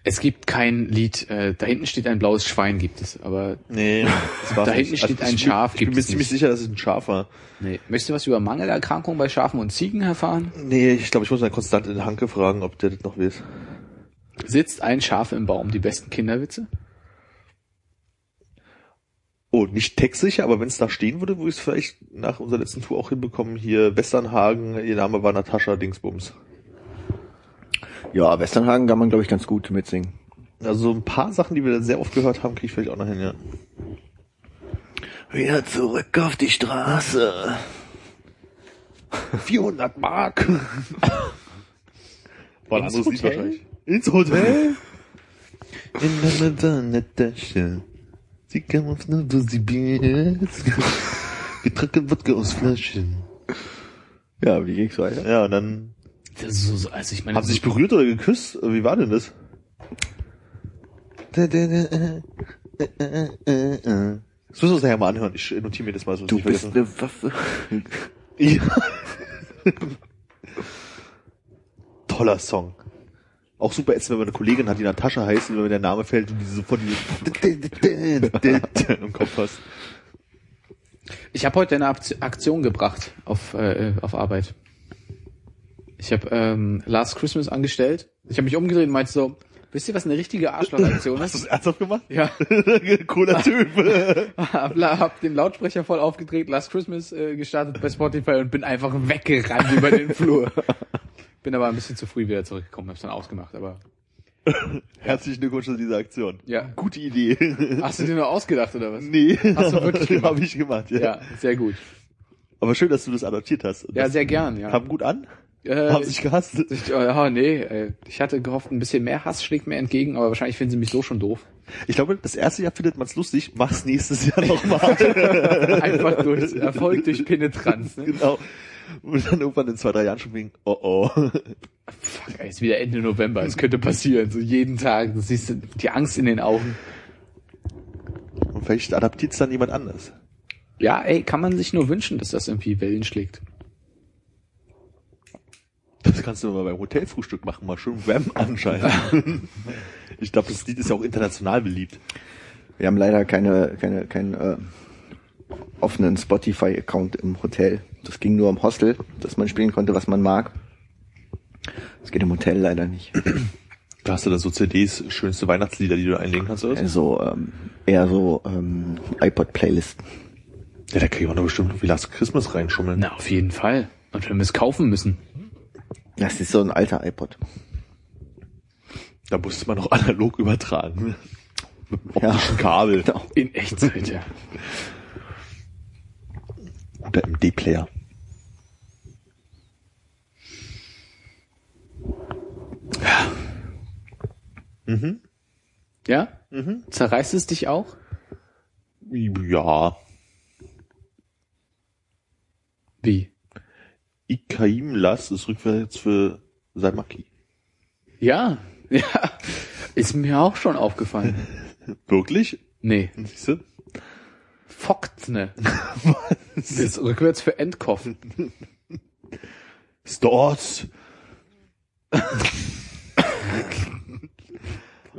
Es gibt kein Lied, äh, da hinten steht ein blaues Schwein, gibt es, aber
nee,
Da
nicht.
hinten steht ein
ich,
Schaf,
Ich bin
gibt
mir
es
ziemlich
nicht.
sicher, dass es ein Schaf war.
nee. Möchtest du was über Mangelerkrankungen bei Schafen und Ziegen erfahren?
Nee, ich glaube, ich muss mal konstant in Hanke fragen, ob der das noch weiß.
Sitzt ein Schaf im Baum, die besten Kinderwitze?
Oh, nicht textsicher, aber wenn es da stehen würde, würde ich es vielleicht nach unserer letzten Tour auch hinbekommen. Hier Westernhagen, ihr Name war Natascha Dingsbums.
Ja, Westernhagen kann man, glaube ich, ganz gut mitsingen.
Also so ein paar Sachen, die wir sehr oft gehört haben, kriege ich vielleicht auch noch hin, ja.
Wieder zurück auf die Straße.
400 Mark. War ein anderes Lied
Hotel?
wahrscheinlich. Ins Hotel? In der Tasche. Sie kam auf ist. Getrunken Wodka aus Flaschen.
Ja, wie ging's weiter?
Ja, und dann
Das ist so, so, also ich meine,
haben sie sich berührt oder geküsst? Wie war denn das? Das müssen wir uns nachher mal anhören. Ich notiere mir das mal so.
Du bist
vergesse.
eine Waffe.
Ja. Toller Song. Auch super ätzend, wenn man eine Kollegin hat, die Natascha heißt und wenn mir der Name fällt und die sofort diese im Kopf hast.
Ich habe heute eine Akt- Aktion gebracht auf, äh, auf Arbeit. Ich habe ähm, Last Christmas angestellt. Ich habe mich umgedreht und meinte so, wisst ihr, was eine richtige Arschlochaktion
Hast du
ist?
das ernsthaft gemacht?
Ja,
Cooler Typ.
hab, hab den Lautsprecher voll aufgedreht, Last Christmas äh, gestartet bei Spotify und bin einfach weggerannt über den Flur. Bin aber ein bisschen zu früh wieder zurückgekommen, hab's dann ausgemacht, aber
Herzlichen Glückwunsch zu dieser Aktion.
Ja.
Gute Idee.
hast du dir nur ausgedacht oder was?
Nee.
Hast du wirklich gemacht?
Habe ich gemacht, ja.
Ja, sehr gut.
Aber schön, dass du das adoptiert hast.
Ja, sehr gern, ja.
Kam gut an?
Äh,
Haben sich gehasst?
Ich, ja, nee, äh, ich hatte gehofft, ein bisschen mehr Hass schlägt mir entgegen, aber wahrscheinlich finden sie mich so schon doof.
Ich glaube, das erste Jahr findet man es lustig, mach's nächstes Jahr nochmal.
Einfach durch Erfolg durch Penetranz. Ne?
genau. Und dann irgendwann in zwei, drei Jahren schon wegen, oh oh.
Fuck, ey, ist wieder Ende November, es könnte passieren, so jeden Tag, du siehst die Angst in den Augen.
Und vielleicht adaptiert es dann jemand anders.
Ja, ey, kann man sich nur wünschen, dass das irgendwie Wellen schlägt.
Das kannst du mal beim Hotelfrühstück machen, mal schön Wham anscheinend. ich glaube, das Lied ist ja auch international beliebt.
Wir haben leider keine, keine, keinen äh, offenen Spotify-Account im Hotel. Das ging nur im Hostel, dass man spielen konnte, was man mag. Das geht im Hotel leider nicht.
Da hast du da so CDs, schönste Weihnachtslieder, die du einlegen kannst, oder? so?
Also ähm, eher so ähm, iPod-Playlisten.
Ja, da kriegen wir doch bestimmt wie Last Christmas reinschummeln.
Na, auf jeden Fall. Und wenn wir es kaufen müssen.
Das ist so ein alter iPod.
Da musste man noch analog übertragen. Mit dem
Ja.
optischen Kabel.
Genau.
In Echtzeit, ja.
Guter MD-Player. Mhm.
Ja? Zerreißt es dich auch?
Ja.
Wie?
Ikaim Las ist rückwärts für Saimaki.
Ja, ja. Ist mir auch schon aufgefallen.
Wirklich?
Nee.
Siehst du?
Foktne. Das ist rückwärts für Endkopf.
Stores.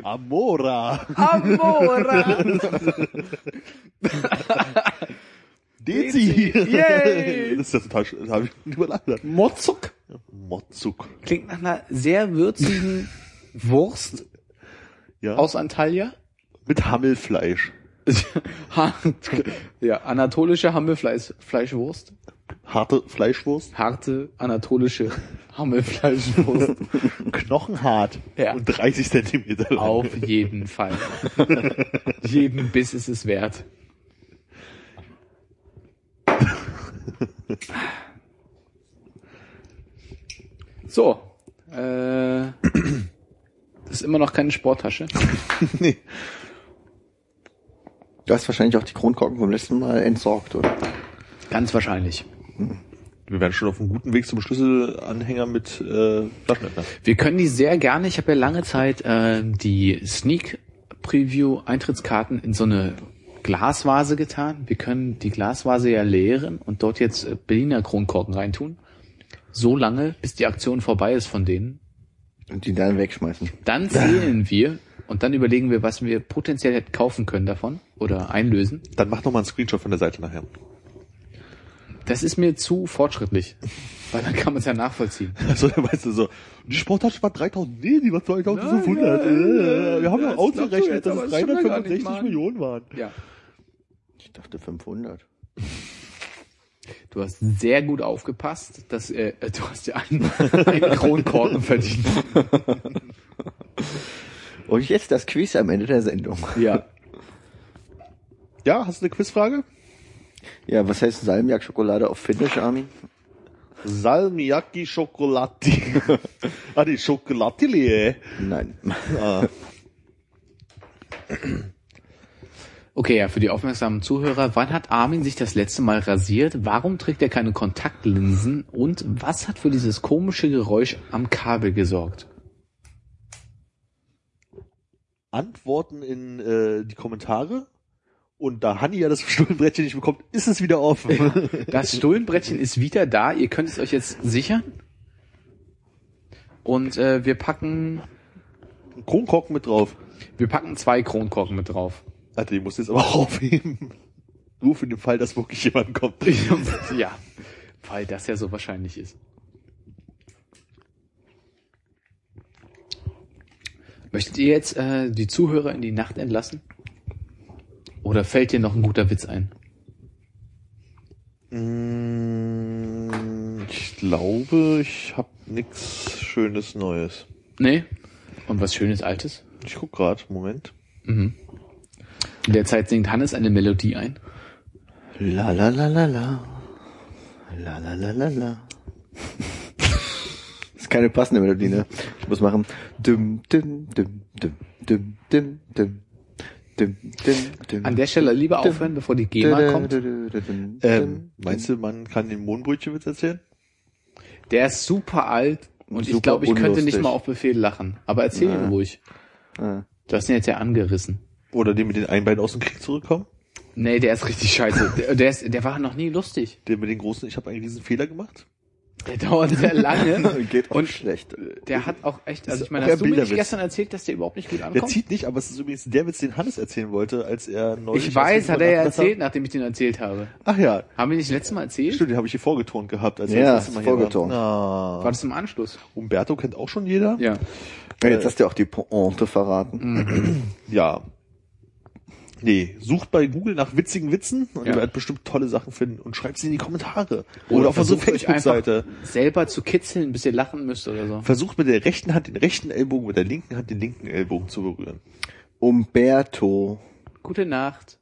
Amora.
Amora!
Dezi.
Yay.
Das ist ja total. Das habe ich nicht überlegt.
Mozzuk.
Motzuk.
Klingt nach einer sehr würzigen Wurst
Ja.
aus Antalya.
Mit Hammelfleisch.
Ja, anatolische Hammelfleisch, Fleischwurst.
Harte Fleischwurst.
Harte anatolische Hammelfleischwurst.
Knochenhart.
Ja.
Und 30 Zentimeter lang.
Auf jeden Fall. Jeden Biss ist es wert. So. Äh, das ist immer noch keine Sporttasche.
nee.
Du hast wahrscheinlich auch die Kronkorken vom letzten Mal entsorgt, oder?
Ganz wahrscheinlich.
Wir wären schon auf einem guten Weg zum Schlüsselanhänger mit äh, Flaschenöffner.
Wir können die sehr gerne. Ich habe ja lange Zeit äh, die Sneak Preview Eintrittskarten in so eine Glasvase getan. Wir können die Glasvase ja leeren und dort jetzt äh, Berliner Kronkorken reintun. So lange, bis die Aktion vorbei ist von denen.
Und die dann wegschmeißen.
Dann zählen wir und dann überlegen wir, was wir potenziell hätten kaufen können davon oder einlösen.
Dann mach noch mal einen Screenshot von der Seite nachher.
Das ist mir zu fortschrittlich, weil dann kann man es ja nachvollziehen.
Also, weißt du, so, die Sporttasche war 3000, nee, die war 2500.
Nein,
Äh, wir haben ja ausgerechnet, dass es
das stimmt ja gar nicht,
365
Mann.
Millionen waren.
Ja.
Ich dachte 500.
Du hast sehr gut aufgepasst, dass äh, du hast ja einen, einen Kronkorken verdient.
Und jetzt das Quiz am Ende der Sendung.
Ja.
Ja, hast du eine Quizfrage?
Ja, was heißt Salmiak-Schokolade auf Finnisch, Armin?
Salmiakki Schokolati. ah, die Schokolatili,
Nein.
ah.
Okay, ja, für die aufmerksamen Zuhörer, wann hat Armin sich das letzte Mal rasiert? Warum trägt er keine Kontaktlinsen? Und was hat für dieses komische Geräusch am Kabel gesorgt?
Antworten in äh, die Kommentare. Und da Hanni ja das Stuhlbrettchen nicht bekommt, ist es wieder offen.
Das Stullenbrettchen ist wieder da. Ihr könnt es euch jetzt sichern. Und äh, wir packen,
Kronkorken mit drauf.
wir packen zwei Kronkorken mit drauf.
Alter, die musst du jetzt aber auch aufheben. Nur für den Fall, dass wirklich jemand kommt.
ja, weil das ja so wahrscheinlich ist. Möchtet ihr jetzt äh, die Zuhörer in die Nacht entlassen? Oder fällt dir noch ein guter Witz ein?
Mm, Ich glaube, ich habe nix Schönes Neues.
Nee? Und was Schönes Altes?
Ich guck grad, Moment.
Mhm. In der Zeit singt Hannes eine Melodie ein.
La la la la la. La la la la la. ist keine passende Melodie, ne? Ich muss machen. Dum, dum, dum, dum, dum, dum, dum. Dum, dum, dum.
An der Stelle lieber aufhören, bevor die GEMA kommt.
Ähm, meinst du, man kann den Mohnbrötchenwitz erzählen?
Der ist super alt und ich
Super
glaube, ich könnte nicht
unlustig.
mal auf Befehl lachen. Aber erzähl ihn ruhig. Du hast ihn jetzt ja angerissen.
Oder den mit den Einbeinen aus dem Krieg zurückkommen?
Nee, der ist richtig scheiße. Der, der, ist, der war noch nie lustig.
Den mit den großen, ich habe einen riesen Fehler gemacht?
Der dauert sehr lange.
Geht auch
Und
schlecht.
der hat auch echt, also ich meine, hast du mir nicht gestern erzählt, dass der überhaupt nicht gut
Der
ankommt?
zieht nicht, aber es ist übrigens der Witz, den Hannes erzählen wollte, als er neulich...
Ich weiß, hat er ja erzählt, nachdem ich den erzählt habe.
Ach ja,
Haben wir nicht letztes Mal erzählt?
stimmt, den habe ich hier vorgetont gehabt. Als
Ja,
er das letzte Mal hier
vorgetont.
War.
War
Ah.
das im Anschluss?
Umberto kennt auch schon jeder.
Ja.
Ja, jetzt hast du auch die Pointe verraten.
Ja. Nee, sucht bei Google nach witzigen Witzen und
Ja.
ihr werdet bestimmt tolle Sachen finden und schreibt sie in die Kommentare.
Oder
Oder, auf unserer
versucht euch einfach
Facebook-Seite.
selber zu kitzeln, bis ihr lachen müsst oder so.
Versucht mit der rechten Hand den rechten Ellbogen, mit der linken Hand den linken Ellbogen zu berühren.
Umberto.
Gute Nacht.